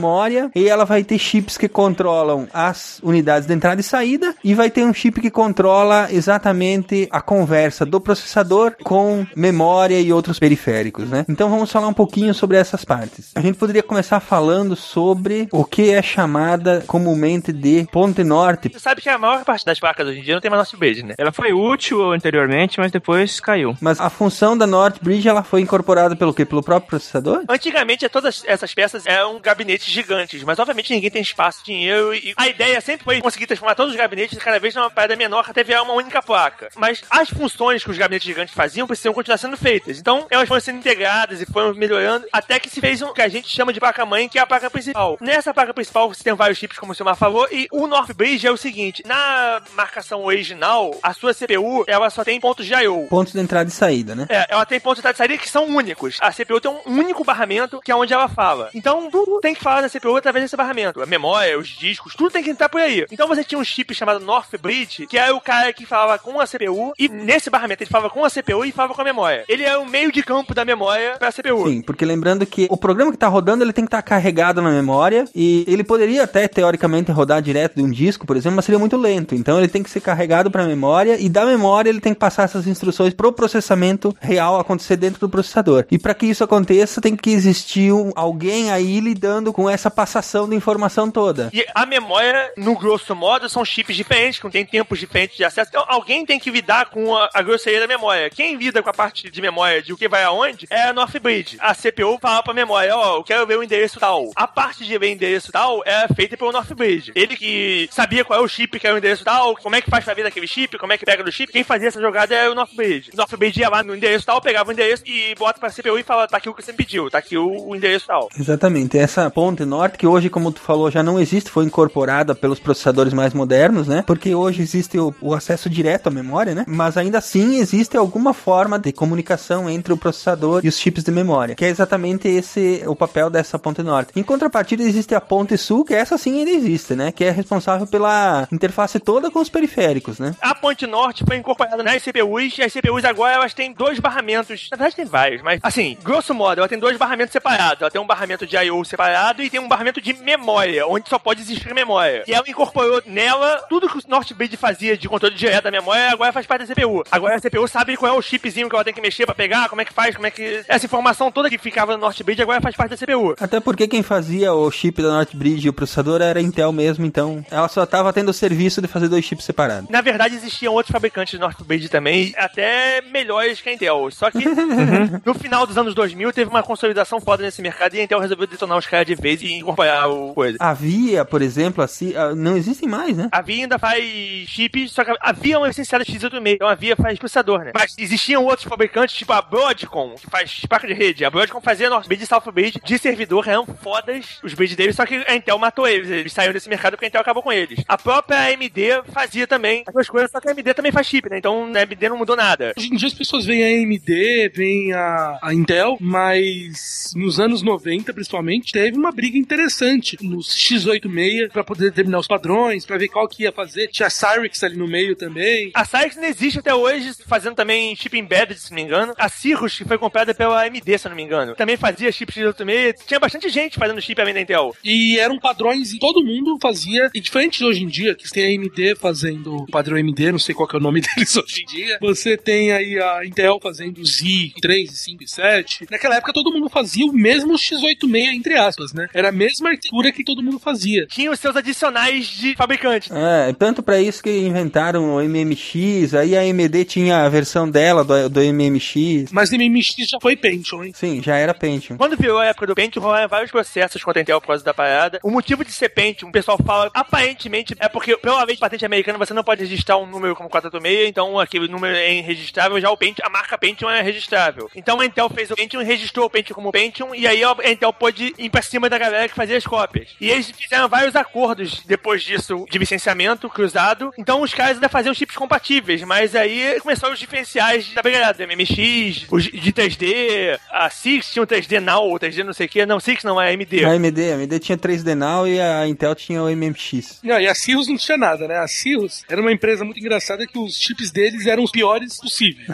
e ela vai ter chips que controlam as unidades de entrada e saída e vai ter um chip que controla exatamente a conversa do processador com memória e outros periféricos, né? Então vamos falar um pouquinho sobre essas partes. A gente poderia começar falando sobre o que é chamada comumente de ponte norte. Você sabe que a maior parte das placas hoje em dia não tem mais nosso bridge, né? Ela foi útil anteriormente, mas depois caiu. Mas a função da North Bridge ela foi incorporada pelo quê? Pelo próprio processador? Antigamente, todas essas peças eram gabinetes gigantes, mas obviamente ninguém tem espaço, dinheiro e a ideia sempre foi conseguir transformar todos os gabinetes cada vez numa parada menor até virar uma única placa. Mas as funções que os gabinetes gigantes faziam precisam continuar sendo feitas. Então elas foram sendo integradas e foram melhorando até que se fez um que a gente chama de placa-mãe, que é a placa principal. Nessa placa principal você tem vários chips, como o Silmar falou, e o North Bridge é o seguinte: na marcação original, a sua CPU ela só tem pontos de I.O. Pontos de entrada e saída, né? É, ela tem pontos de entrada e saída que são únicos. A CPU tem um único barramento, que é onde ela fala. Então, tudo tem que falar da CPU através desse barramento. A memória, os discos, tudo tem que entrar por aí. Então, você tinha um chip chamado North Bridge, que é o cara que falava com a CPU, e nesse barramento ele falava com a CPU e falava com a memória. Ele é o meio de campo da memória pra CPU. Sim, porque lembrando que o programa que tá rodando, ele tem que estar carregado na memória e ele poderia até teoricamente rodar direto de um disco, por exemplo, mas seria muito lento. Então ele tem que ser carregado para a memória e da memória ele tem que passar essas instruções pro processamento real acontecer dentro do processador. E para que isso aconteça, tem que existir um, alguém aí lidando com essa passação de informação toda. E a memória, no grosso modo, são chips diferentes, que tem tempos diferentes de acesso. Então, alguém tem que lidar com a, a grosseria da memória. Quem lida com a parte de memória de o que vai aonde é a North Bridge. A CPU fala pra memória, ó, eu quero ver o endereço tal. A parte de ver o endereço tal é feita pelo North Bridge. Ele que sabia qual é o chip que é o endereço tal, como é que faz pra ver daquele chip, como é que pega do chip. Quem fazia essa jogada é o North Bridge. O North Bridge ia lá no endereço tal, pegava o endereço e bota pra CPU e fala, tá aqui o que você me pediu, tá aqui o, o endereço tal. Exatamente. Essa norte, que hoje, como tu falou, já não existe, foi incorporada pelos processadores mais modernos, né? Porque hoje existe o, o acesso direto à memória, né? Mas ainda assim existe alguma forma de comunicação entre o processador e os chips de memória, que é exatamente esse o papel dessa ponte norte. Em contrapartida, existe a ponte sul, que essa sim ainda existe, né? Que é responsável pela interface toda com os periféricos, né? A ponte norte foi incorporada nas CPUs e as CPUs agora elas têm dois barramentos. Na verdade tem vários, mas assim, grosso modo, ela tem dois barramentos separados. Ela tem um barramento de I.O. separado e tem um barramento de memória, onde só pode existir memória. E ela incorporou nela tudo que o Northbridge fazia de controle direto da memória, agora faz parte da CPU. Agora a CPU sabe qual é o chipzinho que ela tem que mexer pra pegar, como é que faz, como é que. Essa informação toda que ficava no Northbridge agora faz parte da CPU. Até porque quem fazia o chip da Northbridge e o processador era a Intel mesmo, então ela só tava tendo o serviço de fazer dois chips separados. Na verdade, existiam outros fabricantes de Northbridge também, até melhores que a Intel. Só que no final dos anos 2000 teve uma consolidação foda nesse mercado e a Intel resolveu detonar os caras de vez e incorporar o coisa. Havia, por exemplo, assim, não existem mais, né? A Via ainda faz chip, só que a Via é uma licenciada X86, então a Via faz processador, né? Mas existiam outros fabricantes, tipo a Broadcom, que faz placa de rede. A Broadcom fazia Northbridge e Southbridge de servidor, eram fodas os bridge deles, só que a Intel matou eles. Eles saíram desse mercado porque a Intel acabou com eles. A própria AMD fazia também as duas coisas, só que a AMD também faz chip, né? Então a AMD não mudou nada. Hoje em dia as pessoas veem a AMD, veem a, a Intel, mas nos anos 90, principalmente, teve uma briga interessante nos X86 para poder determinar os padrões, para ver qual que ia fazer. Tinha a Cyrix ali no meio também. A Cyrix não existe até hoje, fazendo também chip embedded, se não me engano. A Cirrus, que foi comprada pela AMD, se não me engano, também fazia chip X86. Tinha bastante gente fazendo chip além da Intel. E eram padrões e todo mundo fazia. E diferente de hoje em dia, que tem a AMD fazendo o padrão AMD, não sei qual que é o nome deles hoje em dia. Você tem aí a Intel fazendo Z 3, 5 e 7. Naquela época todo mundo fazia o mesmo X86, entre aspas, né? Era a mesma arquitetura que todo mundo fazia. Tinha os seus adicionais de fabricante. É, tanto para isso que inventaram o MMX, aí a AMD tinha a versão dela do, do MMX. Mas MMX já foi Pentium, hein? Sim, já era Pentium. Quando virou a época do Pentium, rolaram vários processos contra a Intel por causa da parada. O motivo de ser Pentium, o pessoal fala, aparentemente, é porque, pela lei de patente americana, você não pode registrar um número como 486, então aquele número é irregistrável, já o Pentium, a marca Pentium é registrável. Então a Intel fez o Pentium, registrou o Pentium como Pentium, e aí a Intel pôde ir pra cima da galera que fazia as cópias. E eles fizeram vários acordos depois disso, de licenciamento cruzado. Então os caras ainda faziam chips compatíveis, mas aí começaram os diferenciais da brigada, MMX, os de 3D, a Six tinha o 3D Now, o 3D não sei o que, não, Six não, é AMD. A AMD, a AMD tinha 3D Now e a Intel tinha o MMX. Não, e a Cirrus não tinha nada, né? A Cirrus era uma empresa muito engraçada que os chips deles eram os piores possíveis.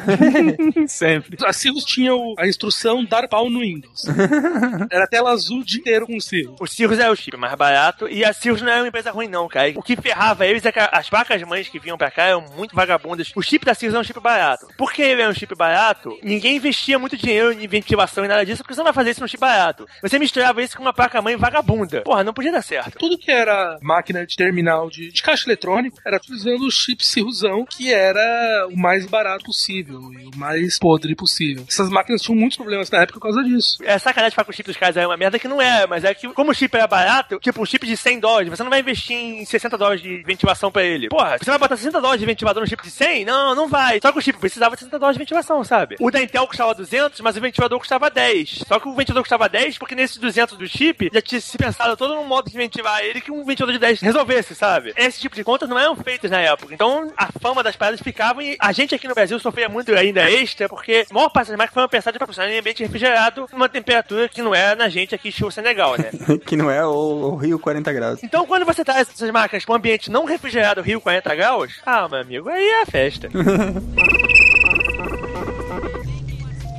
Sempre. A Cirrus tinha o- a instrução dar pau no Windows. Era tela azul o dia inteiro com o Cirrus. O Cirrus é o chip mais barato e a Cirrus não é uma empresa ruim, não, cara. O que ferrava eles é que as placas mães que vinham pra cá eram muito vagabundas. O chip da Cirrus é um chip barato. Por que ele é um chip barato? Ninguém investia muito dinheiro em ventilação e nada disso, porque você não vai fazer isso num chip barato. Você misturava isso com uma placa mãe vagabunda. Porra, não podia dar certo. Tudo que era máquina de terminal de, de caixa eletrônico era utilizando o chip Cirrusão, que era o mais barato possível e o mais podre possível. Essas máquinas tinham muitos problemas na época por causa disso. É sacanagem falar que o chip dos caras é uma merda que não é, mas coisa, é que como o chip era barato, tipo, um chip de 100 dólares, você não vai investir em 60 dólares de ventilação pra ele. Porra, você vai botar 60 dólares de ventilador no chip de 100? Não, não vai. Só que o chip precisava de 60 dólares de ventilação, sabe? O da Intel custava 200, mas o ventilador custava 10. Só que o ventilador custava 10 porque nesses 200 do chip já tinha se pensado todo no modo de ventilar ele que um ventilador de 10 resolvesse, sabe? Esse tipo de contas não eram feitas na época. Então a fama das paradas ficava e a gente aqui no Brasil sofria muito ainda extra porque a maior parte das máquinas foram pensadas pra funcionar em ambiente refrigerado numa temperatura que não é na gente aqui estilo Senegal, né? que não é o, o Rio 40 graus. Então, quando você traz essas máquinas para um ambiente não refrigerado, Rio 40 graus, ah, meu amigo, aí é a festa.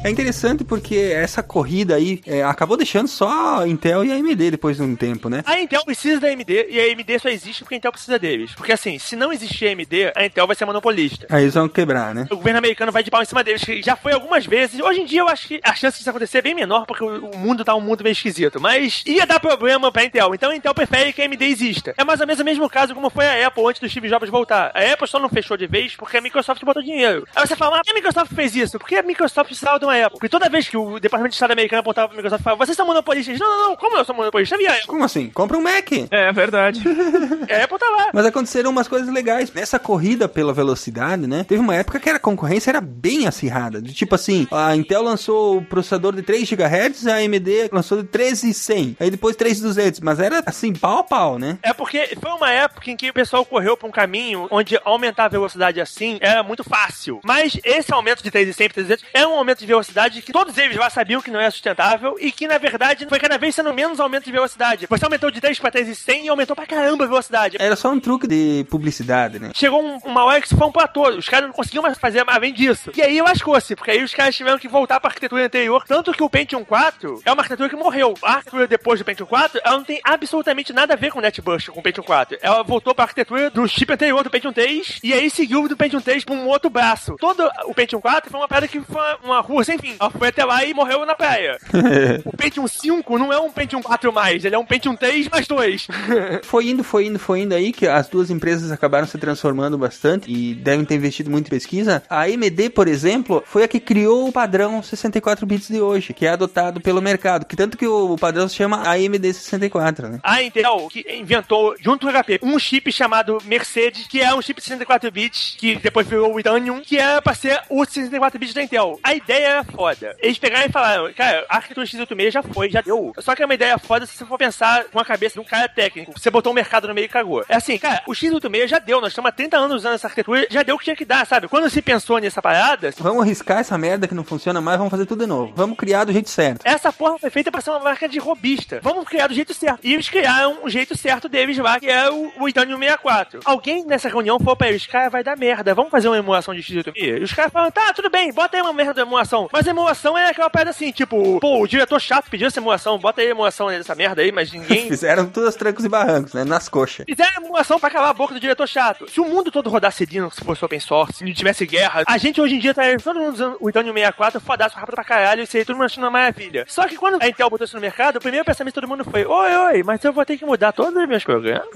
É interessante porque essa corrida aí é, acabou deixando só a Intel e a AMD depois de um tempo, né? A Intel precisa da AMD e a AMD só existe porque a Intel precisa deles. Porque assim, se não existir a AMD, a Intel vai ser monopolista. Aí eles vão quebrar, né? O governo americano vai de pau em cima deles, que já foi algumas vezes. Hoje em dia eu acho que a chance disso acontecer é bem menor, porque o mundo tá um mundo meio esquisito. Mas ia dar problema pra Intel. Então a Intel prefere que a AMD exista. É mais ou menos o mesmo caso como foi a Apple antes do Steve Jobs voltar. A Apple só não fechou de vez porque a Microsoft botou dinheiro. Aí você fala, mas que a Microsoft fez isso? Porque a Microsoft precisava de uma Apple. Porque toda vez que o Departamento de Estado americano apontava pra Microsoft e falava, vocês são monopolistas. Não, não, não. Como eu sou monopolista? Havia Apple. Como assim? Compra um Mac. É, verdade. A Apple tá lá. Mas aconteceram umas coisas legais. Nessa corrida pela velocidade, né? Teve uma época que a concorrência era bem acirrada. De tipo assim, a Intel lançou o processador de 3 GHz, a AMD lançou de 13,100. Aí depois 3,200. Mas era assim, pau a pau, né? É porque foi uma época em que o pessoal correu pra um caminho onde aumentar a velocidade assim era muito fácil. Mas esse aumento de 3,100 para 300 é um aumento de velocidade que todos eles já sabiam que não é sustentável e que, na verdade, foi cada vez sendo menos aumento de velocidade. Você aumentou de 3 para 3,100 e aumentou pra caramba a velocidade. Era só um truque de publicidade, né? Chegou um- uma hora que isso foi um platô. Os caras não conseguiam mais fazer além disso. E aí lascou-se, porque aí os caras tiveram que voltar pra arquitetura anterior. Tanto que o Pentium 4 é uma arquitetura que morreu. A arquitetura depois do Pentium 4, ela não tem absolutamente nada a ver com o NetBurst, com o Pentium 4. Ela voltou pra arquitetura do chip anterior do Pentium 3 e aí seguiu do Pentium 3 pra um outro braço. Todo o Pentium 4 foi uma pedra que foi uma rua sem fim. Ela foi até lá e morreu na praia. o Pentium 5 não é um Pentium 4 mais, ele é um Pentium 3 mais 2. Foi indo, foi indo, foi indo aí que as duas empresas acabaram se transformando bastante e devem ter investido muito em pesquisa. A AMD, por exemplo, foi a que criou o padrão 64 bits de hoje, que é adotado pelo mercado, que tanto que o padrão se chama AMD 64, né? A Intel que inventou, junto com o HP, um chip chamado Mercedes, que é um chip de 64 bits, que depois virou o Itanium, que era pra ser o 64 bits da Intel. A ideia era foda. Eles pegaram e falaram, cara, a arquitetura x86 já foi, já deu. Só que é uma ideia foda se você for pensar com a cabeça de um cara técnico. Você botou o mercado no meio e cagou. É assim, cara, o x86 já deu, nós estamos há 30 anos usando essa arquitetura, já deu o que tinha que dar, sabe? Quando se pensou nessa parada, Vamos arriscar essa merda que não funciona mais, vamos fazer tudo de novo. Vamos criar do jeito certo. Essa porra foi feita pra ser uma marca de robista. Vamos criar do jeito certo. E eles criaram um jeito certo deles lá, que é o, o Itanium 64. Alguém nessa reunião falou pra eles, cara, vai dar merda, vamos fazer uma emulação de x86? E os caras falaram, tá, tudo bem, bota aí uma merda de emulação. Mas a emulação é aquela parada assim, tipo, pô, o diretor chato pediu essa emulação, bota aí a emulação dessa merda aí, mas ninguém... Fizeram tudo aos trancos e barrancos, né? Nas coxas. Fizeram emulação pra calar a boca do diretor chato. Se o mundo todo rodasse Linux, se fosse open source, se não tivesse guerra, a gente hoje em dia tá todo mundo usando o Itanium 64, fodaço, rápido pra caralho, isso aí todo mundo achando uma maravilha. Só que quando a Intel botou isso no mercado, o primeiro pensamento de todo mundo foi, oi, oi, mas eu vou ter que mudar todos os meus programas?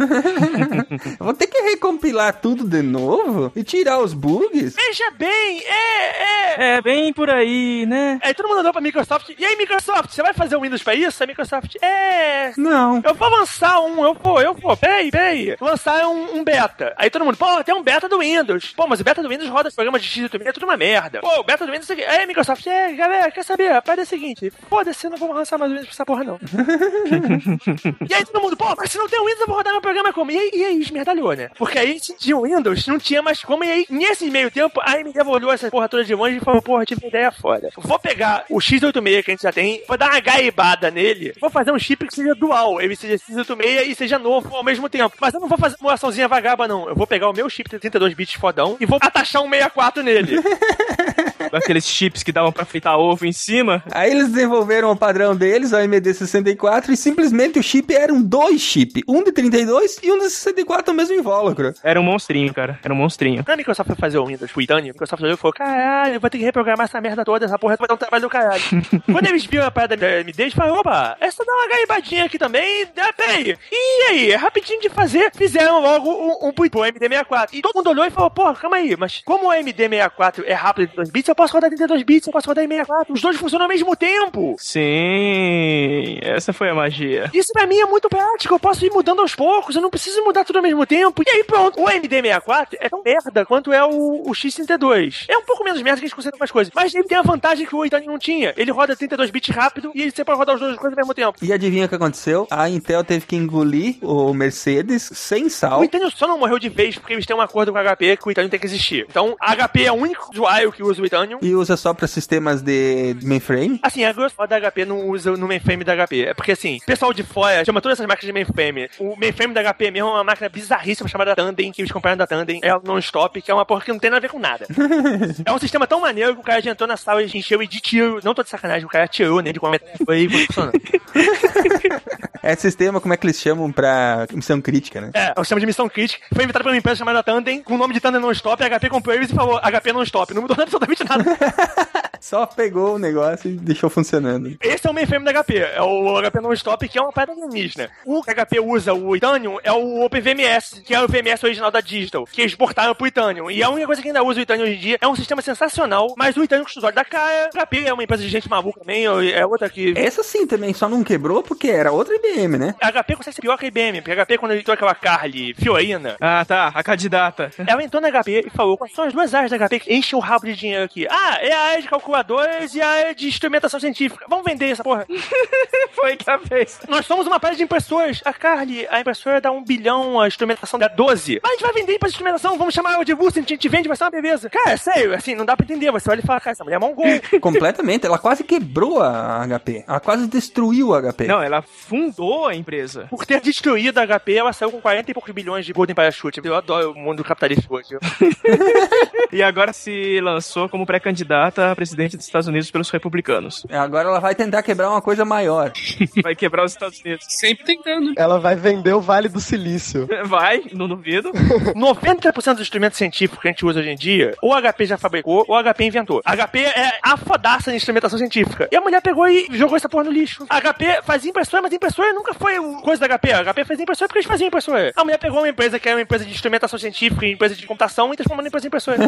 Eu vou ter que recompilar tudo de novo e tirar os bugs? Veja bem, é, é... É, bem por aí, né? Aí todo mundo andou pra Microsoft, e aí Microsoft, você vai fazer o Windows pra isso? A Microsoft, é... Não. Eu vou lançar um, eu vou, eu vou, peraí, peraí. Lançar um, um beta. Aí todo mundo, pô, tem um beta do Windows. Pô, mas o beta do Windows roda os programas de x é tudo uma merda. Pô, o beta do Windows é. Aí Microsoft, é, galera, quer saber? A parada é a seguinte, foda-se, não vamos lançar mais o Windows pra essa porra, não. e aí todo mundo, pô, mas se não tem o Windows, eu vou rodar meu programa como? E aí, e aí esmerdalhou, né? Porque aí tinha o Windows, não tinha mais como. E aí, nesse meio tempo, a AMD olhou essa porra toda de longe e falou, porra, tive uma ideia foda. Vou pegar o X86 que a gente já tem, vou dar uma gaibada nele, vou fazer um chip que seja dual, ele seja X86 e seja novo ao mesmo tempo. Mas eu não vou fazer uma açãozinha vagaba, não. Eu vou pegar o meu chip de 32 bits fodão e vou atachar um 64 nele. Aqueles chips que davam pra fritar ovo em cima. Aí eles desenvolveram o padrão deles, o AMD 64, e simplesmente o chip eram dois chips. Um de 32 e um de 64 no mesmo invólucro. Era um monstrinho, cara. Era um monstrinho. Quando a Microsoft foi fazer o Windows, o Itanium, a Microsoft olhou e falou, caralho, eu vou ter que reprogramar essa merda toda, essa porra vai dar um trabalho do caralho. Quando eles viram a parada da AMD, eles falaram, opa, essa dá uma gaibadinha aqui também, dá, peraí. E aí, é rapidinho de fazer, fizeram logo um, um pro AMD 64. E todo mundo olhou e falou, pô, calma aí, mas como o AMD 64 é rápido de 2 bits, bits, eu posso rodar 32 bits, eu posso rodar em 64. Os dois funcionam ao mesmo tempo. Sim, essa foi a magia. Isso pra mim é muito prático, eu posso ir mudando aos poucos, eu não preciso mudar tudo ao mesmo tempo. E aí pronto, o MD64 é tão merda quanto é o, o X32. É um pouco menos merda que a gente consegue algumas coisas, mas ele tem a vantagem que o 8 não tinha. Ele roda 32 bits rápido e você pode rodar os dois coisas ao mesmo tempo. E adivinha o que aconteceu? A Intel teve que engolir o Mercedes sem sal. O Itanium só não morreu de vez porque eles têm um acordo com a HP que o Itanium tem que existir. Então, a HP é o único usuário que usa o Itanium. E usa só pra sistemas de mainframe? Assim, a grosso modo da HP não usa no mainframe da HP. É porque, assim, o pessoal de fora chama todas essas máquinas de mainframe. O mainframe da HP mesmo é uma máquina bizarríssima chamada Tandem, que eles compraram da Tandem. É o non-stop, que é uma porra que não tem nada a ver com nada. é um sistema tão maneiro que o cara já entrou na sala e encheu e de tiro. Não tô de sacanagem, o cara tirou, né? De como foi e foi funcionando. É sistema, como é que eles chamam pra missão crítica, né? É, o sistema de missão crítica. Foi inventado por uma empresa chamada Tandem, com o nome de Tandem Non-Stop. A HP comprou eles e falou HP Non-Stop. Não mudou absolutamente nada. Só pegou o negócio e deixou funcionando. Esse é o mainframe da HP. É o HP Non-Stop, que é uma parada alienígena. O que a HP usa, o Itanium, é o OpenVMS, que é o VMS original da Digital, que eles exportaram pro Itanium. E a única coisa que ainda usa o Itanium hoje em dia é um sistema sensacional, mas o Itanium olhos da cara, a HP é uma empresa de gente maluca também, é outra que... Essa sim também só não quebrou porque era outra IBM, né? A HP consegue ser pior que a IBM, porque a HP, quando ele entrou aquela Carly Fiorina, Ah, tá, a candidata. ela entrou na HP e falou: quais são as duas áreas da HP que enchem o rabo de dinheiro aqui? Ah, é a área de calculadoras e a área de instrumentação científica. Vamos vender essa porra. Foi que a fez. Nós somos uma párea de impressoras. A Carly, a impressora dá um bilhão, a instrumentação dá 12. Mas a gente vai vender pra instrumentação, vamos chamar ela de Vulcan, a gente vende, vai ser uma beleza. Cara, sério, assim, não dá pra entender. Você olha e fala, cara, essa mulher é mongol. Completamente. Ela quase quebrou a HP. Ela quase destruiu a HP. Não, ela fundou a empresa. Por ter destruído a HP, ela saiu com 40 e poucos bilhões de Golden Parachute. Eu adoro o mundo capitalista hoje. E agora se lançou como pré-candidata a presidente dos Estados Unidos pelos republicanos. Agora ela vai tentar quebrar uma coisa maior. Vai quebrar os Estados Unidos. Sempre tentando. Ela vai vender o Vale do Silício. Vai, não duvido. 90% dos instrumentos científicos que a gente usa hoje em dia, ou a HP já fabricou, ou a HP inventou. A HP é a fodaça de instrumentação científica. E a mulher pegou e jogou essa porra no lixo. A HP fazia impressora, mas impressora nunca foi o coisa da HP. A HP fazia impressora porque eles faziam impressora. A mulher pegou uma empresa que era uma empresa de instrumentação científica e empresa de computação e transformou numa empresa de impressora.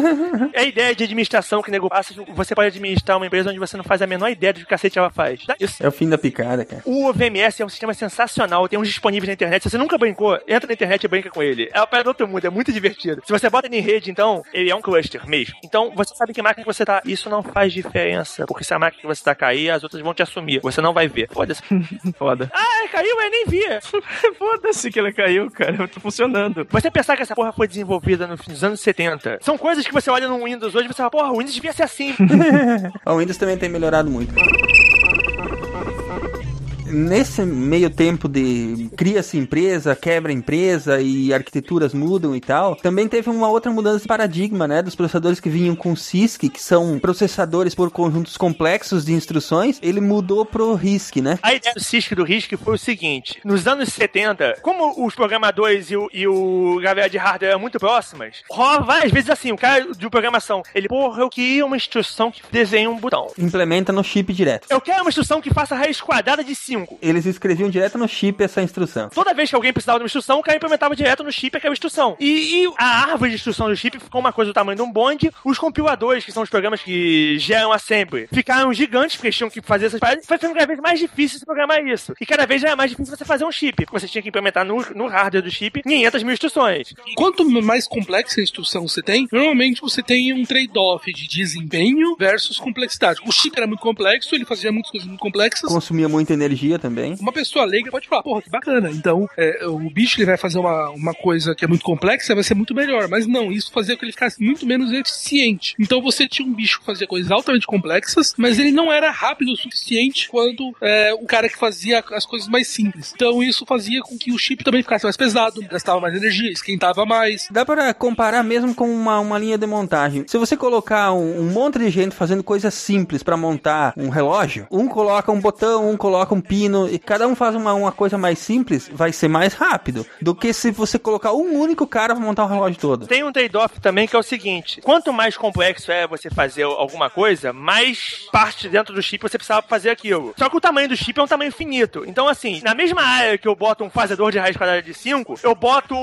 é a ideia de administração que o nego passa. Você pode administrar uma empresa onde você não faz a menor ideia do que cacete ela faz. Isso. É o fim da picada, cara. O VMS é um sistema sensacional, tem uns disponíveis na internet. Se você nunca brincou, entra na internet e brinca com ele. É uma parada do outro mundo, é muito divertido. Se você bota ele em rede, então, ele é um cluster mesmo. Então, você sabe que máquina que você tá. Isso não faz diferença, porque se a máquina que você tá cair, as outras vão te assumir. Você não vai ver. Foda-se. Foda. ah, caiu, eu nem vi. Foda-se que ela caiu, cara. Tá funcionando. Você pensar que essa porra foi desenvolvida no- nos anos 70, são coisas que você olha no Windows hoje e você fala, porra, o Windows devia ser assim. O Windows também tem melhorado muito. Nesse meio tempo de cria-se empresa, quebra empresa e arquiteturas mudam e tal, também teve uma outra mudança de paradigma, né? Dos processadores que vinham com CISC, que são processadores por conjuntos complexos de instruções, ele mudou pro RISC, né? A ideia do CISC do RISC foi o seguinte: nos anos 70, como os programadores e o, e o galera de hardware eram muito próximas, rola várias vezes assim: o cara de programação, ele, porra, eu queria uma instrução que desenhe um botão. Implementa no chip direto. Eu quero uma instrução que faça raiz quadrada de 5. Eles escreviam direto no chip essa instrução. Toda vez que alguém precisava de uma instrução, o cara implementava direto no chip aquela instrução. E, e a árvore de instrução do chip ficou uma coisa do tamanho de um bonde. Os compiladores, que são os programas que geram assembly, ficaram gigantes, porque eles tinham que fazer essas paradas. Foi ficando cada vez mais difícil se programar isso. E cada vez já é mais difícil você fazer um chip, porque você tinha que implementar no, no hardware do chip 500 mil instruções. Quanto mais complexa a instrução você tem, normalmente você tem um trade-off de desempenho versus complexidade. O chip era muito complexo, ele fazia muitas coisas muito complexas. Consumia muita energia também. Uma pessoa leiga pode falar, porra, que bacana. Então, é, o bicho ele vai fazer uma, uma coisa que é muito complexa, vai ser muito melhor. Mas não, isso fazia com que ele ficasse muito menos eficiente. Então você tinha um bicho que fazia coisas altamente complexas, mas ele não era rápido o suficiente quanto é, o cara que fazia as coisas mais simples. Então isso fazia com que o chip também ficasse mais pesado, gastava mais energia, esquentava mais. Dá para comparar mesmo com uma, uma linha de montagem. Se você colocar um, um monte de gente fazendo coisas simples para montar um relógio, um coloca um botão, um coloca um pi e cada um faz uma, uma coisa mais simples, vai ser mais rápido do que se você colocar um único cara pra montar o relógio todo. Tem um trade-off também que é o seguinte: quanto mais complexo é você fazer alguma coisa, mais parte dentro do chip você precisava fazer aquilo. Só que o tamanho do chip é um tamanho finito. Então, assim, na mesma área que eu boto um fazedor de raiz quadrada de 5, eu boto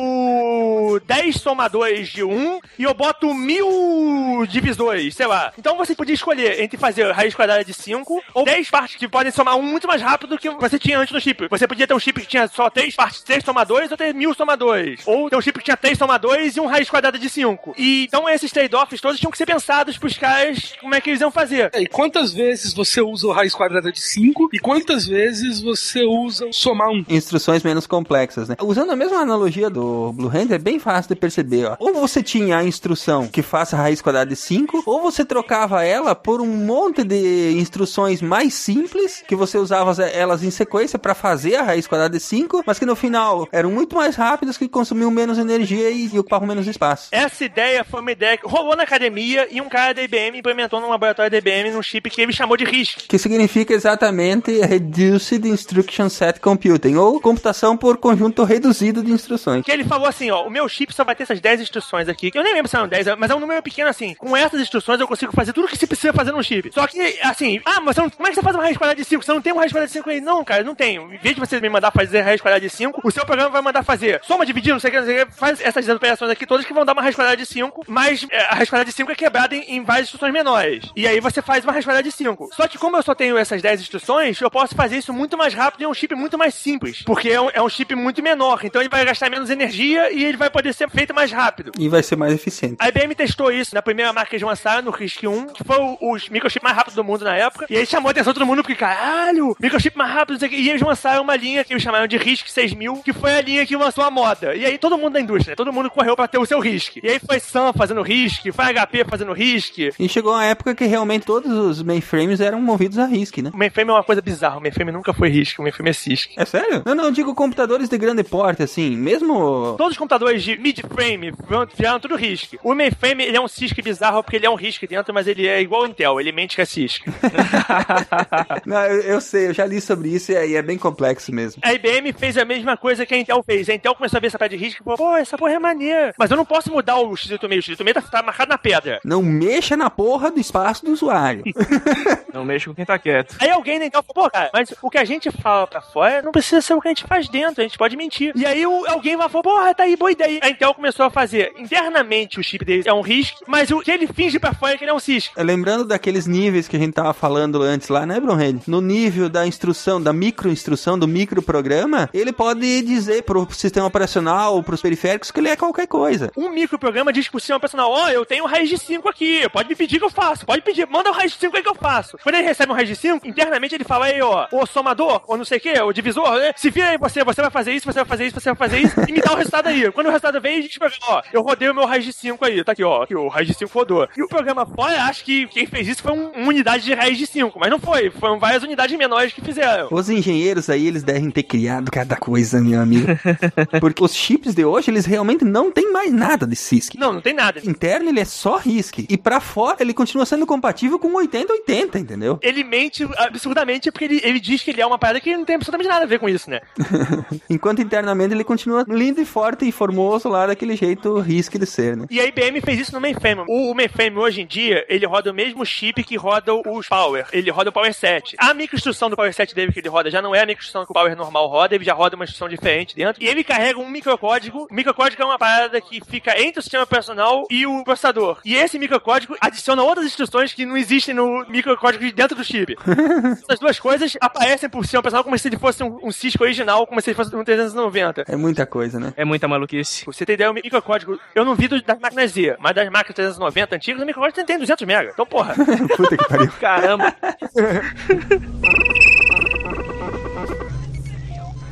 10 somadores de 1 e eu boto mil divisores, sei lá. Então você podia escolher entre fazer raiz quadrada de 5 ou 10 partes que podem somar um muito mais rápido do que você tinha antes no chip. Você podia ter um chip que tinha só 3 partes, 3 somadores ou ter mil somadores. Ou ter um chip que tinha 3 somadores e um raiz quadrada de 5. E então esses trade-offs todos tinham que ser pensados pros caras como é que eles iam fazer. É, E quantas vezes você usa o raiz quadrada de 5 e quantas vezes você usa o somar um? Instruções menos complexas, né? Usando a mesma analogia do Blue Hand, é bem fácil de perceber, ó. Ou você tinha a instrução que faça a raiz quadrada de 5, ou você trocava ela por um monte de instruções mais simples, que você usava elas em sequência para fazer a raiz quadrada de 5, mas que no final eram muito mais rápidas, que consumiam menos energia e, e ocupavam menos espaço. Essa ideia foi uma ideia que rolou na academia e um cara da IBM implementou num laboratório da IBM num chip que ele chamou de RISC. Que significa exatamente Reduced Instruction Set Computing, ou computação por conjunto reduzido de instruções. Que ele falou assim, ó, o meu chip só vai ter essas 10 instruções aqui, que eu nem lembro se eram 10, mas é um número pequeno assim. Com essas instruções eu consigo fazer tudo que se precisa fazer num chip. Só que, assim, ah, mas não, como é que você faz uma raiz quadrada de 5? Você não tem uma raiz quadrada de 5 aí? Não, cara, não tenho. Em vez de você me mandar fazer raiz quadrada de 5, o seu programa vai mandar fazer soma, dividir, não sei o que, não sei o que, faz essas operações aqui todas que vão dar uma raiz quadrada de 5, mas é, a raiz quadrada de 5 é quebrada em, em várias instruções menores. E aí você faz uma raiz quadrada de 5. Só que como eu só tenho essas 10 instruções, eu posso fazer isso muito mais rápido em um chip muito mais simples. Porque é um, é um chip muito menor. Então ele vai gastar menos energia e ele vai poder ser feito mais rápido. E vai ser mais eficiente. A IBM testou isso na primeira marca que eles lançaram, no RISC-1, que foi o, os microchips mais rápidos do mundo na época. E aí chamou a atenção de todo mundo, porque, caralho, microchip mais rápido, sei o. E eles lançaram uma linha que eles chamaram de RISC 6000, que foi a linha que lançou a moda. E aí todo mundo da indústria, todo mundo correu pra ter o seu RISC. E aí foi Sun fazendo RISC, foi HP fazendo RISC. E chegou uma época que realmente todos os mainframes eram movidos a RISC, né? O mainframe é uma coisa bizarra, o mainframe nunca foi RISC, o mainframe é CISC. É sério? Não, não, eu digo computadores de grande porte, assim, mesmo... Todos os computadores de mid-frame vieram tudo RISC. O mainframe, ele é um CISC bizarro porque ele é um RISC dentro, mas ele é igual ao Intel, ele mente que é CISC. não, eu, eu, sei, eu já li sobre isso e é, é, bem complexo mesmo. A IBM fez a mesma coisa que a Intel fez. A Intel começou a ver essa pedra de RISC e falou, pô, essa porra é maneira. Mas eu não posso mudar o X86, o X86 tá, tá marcado na pedra. Não mexa na porra do espaço do usuário. não mexa com quem tá quieto. Aí alguém da Intel falou, pô, cara, mas o que a gente fala pra fora não precisa ser o que a gente faz dentro, a gente pode mentir. E aí o, alguém vai falar, porra, tá aí, boa ideia. A Intel começou a fazer internamente o chip deles é um RISC, mas o que ele finge pra fora é que ele é um CISC. Lembrando daqueles níveis que a gente tava falando antes lá, né, Brunhead? No nível da instrução, da microinstrução, do microprograma, ele pode dizer pro sistema operacional, pros periféricos, que ele é qualquer coisa. Um microprograma diz pro sistema operacional, ó, oh, eu tenho raiz de 5 aqui, pode me pedir que eu faço, pode pedir, manda o raiz de 5 aí que eu faço. Quando ele recebe um raiz de 5, internamente ele fala aí, ó, o somador, ou não sei o que, o divisor, né? se vira aí você, você vai fazer isso, você vai fazer isso, você vai fazer isso, e me dá o resultado aí. Quando o resultado vem, a gente pega, ó, eu rodei o meu raiz de 5 aí, tá aqui, ó, aqui, o raiz de 5 rodou. E o programa fora, acho que quem fez isso foi um, uma unidade de raiz de 5, mas não foi, foram várias unidades menores que fizeram. Os engenheiros aí, eles devem ter criado cada coisa, meu amigo. Porque os chips de hoje, eles realmente não tem mais nada de CISC. Não, não tem nada. Interno, ele é só RISC. E pra fora, ele continua sendo compatível com 8080, entendeu? Ele mente absurdamente porque ele, ele diz que ele é uma parada que não tem absolutamente nada a ver com isso, né? Enquanto internamente ele continua lindo e forte e formoso lá daquele jeito RISC de ser, né? E a IBM fez isso no mainframe. O, o mainframe hoje em dia, ele roda o mesmo chip que roda os Power. Ele roda o Power 7. A microinstrução do Power 7 dele que ele roda já não é a microinstrução que o Power normal roda, ele já roda uma instrução diferente dentro. E ele carrega um microcódigo. O microcódigo é uma parada que fica entre o sistema operacional e o processador. E esse microcódigo adiciona outras instruções que não existem no microcódigo de dentro do chip. Essas duas coisas aparecem por sistema operacional como se ele fosse um, um Cisco original, como se ele fosse um 390. É muita coisa, né? É muita maluquice. Você tem ideia, o microcódigo, eu não vi das máquinas Z, mas das máquinas 390 antigas, o microcódigo tem 200 MB. Então, porra. Puta que pariu. Caramba.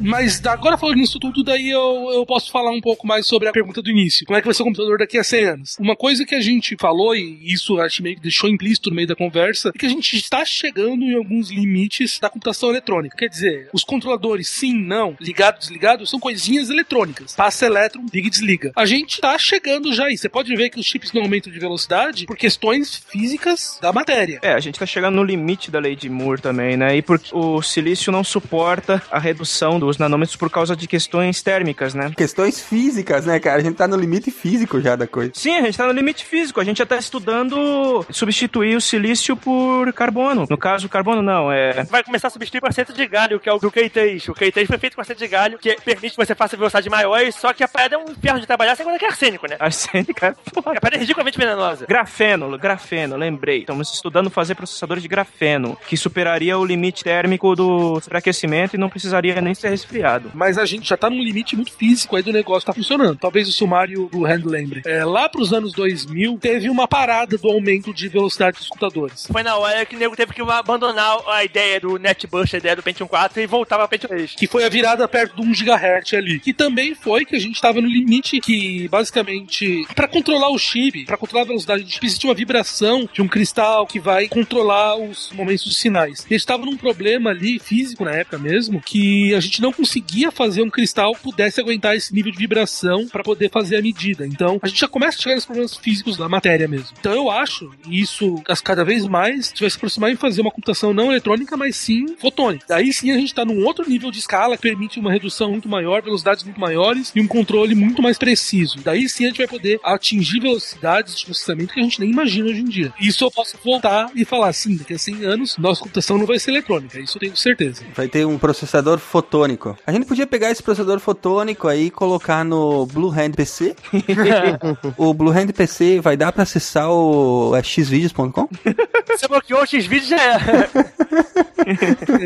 Mas agora falando nisso tudo, daí eu, eu posso falar um pouco mais sobre a pergunta do início. Como é que vai ser o computador daqui a 100 anos? Uma coisa que a gente falou, e isso acho meio que deixou implícito no meio da conversa, é que a gente está chegando em alguns limites da computação eletrônica. Quer dizer, os controladores, sim, não, ligado, desligado, são coisinhas eletrônicas. Passa elétron, liga e desliga. A gente está chegando já aí. Você pode ver que os chips não aumentam de velocidade por questões físicas da matéria. É, a gente tá chegando no limite da lei de Moore também, né? E porque o silício não suporta a redução dos nanômetros por causa de questões térmicas, né? Questões físicas, né, cara? A gente tá no limite físico já da coisa. Sim, a gente tá no limite físico. A gente já tá estudando substituir o silício por carbono. No caso, carbono não, é. Vai começar a substituir por acento de galho, que é o do Q3. O Q3 foi feito com acento de galho, que permite que você faça velocidade maior, só que a parada é um inferno de trabalhar sem contar que é arsênico, né? Arsênico, é A parada é ridiculamente venenosa. Grafeno, grafeno, lembrei. Estamos estudando fazer processadores de grafeno, que superaria o limite térmico do superaquecimento e não precisaria nem ser Mas a gente já tá num limite muito físico aí do negócio tá funcionando. Talvez o sumário do Hand lembre. É, lá pros anos 2000, teve uma parada do aumento de velocidade dos computadores. Foi na hora que o nego teve que abandonar a ideia do NetBurst, a ideia do Pentium 4 e voltar pra Pentium 3. Que foi a virada perto de 1 GHz ali. Que também foi que a gente tava no limite que, basicamente, pra controlar o chip, pra controlar a velocidade do chip, existe uma vibração de um cristal que vai controlar os momentos dos sinais. E a gente tava num problema ali, físico na época mesmo, que a gente não conseguia fazer um cristal pudesse aguentar esse nível de vibração pra poder fazer a medida. Então, a gente já começa a chegar nos problemas físicos da matéria mesmo. Então, eu acho, isso cada vez mais, vai se aproximar em fazer uma computação não eletrônica, mas sim fotônica. Daí sim a gente tá num outro nível de escala que permite uma redução muito maior, velocidades muito maiores e um controle muito mais preciso. Daí sim a gente vai poder atingir velocidades de processamento que a gente nem imagina hoje em dia. Isso eu posso voltar e falar, sim, daqui a 100 anos, nossa computação não vai ser eletrônica. Isso eu tenho certeza. Vai ter um processador fotônico. A gente podia pegar esse processador fotônico aí e colocar no Blue Hand PC. o Blue Hand PC vai dar pra acessar o é, xvideos.com? Você bloqueou o X-Video já é.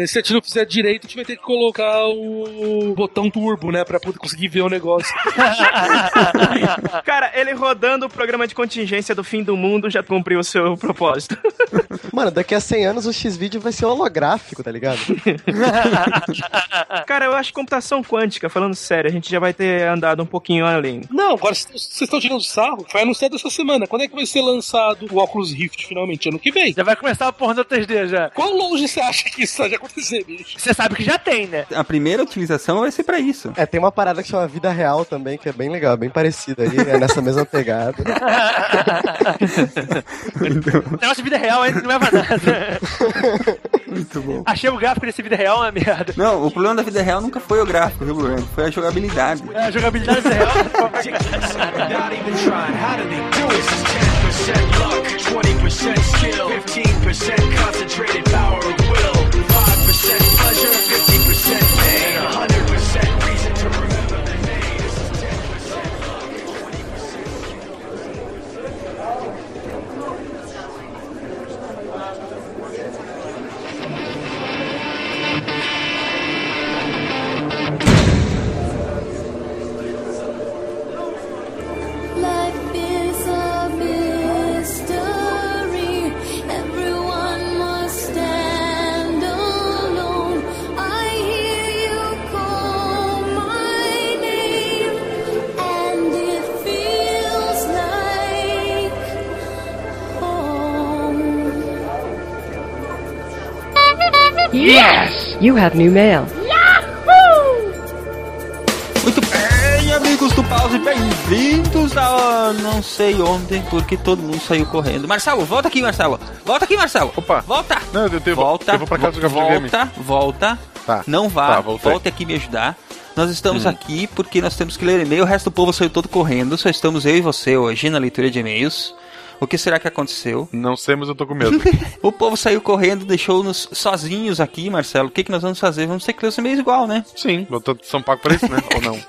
Se a gente não fizer direito, a gente vai ter que colocar o botão turbo, né? Pra poder conseguir ver o negócio. Cara, ele rodando o programa de contingência do fim do mundo já cumpriu o seu propósito. Mano, daqui a 100 anos o X-Video vai ser holográfico, tá ligado? Cara, eu acho que computação quântica, falando sério, a gente já vai ter andado um pouquinho além. Não, agora vocês estão tirando sarro. Foi anunciado essa semana. Quando é que vai ser lançado o Oculus Rift finalmente? Ano que vem. Já vai começar a porra do 3D já. Quão longe você acha que isso pode acontecer, bicho? Você sabe que já tem, né? A primeira utilização vai ser pra isso. É, tem uma parada que chama Vida Real também, que é bem legal, bem parecida aí, é nessa mesma pegada. O negócio de vida real ainda não leva nada. Muito bom. Achei o gráfico desse vida real uma merda. Não, o problema da vida real nunca foi o gráfico, viu, Bruno? Foi a jogabilidade. É, a jogabilidade vida real. You have new mail. Muito bem, amigos do Pause, bem-vindos a não sei onde, porque todo mundo saiu correndo. Marcelo, volta aqui, Marcelo. Volta aqui, Marcelo. Opa. Volta. Não, eu, eu, Volta. eu vou pra casa jogar videogame. Volta, volta. Tá. Não vá. Tá, volte aqui me ajudar. Nós estamos Hum. aqui porque nós temos que ler e-mail. O resto do povo saiu todo correndo. Só estamos eu e você hoje na leitura de e-mails. O que será que aconteceu? Não sei, mas eu tô com medo. O povo saiu correndo, deixou-nos sozinhos aqui, Marcelo. O que, que nós vamos fazer? Vamos ter que ler os e-mails igual, né? Sim, eu tô São Paulo pra isso, né? Ou não?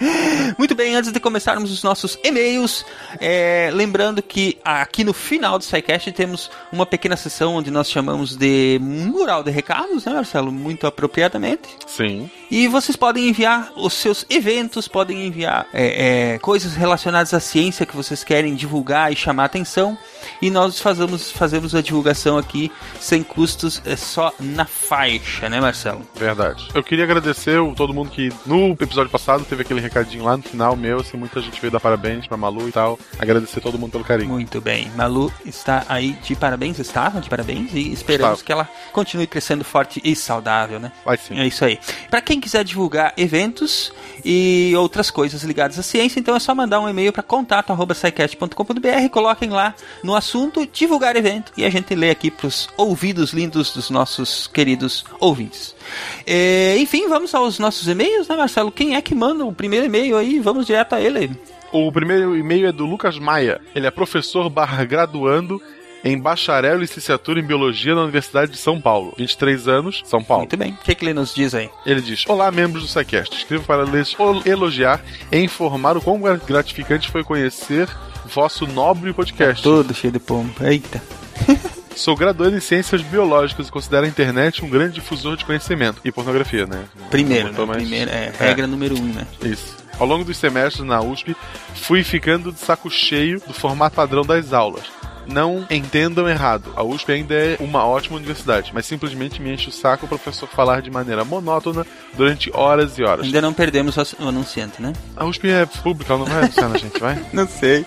Muito bem, antes de começarmos os nossos e-mails, é, lembrando que aqui no final do SciCast temos uma pequena sessão onde nós chamamos de mural de recados, né, Marcelo? Muito apropriadamente. Sim. E vocês podem enviar os seus eventos, podem enviar é, é, coisas relacionadas à ciência que vocês querem divulgar e chamar atenção. E nós fazemos, fazemos a divulgação aqui sem custos, é só na faixa, né, Marcelo? Verdade. Eu queria agradecer todo mundo que no episódio passado teve aquele recadinho lá no final meu, assim, muita gente veio dar parabéns pra Malu e tal. Agradecer todo mundo pelo carinho. Muito bem. Malu está aí de parabéns, estava de parabéns e esperamos Estava. que ela continue crescendo forte e saudável, né? Vai sim. É isso aí. Para quem quiser divulgar eventos e outras coisas ligadas à ciência, então é só mandar um e-mail para contato@scicast.com.br, coloquem lá no assunto divulgar evento e a gente lê aqui pros ouvidos lindos dos nossos queridos ouvintes. É, enfim, vamos aos nossos e-mails, né, Marcelo? Quem é que manda o primeiro e-mail aí? Vamos direto a ele. O primeiro e-mail é do Lucas Maia. Ele é professor barra graduando em bacharel e licenciatura em biologia na Universidade de São Paulo. 23 anos, São Paulo. Muito bem. O que, que ele nos diz aí? Ele diz: Olá, membros do SciCast. Escrevo para lhes elogiar e informar o quão gratificante foi conhecer vosso nobre podcast. Todo cheio de pompa. Eita. Sou graduando em ciências biológicas e considero a internet um grande difusor de conhecimento. E pornografia, né? Primeiro, né? mais- Primeiro, é, regra número um, né? Isso. Ao longo dos semestres na USP, fui ficando de saco cheio do formato padrão das aulas. Não entendam errado, a USP ainda é uma ótima universidade, mas simplesmente me enche o saco o professor falar de maneira monótona durante horas e horas. Ainda não perdemos o anunciante, né? A USP é pública, ela não vai anunciar na gente, vai? Não sei.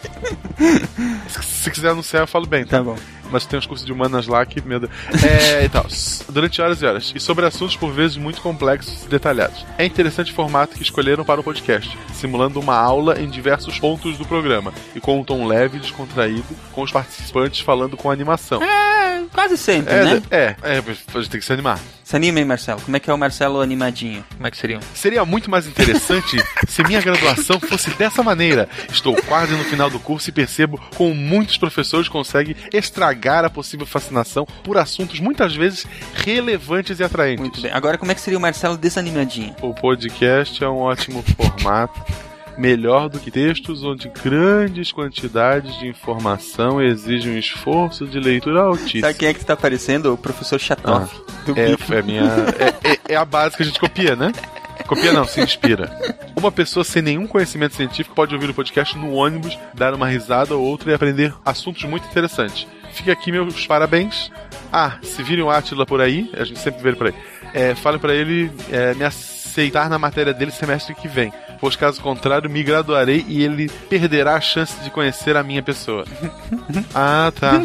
Se, se quiser anunciar, eu falo bem, tá? Tá bom. Mas tem uns cursos de humanas lá que, Deus. É, e tal. Durante horas e horas. E sobre assuntos por vezes muito complexos e detalhados. É interessante o formato que escolheram para o podcast, simulando uma aula em diversos pontos do programa, e com um tom leve e descontraído, com os participantes falando com animação. É, quase sempre, É, né? é, é, a gente tem que se animar. Se anima aí, Marcelo. Como é que é o Marcelo animadinho? Como é que seria? Seria muito mais interessante se minha graduação fosse dessa maneira. Estou quase no final do curso e percebo como muitos professores conseguem estragar a possível fascinação por assuntos muitas vezes relevantes e atraentes. Muito bem. Agora, como é que seria o Marcelo desanimadinho? O podcast é um ótimo formato, melhor do que textos onde grandes quantidades de informação exigem um esforço de leitura altíssimo. Sabe quem é que tá aparecendo? O professor Chatoff. do É, é, minha, é, é- é a base que a gente copia, né? Copia não, se inspira. Uma pessoa sem nenhum conhecimento científico pode ouvir o podcast no ônibus, dar uma risada ou outra e aprender assuntos muito interessantes. Fica aqui meus parabéns. Ah, se virem o Átila por aí, a gente sempre vê ele por aí, é, fale pra ele é, me aceitar na matéria dele semestre que vem, pois caso contrário me graduarei e ele perderá a chance de conhecer a minha pessoa. Ah, tá.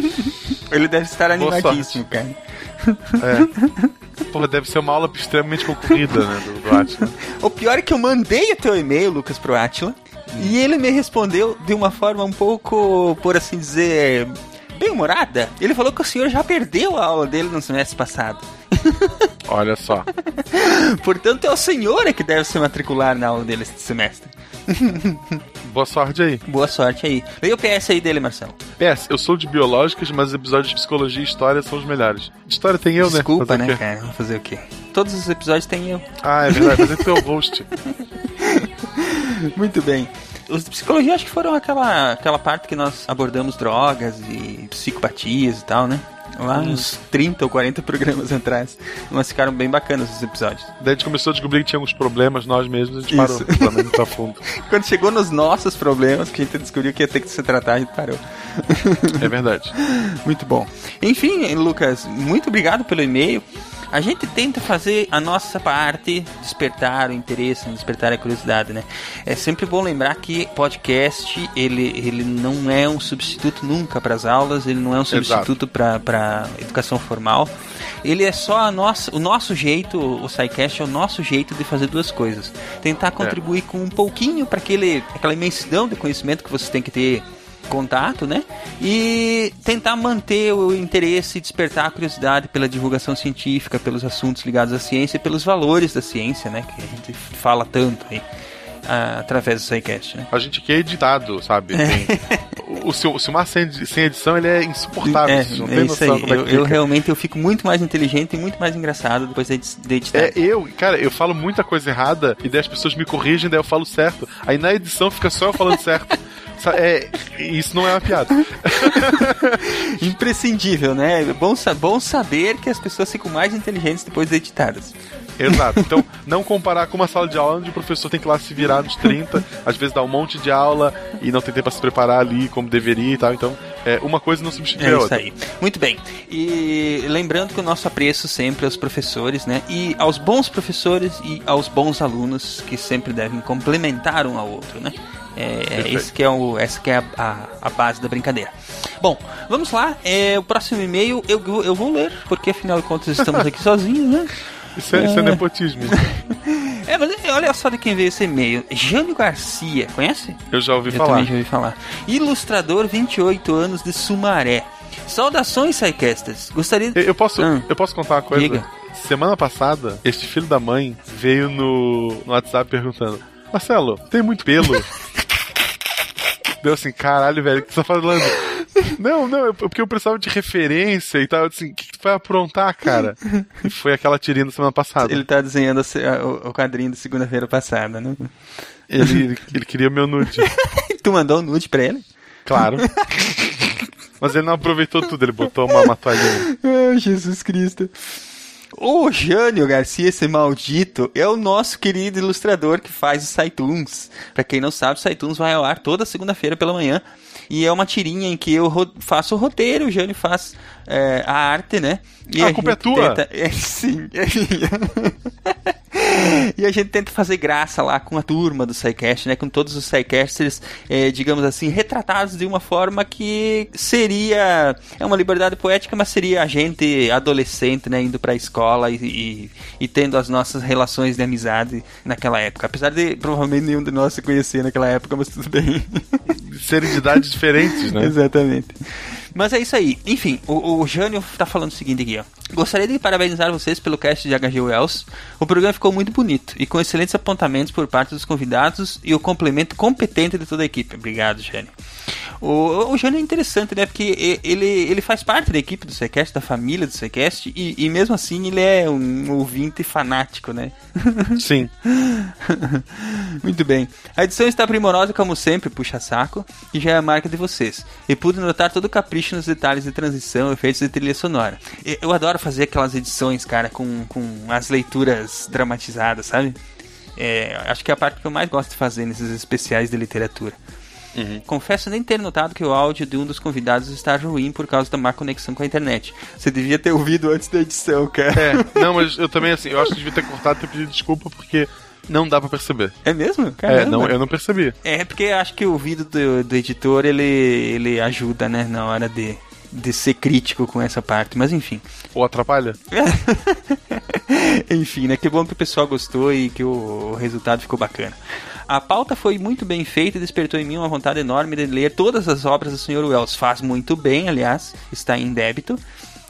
Ele deve estar animadíssimo, cara. É. Porra, deve ser uma aula extremamente concorrida, né, do, do Átila. O pior é que eu mandei o teu e-mail, Lucas, pro Atila, e ele me respondeu de uma forma um pouco, por assim dizer, bem humorada. Ele falou que o senhor já perdeu a aula dele no semestre passado. Olha só. Portanto, é o senhor é que deve se matricular na aula dele este semestre. Boa sorte aí. Boa sorte aí. Leia o PS aí dele, Marcelo. PS, eu sou de biológicas, mas os episódios de psicologia e história são os melhores. História tem eu, Desculpa, né? Fazer né, cara? Vou fazer o quê? Todos os episódios tem eu. Ah, é verdade, fazer teu host. Muito bem. Os de psicologia acho que foram aquela, aquela parte que nós abordamos drogas e psicopatias e tal, né? Lá uns 30 ou 40 programas atrás. Mas ficaram bem bacanas os episódios. Daí a gente começou a descobrir que tinha alguns problemas nós mesmos, a gente Isso. parou. Fundo. Quando chegou nos nossos problemas, que a gente descobriu que ia ter que se tratar, a gente parou. É verdade. Muito bom. Enfim, Lucas, muito obrigado pelo e-mail. A gente tenta fazer a nossa parte, despertar o interesse, despertar a curiosidade, né? É sempre bom lembrar que podcast, ele, ele não é um substituto nunca para as aulas, ele não é um substituto para educação formal. Ele é só a nossa, o nosso jeito, o SciCast é o nosso jeito de fazer duas coisas. Tentar contribuir com um pouquinho para aquele aquela imensidão de conhecimento que você tem que ter contato, né? E tentar manter o interesse e despertar a curiosidade pela divulgação científica, pelos assuntos ligados à ciência e pelos valores da ciência, né? Que a gente fala tanto aí. ah, através do SciCast, né? A gente aqui é editado, sabe? Tem- o, o, Sil- o Silmar sem, sem edição, ele é insuportável. É, não é tem noção aí. como é Eu, que eu realmente eu fico muito mais inteligente e muito mais engraçado depois de de editar. É, eu, cara, eu falo muita coisa errada e daí as pessoas me corrigem, daí eu falo certo. Aí na edição fica só eu falando certo. É, isso não é uma piada. Imprescindível, né? É bom, bom saber que as pessoas ficam mais inteligentes depois de editadas. Exato. Então, não comparar com uma sala de aula onde o professor tem que lá se virar nos 30, às vezes dá um monte de aula e não tem tempo pra se preparar ali como deveria e tal. Então, é, uma coisa não substitui É a isso outra. aí. Muito bem. E lembrando que o nosso apreço sempre aos professores, né? E aos bons professores e aos bons alunos que sempre devem complementar um ao outro, né? É, é esse que é o, essa que é a, a, a base da brincadeira. Bom, vamos lá. É, o próximo e-mail eu, vou- eu vou ler, porque afinal de contas estamos aqui sozinhos, né? Isso é, isso é nepotismo. É, mas olha só de quem veio esse e-mail. Jânio Garcia, conhece? Eu já ouvi Eu falar. também já ouvi falar. Ilustrador, 28 anos de Sumaré. Saudações, Sidecasters. Gostaria de... Eu posso, Ah. eu posso contar uma coisa? Diga. Semana passada, este filho da mãe veio no, no WhatsApp perguntando: Marcelo, tem muito pelo? Deu assim, caralho, velho, o que você tá falando? Não, não, é porque eu precisava de referência e tal. Eu disse assim, o que, que tu vai aprontar, cara? E foi aquela tirinha da semana passada. Ele tá desenhando o, quadrinho da segunda-feira passada, né? Ele, ele queria meu nude. tu mandou o nude pra ele? Claro. Mas ele não aproveitou tudo, ele botou uma, uma toalhinha. Ai, Jesus Cristo. O Jânio Garcia, esse maldito, é o nosso querido ilustrador que faz o SciTunes. Pra quem não sabe, o SciTunes vai ao ar toda segunda-feira pela manhã. E é uma tirinha em que eu faço o roteiro, o Jânio faz é, a arte, né? E Ah, a culpa é tua? tenta- É, sim, é minha. E a gente tenta fazer graça lá com a turma do SciCast, né? Com todos os SciCasters, eh, digamos assim, retratados de uma forma que seria... É uma liberdade poética, mas seria a gente adolescente, né? Indo pra escola e, e, e tendo as nossas relações de amizade naquela época. Apesar de provavelmente nenhum de nós se conhecer naquela época, mas tudo bem. Serem de idades diferentes, né? Exatamente. Mas é isso aí. Enfim, o, o Jânio tá falando o seguinte aqui, ó. Gostaria de parabenizar vocês pelo cast de HG Wells. O programa ficou muito bonito e com excelentes apontamentos por parte dos convidados e o complemento competente de toda a equipe. Obrigado, Jânio. O, o Jânio é interessante, né? Porque ele, ele faz parte da equipe do Sequest, da família do Sequest, e, e mesmo assim ele é um ouvinte fanático, né? Sim. Muito bem. A edição está primorosa, como sempre, puxa saco, e já é a marca de vocês. E pude notar todo o capricho nos detalhes de transição, efeitos de trilha sonora. Eu adoro fazer aquelas edições, cara, com, com as leituras dramatizadas, sabe? É, acho que é a parte que eu mais gosto de fazer nesses especiais de literatura. Confesso nem ter notado que o áudio de um dos convidados está ruim por causa da má conexão com a internet. Você devia ter ouvido antes da edição, cara. É, não, mas eu também, assim, eu acho que devia ter cortado e ter pedido desculpa porque não dá pra perceber. É mesmo? É, Caramba. não, eu não percebi. É, porque eu acho que o ouvido do, do editor, ele, ele ajuda, né, na hora de, de ser crítico com essa parte, mas enfim. Ou atrapalha? enfim, né, que bom que o pessoal gostou e que o, resultado ficou bacana. A pauta foi muito bem feita e despertou em mim uma vontade enorme de ler todas as obras do Sr. Wells. Faz muito bem, aliás, está em débito.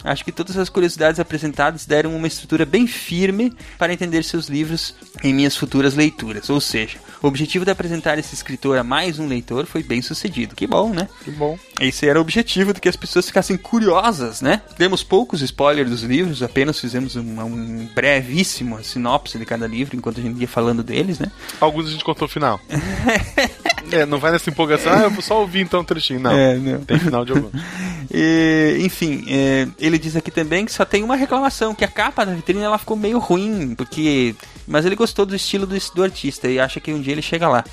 Acho que todas as curiosidades apresentadas deram uma estrutura bem firme para entender seus livros em minhas futuras leituras. Ou seja, o objetivo de apresentar esse escritor a mais um leitor foi bem sucedido. Que bom, né? Que bom. Esse era o objetivo de que as pessoas ficassem curiosas, né? Demos poucos spoilers dos livros, apenas fizemos um, um brevíssimo sinopse de cada livro enquanto a gente ia falando deles, né? Alguns a gente contou o final. é, não vai nessa empolgação, ah, eu vou só ouvir então um trechinho. Não, É, não. tem final de algum. E, enfim, é, ele diz aqui também que só tem uma reclamação, que a capa da vitrine ela ficou meio ruim, porque... Mas ele gostou do estilo do, do artista e acha que um dia ele chega lá.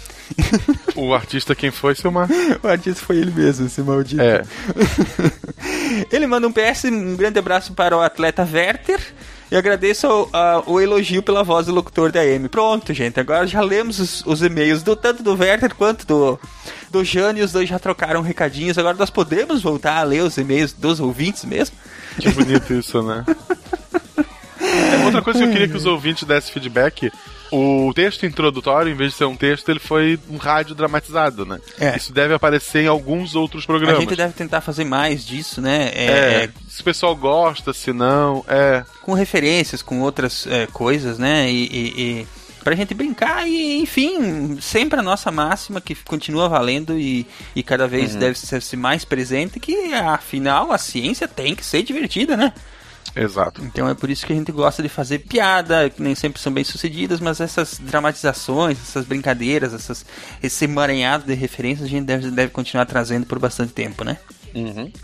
O artista quem foi, Silmar? o artista foi ele mesmo, esse maldito. É. Ele manda um PS, um grande abraço para o atleta Werther. E agradeço ao- a- o elogio pela voz do locutor da M. Pronto, gente. Agora já lemos os, os e-mails do tanto do Werther quanto do, do Jane. Os dois já trocaram recadinhos. Agora nós podemos voltar a ler os e-mails dos ouvintes mesmo? Que bonito isso, né? Outra coisa que eu queria que os ouvintes dessem feedback. O texto introdutório, em vez de ser um texto, ele foi um rádio dramatizado, né? É. Isso deve aparecer em alguns outros programas. A gente deve tentar fazer mais disso, né? É, se o pessoal gosta, se não, é. com referências, com outras é, coisas, né? E, e, e pra gente brincar e, enfim, sempre a nossa máxima que continua valendo e, e cada vez Uhum. deve ser ser mais presente, que afinal a ciência tem que ser divertida, né? Exato. Então é por isso que a gente gosta de fazer piada, que nem sempre são bem sucedidas, mas essas dramatizações, essas brincadeiras, essas, esse emaranhado de referências a gente deve, deve continuar trazendo por bastante tempo, né?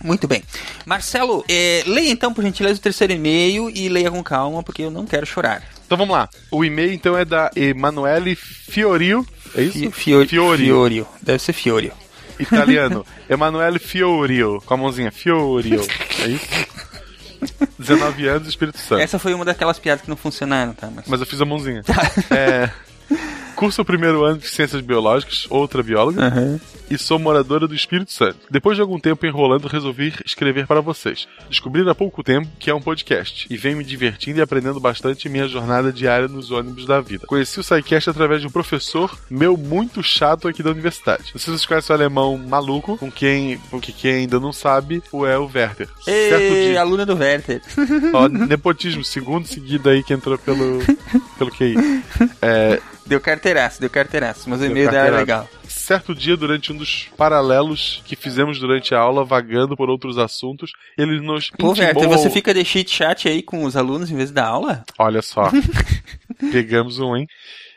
Muito bem. Marcelo, é, leia então, por gentileza, o terceiro e-mail e leia com calma, porque eu não quero chorar. Então vamos lá. O e-mail então é da Emanuele Fiorio. É isso? Fi- Fior- Fiorio. Fiorio. Deve ser Fiorio. Italiano, Emanuele Fiorio. Com a mãozinha, Fiorio. É isso? 19 anos, Espírito Santo. Essa foi uma daquelas piadas que não funcionaram, tá? Mas... Mas eu fiz a mãozinha. É, curso o primeiro ano de Ciências Biológicas, outra bióloga, e sou moradora do Espírito Santo. Depois de algum tempo enrolando, resolvi escrever para vocês. Descobri há pouco tempo que é um podcast, e venho me divertindo e aprendendo bastante em minha jornada diária nos ônibus da vida. Conheci o SciCast através de um professor meu muito chato aqui da universidade. Não sei se vocês conhecem o alemão maluco, com quem, porque quem ainda não sabe, o é o Werther. Certo Ei, dia- aluna do Werther. Ó, nepotismo, segundo seguido aí que entrou pelo, pelo QI. É, Deu carteiraço, deu carteiraço, mas o e-mail dela é carteirada. legal. Certo dia, durante um dos paralelos que fizemos durante a aula, vagando por outros assuntos, ele nos Pô, intimou Werther, você fica de cheat chat aí com os alunos em vez da aula? Olha só. Pegamos um, hein?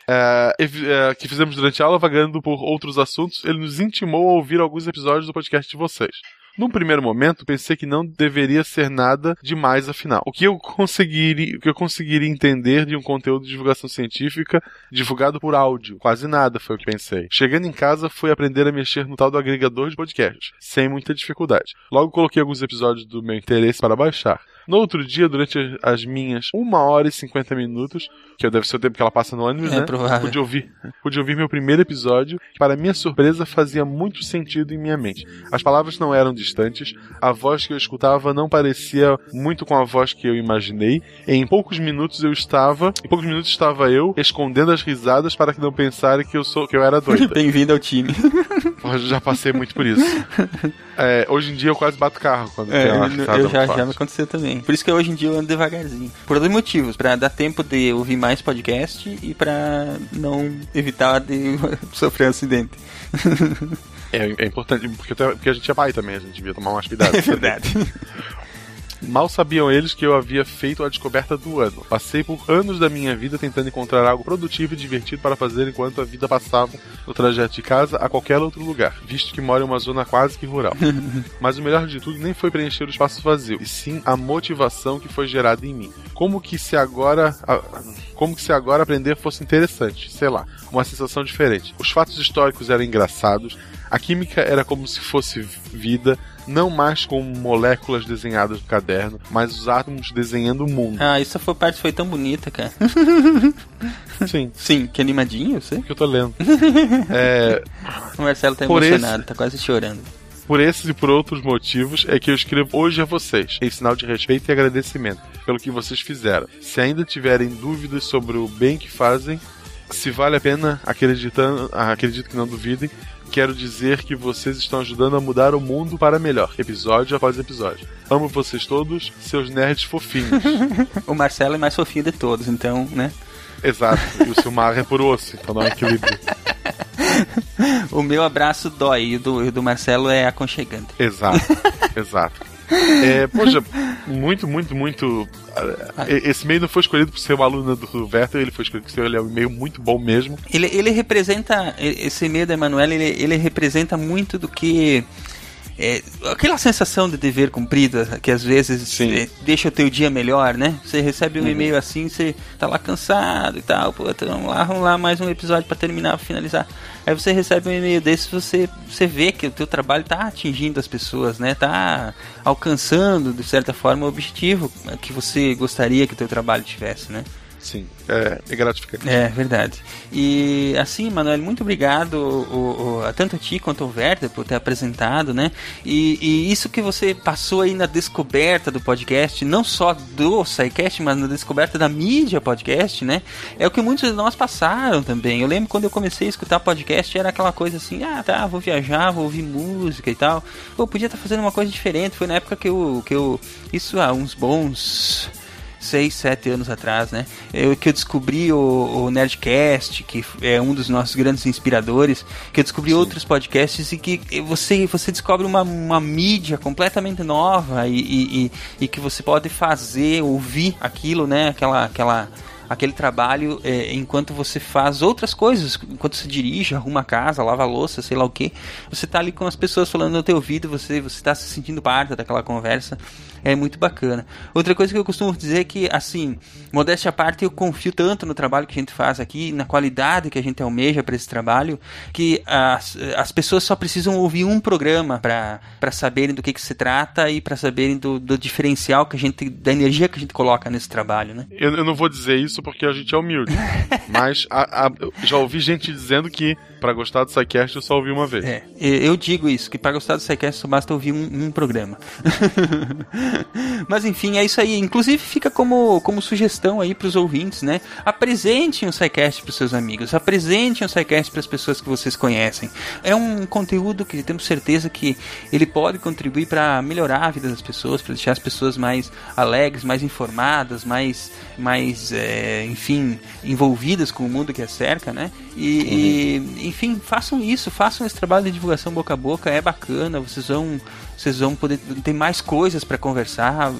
É, é, que fizemos durante a aula, vagando por outros assuntos, ele nos intimou a ouvir alguns episódios do podcast de vocês. Num primeiro momento, pensei que não deveria ser nada demais afinal. O que eu conseguiria, o que eu conseguiria entender de um conteúdo de divulgação científica divulgado por áudio? Quase nada, foi o que pensei. Chegando em casa, fui aprender a mexer no tal do agregador de podcasts, sem muita dificuldade. Logo coloquei alguns episódios do meu interesse para baixar. No outro dia, durante as minhas 1 hora e 50 minutos, que deve ser o tempo que ela passa no ônibus, É né? provável. Pude ouvir, pude ouvir meu primeiro episódio, que para minha surpresa fazia muito sentido em minha mente. As palavras não eram distantes, a voz que eu escutava não parecia muito com a voz que eu imaginei. Em poucos minutos eu estava, em poucos minutos estava eu escondendo as risadas para que não pensarem que eu sou, que eu era doida. Bem-vindo ao time. Eu já passei muito por isso. É, hoje em dia eu quase bato carro quando É, tem uma eu, eu já, já me aconteceu também. Por isso que hoje em dia eu ando devagarzinho. Por dois motivos. Pra dar tempo de ouvir mais podcast e pra não evitar de sofrer um acidente. É, é importante, porque, porque a gente é pai também, a gente devia tomar mais cuidado. É verdade. Mal sabiam eles que eu havia feito a descoberta do ano. Passei por anos da minha vida tentando encontrar algo produtivo e divertido para fazer enquanto a vida passava no trajeto de casa a qualquer outro lugar, visto que moro em uma zona quase que rural. Mas o melhor de tudo nem foi preencher o espaço vazio, e sim a motivação que foi gerada em mim. Como que se agora. a- Como que se agora aprender fosse interessante, sei lá, uma sensação diferente. Os fatos históricos eram engraçados, a química era como se fosse vida, não mais com moléculas desenhadas no caderno, mas os átomos desenhando o mundo. Ah, essa foi parte foi tão bonita, cara. Sim. Sim, que animadinho, você? Que eu tô lendo. É, O Marcelo tá Por emocionado, esse- tá quase chorando. Por esses e por outros motivos é que eu escrevo hoje a vocês, em sinal de respeito e agradecimento pelo que vocês fizeram. Se ainda tiverem dúvidas sobre o bem que fazem, se vale a pena, acreditando, acredito que não duvidem, quero dizer que vocês estão ajudando a mudar o mundo para melhor, episódio após episódio. Amo vocês todos, seus nerds fofinhos. O Marcelo é mais fofinho de todos, então, né? Exato, e o Silmar é por osso, então não é equilíbrio. O meu abraço dói e o do, do Marcelo é aconchegante. Exato, exato. É, poxa, muito, muito, muito. ah, Esse e-mail não foi escolhido por ser uma aluna do Werther, ele foi escolhido por ser ele é um e-mail muito bom mesmo. Ele, ele representa, esse e-mail da Emanuela, ele, ele representa muito do que. É, aquela sensação de dever cumprido, que às vezes é, deixa o teu dia melhor, né? Você recebe um Uhum. e-mail assim, você tá lá cansado e tal, pô, então vamos lá, vamos lá, mais um episódio pra terminar, pra finalizar. Aí você recebe um e-mail desse, você, você vê que o teu trabalho tá atingindo as pessoas, né? Tá alcançando, de certa forma, o objetivo que você gostaria que o teu trabalho tivesse, né? Sim, é, é gratificante. É, verdade. E assim, Manuel, muito obrigado o, o- a tanto a ti quanto ao Werther por ter apresentado, né? E, e isso que você passou aí na descoberta do podcast, não só do SciCast, mas na descoberta da mídia podcast, né? É o que muitos de nós passaram também. Eu lembro quando eu comecei a escutar podcast, era aquela coisa assim, ah, tá, vou viajar, vou ouvir música e tal. Pô, podia estar fazendo uma coisa diferente. Foi na época que eu, que eu isso há uns bons seis, sete anos atrás, né? Eu, que eu descobri o, o Nerdcast, que é um dos nossos grandes inspiradores, que eu descobri outros podcasts e que você, você descobre uma, uma mídia completamente nova e, e, e- e que você pode fazer, ouvir aquilo, né? Aquela, aquela, aquele trabalho é, enquanto você faz outras coisas, enquanto você dirige, arruma a casa, lava a louça, sei lá o que. Você tá ali com as pessoas falando no teu ouvido, você você está se sentindo parte daquela conversa. É muito bacana. Outra coisa que eu costumo dizer é que, assim, modéstia à parte, eu confio tanto no trabalho que a gente faz aqui, na qualidade que a gente almeja para esse trabalho, que as, as pessoas só precisam ouvir um programa para saberem do que, que se trata e para saberem do, do diferencial que a gente, da energia que a gente coloca nesse trabalho, né? Eu, eu não vou dizer isso porque a gente é humilde. mas a- a- já ouvi gente dizendo que pra gostar do SciCast eu só ouvi uma vez. É, eu digo isso, que para gostar do SciCast só basta ouvir um, um programa. Mas enfim, é isso aí. Inclusive fica como, como sugestão aí pros ouvintes, né? Apresentem o SciCast pros seus amigos, apresentem o SciCast pras pessoas que vocês conhecem. É um conteúdo que temos certeza que ele pode contribuir para melhorar a vida das pessoas, para deixar as pessoas mais alegres, mais informadas, mais, mais é, enfim, envolvidas com o mundo que as cerca, né? E, e, enfim, façam isso, façam esse trabalho de divulgação boca a boca, é bacana, vocês vão, vocês vão poder ter mais coisas para conversar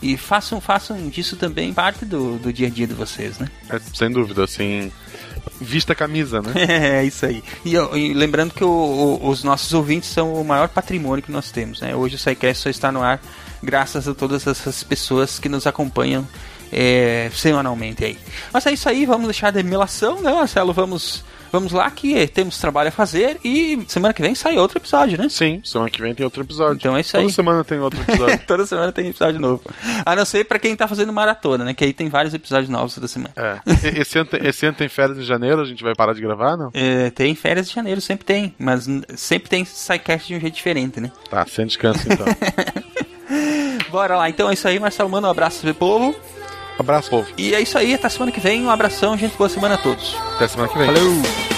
e façam, façam disso também parte do, do dia a dia de vocês, né? É, sem dúvida, assim. Vista a camisa, né? É isso aí. E, e lembrando que o- o- os nossos ouvintes são o maior patrimônio que nós temos. Né? Hoje o SciCast só está no ar graças a todas essas pessoas que nos acompanham é, semanalmente aí. Mas é isso aí, vamos deixar de melação, né, Marcelo? Vamos, vamos lá que temos trabalho a fazer e semana que vem sai outro episódio, né? Sim, semana que vem tem outro episódio. Então é isso Toda aí. semana tem outro episódio. toda semana tem episódio novo. A não ser pra quem tá fazendo maratona, né? Que aí tem vários episódios novos toda semana. É. Esse ano, tem- esse ano tem férias em janeiro, a gente vai parar de gravar, não? É, tem férias de janeiro, sempre tem. Mas sempre tem SciCast de um jeito diferente, né? Tá, sem descanso então. Bora lá, então é isso aí, Marcelo. Manda um abraço pro povo. Abraço, povo. E é isso aí, até semana que vem. Um abração, gente. Boa semana a todos. Até semana que vem. Falou!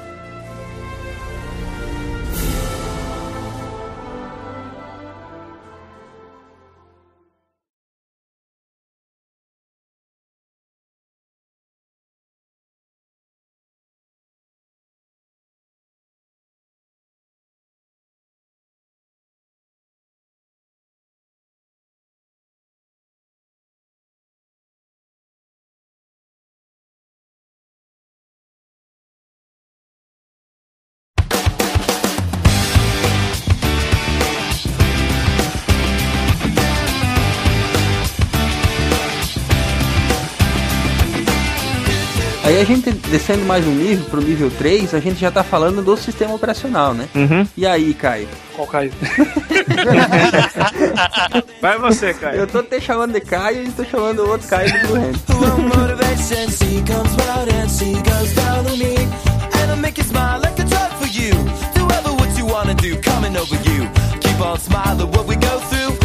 A gente descendo mais um nível, pro nível 3, a gente já tá falando do sistema operacional, né? Uhum. E aí, Caio? Qual Caio? Vai você, Caio. Eu tô te chamando de Caio e tô chamando o outro Caio do Blue Hand. motivation. C comes round and C goes down on me. And I'll make you smile like a drug for you. Do ever what you wanna do, coming over you. Keep on smiling what we go through.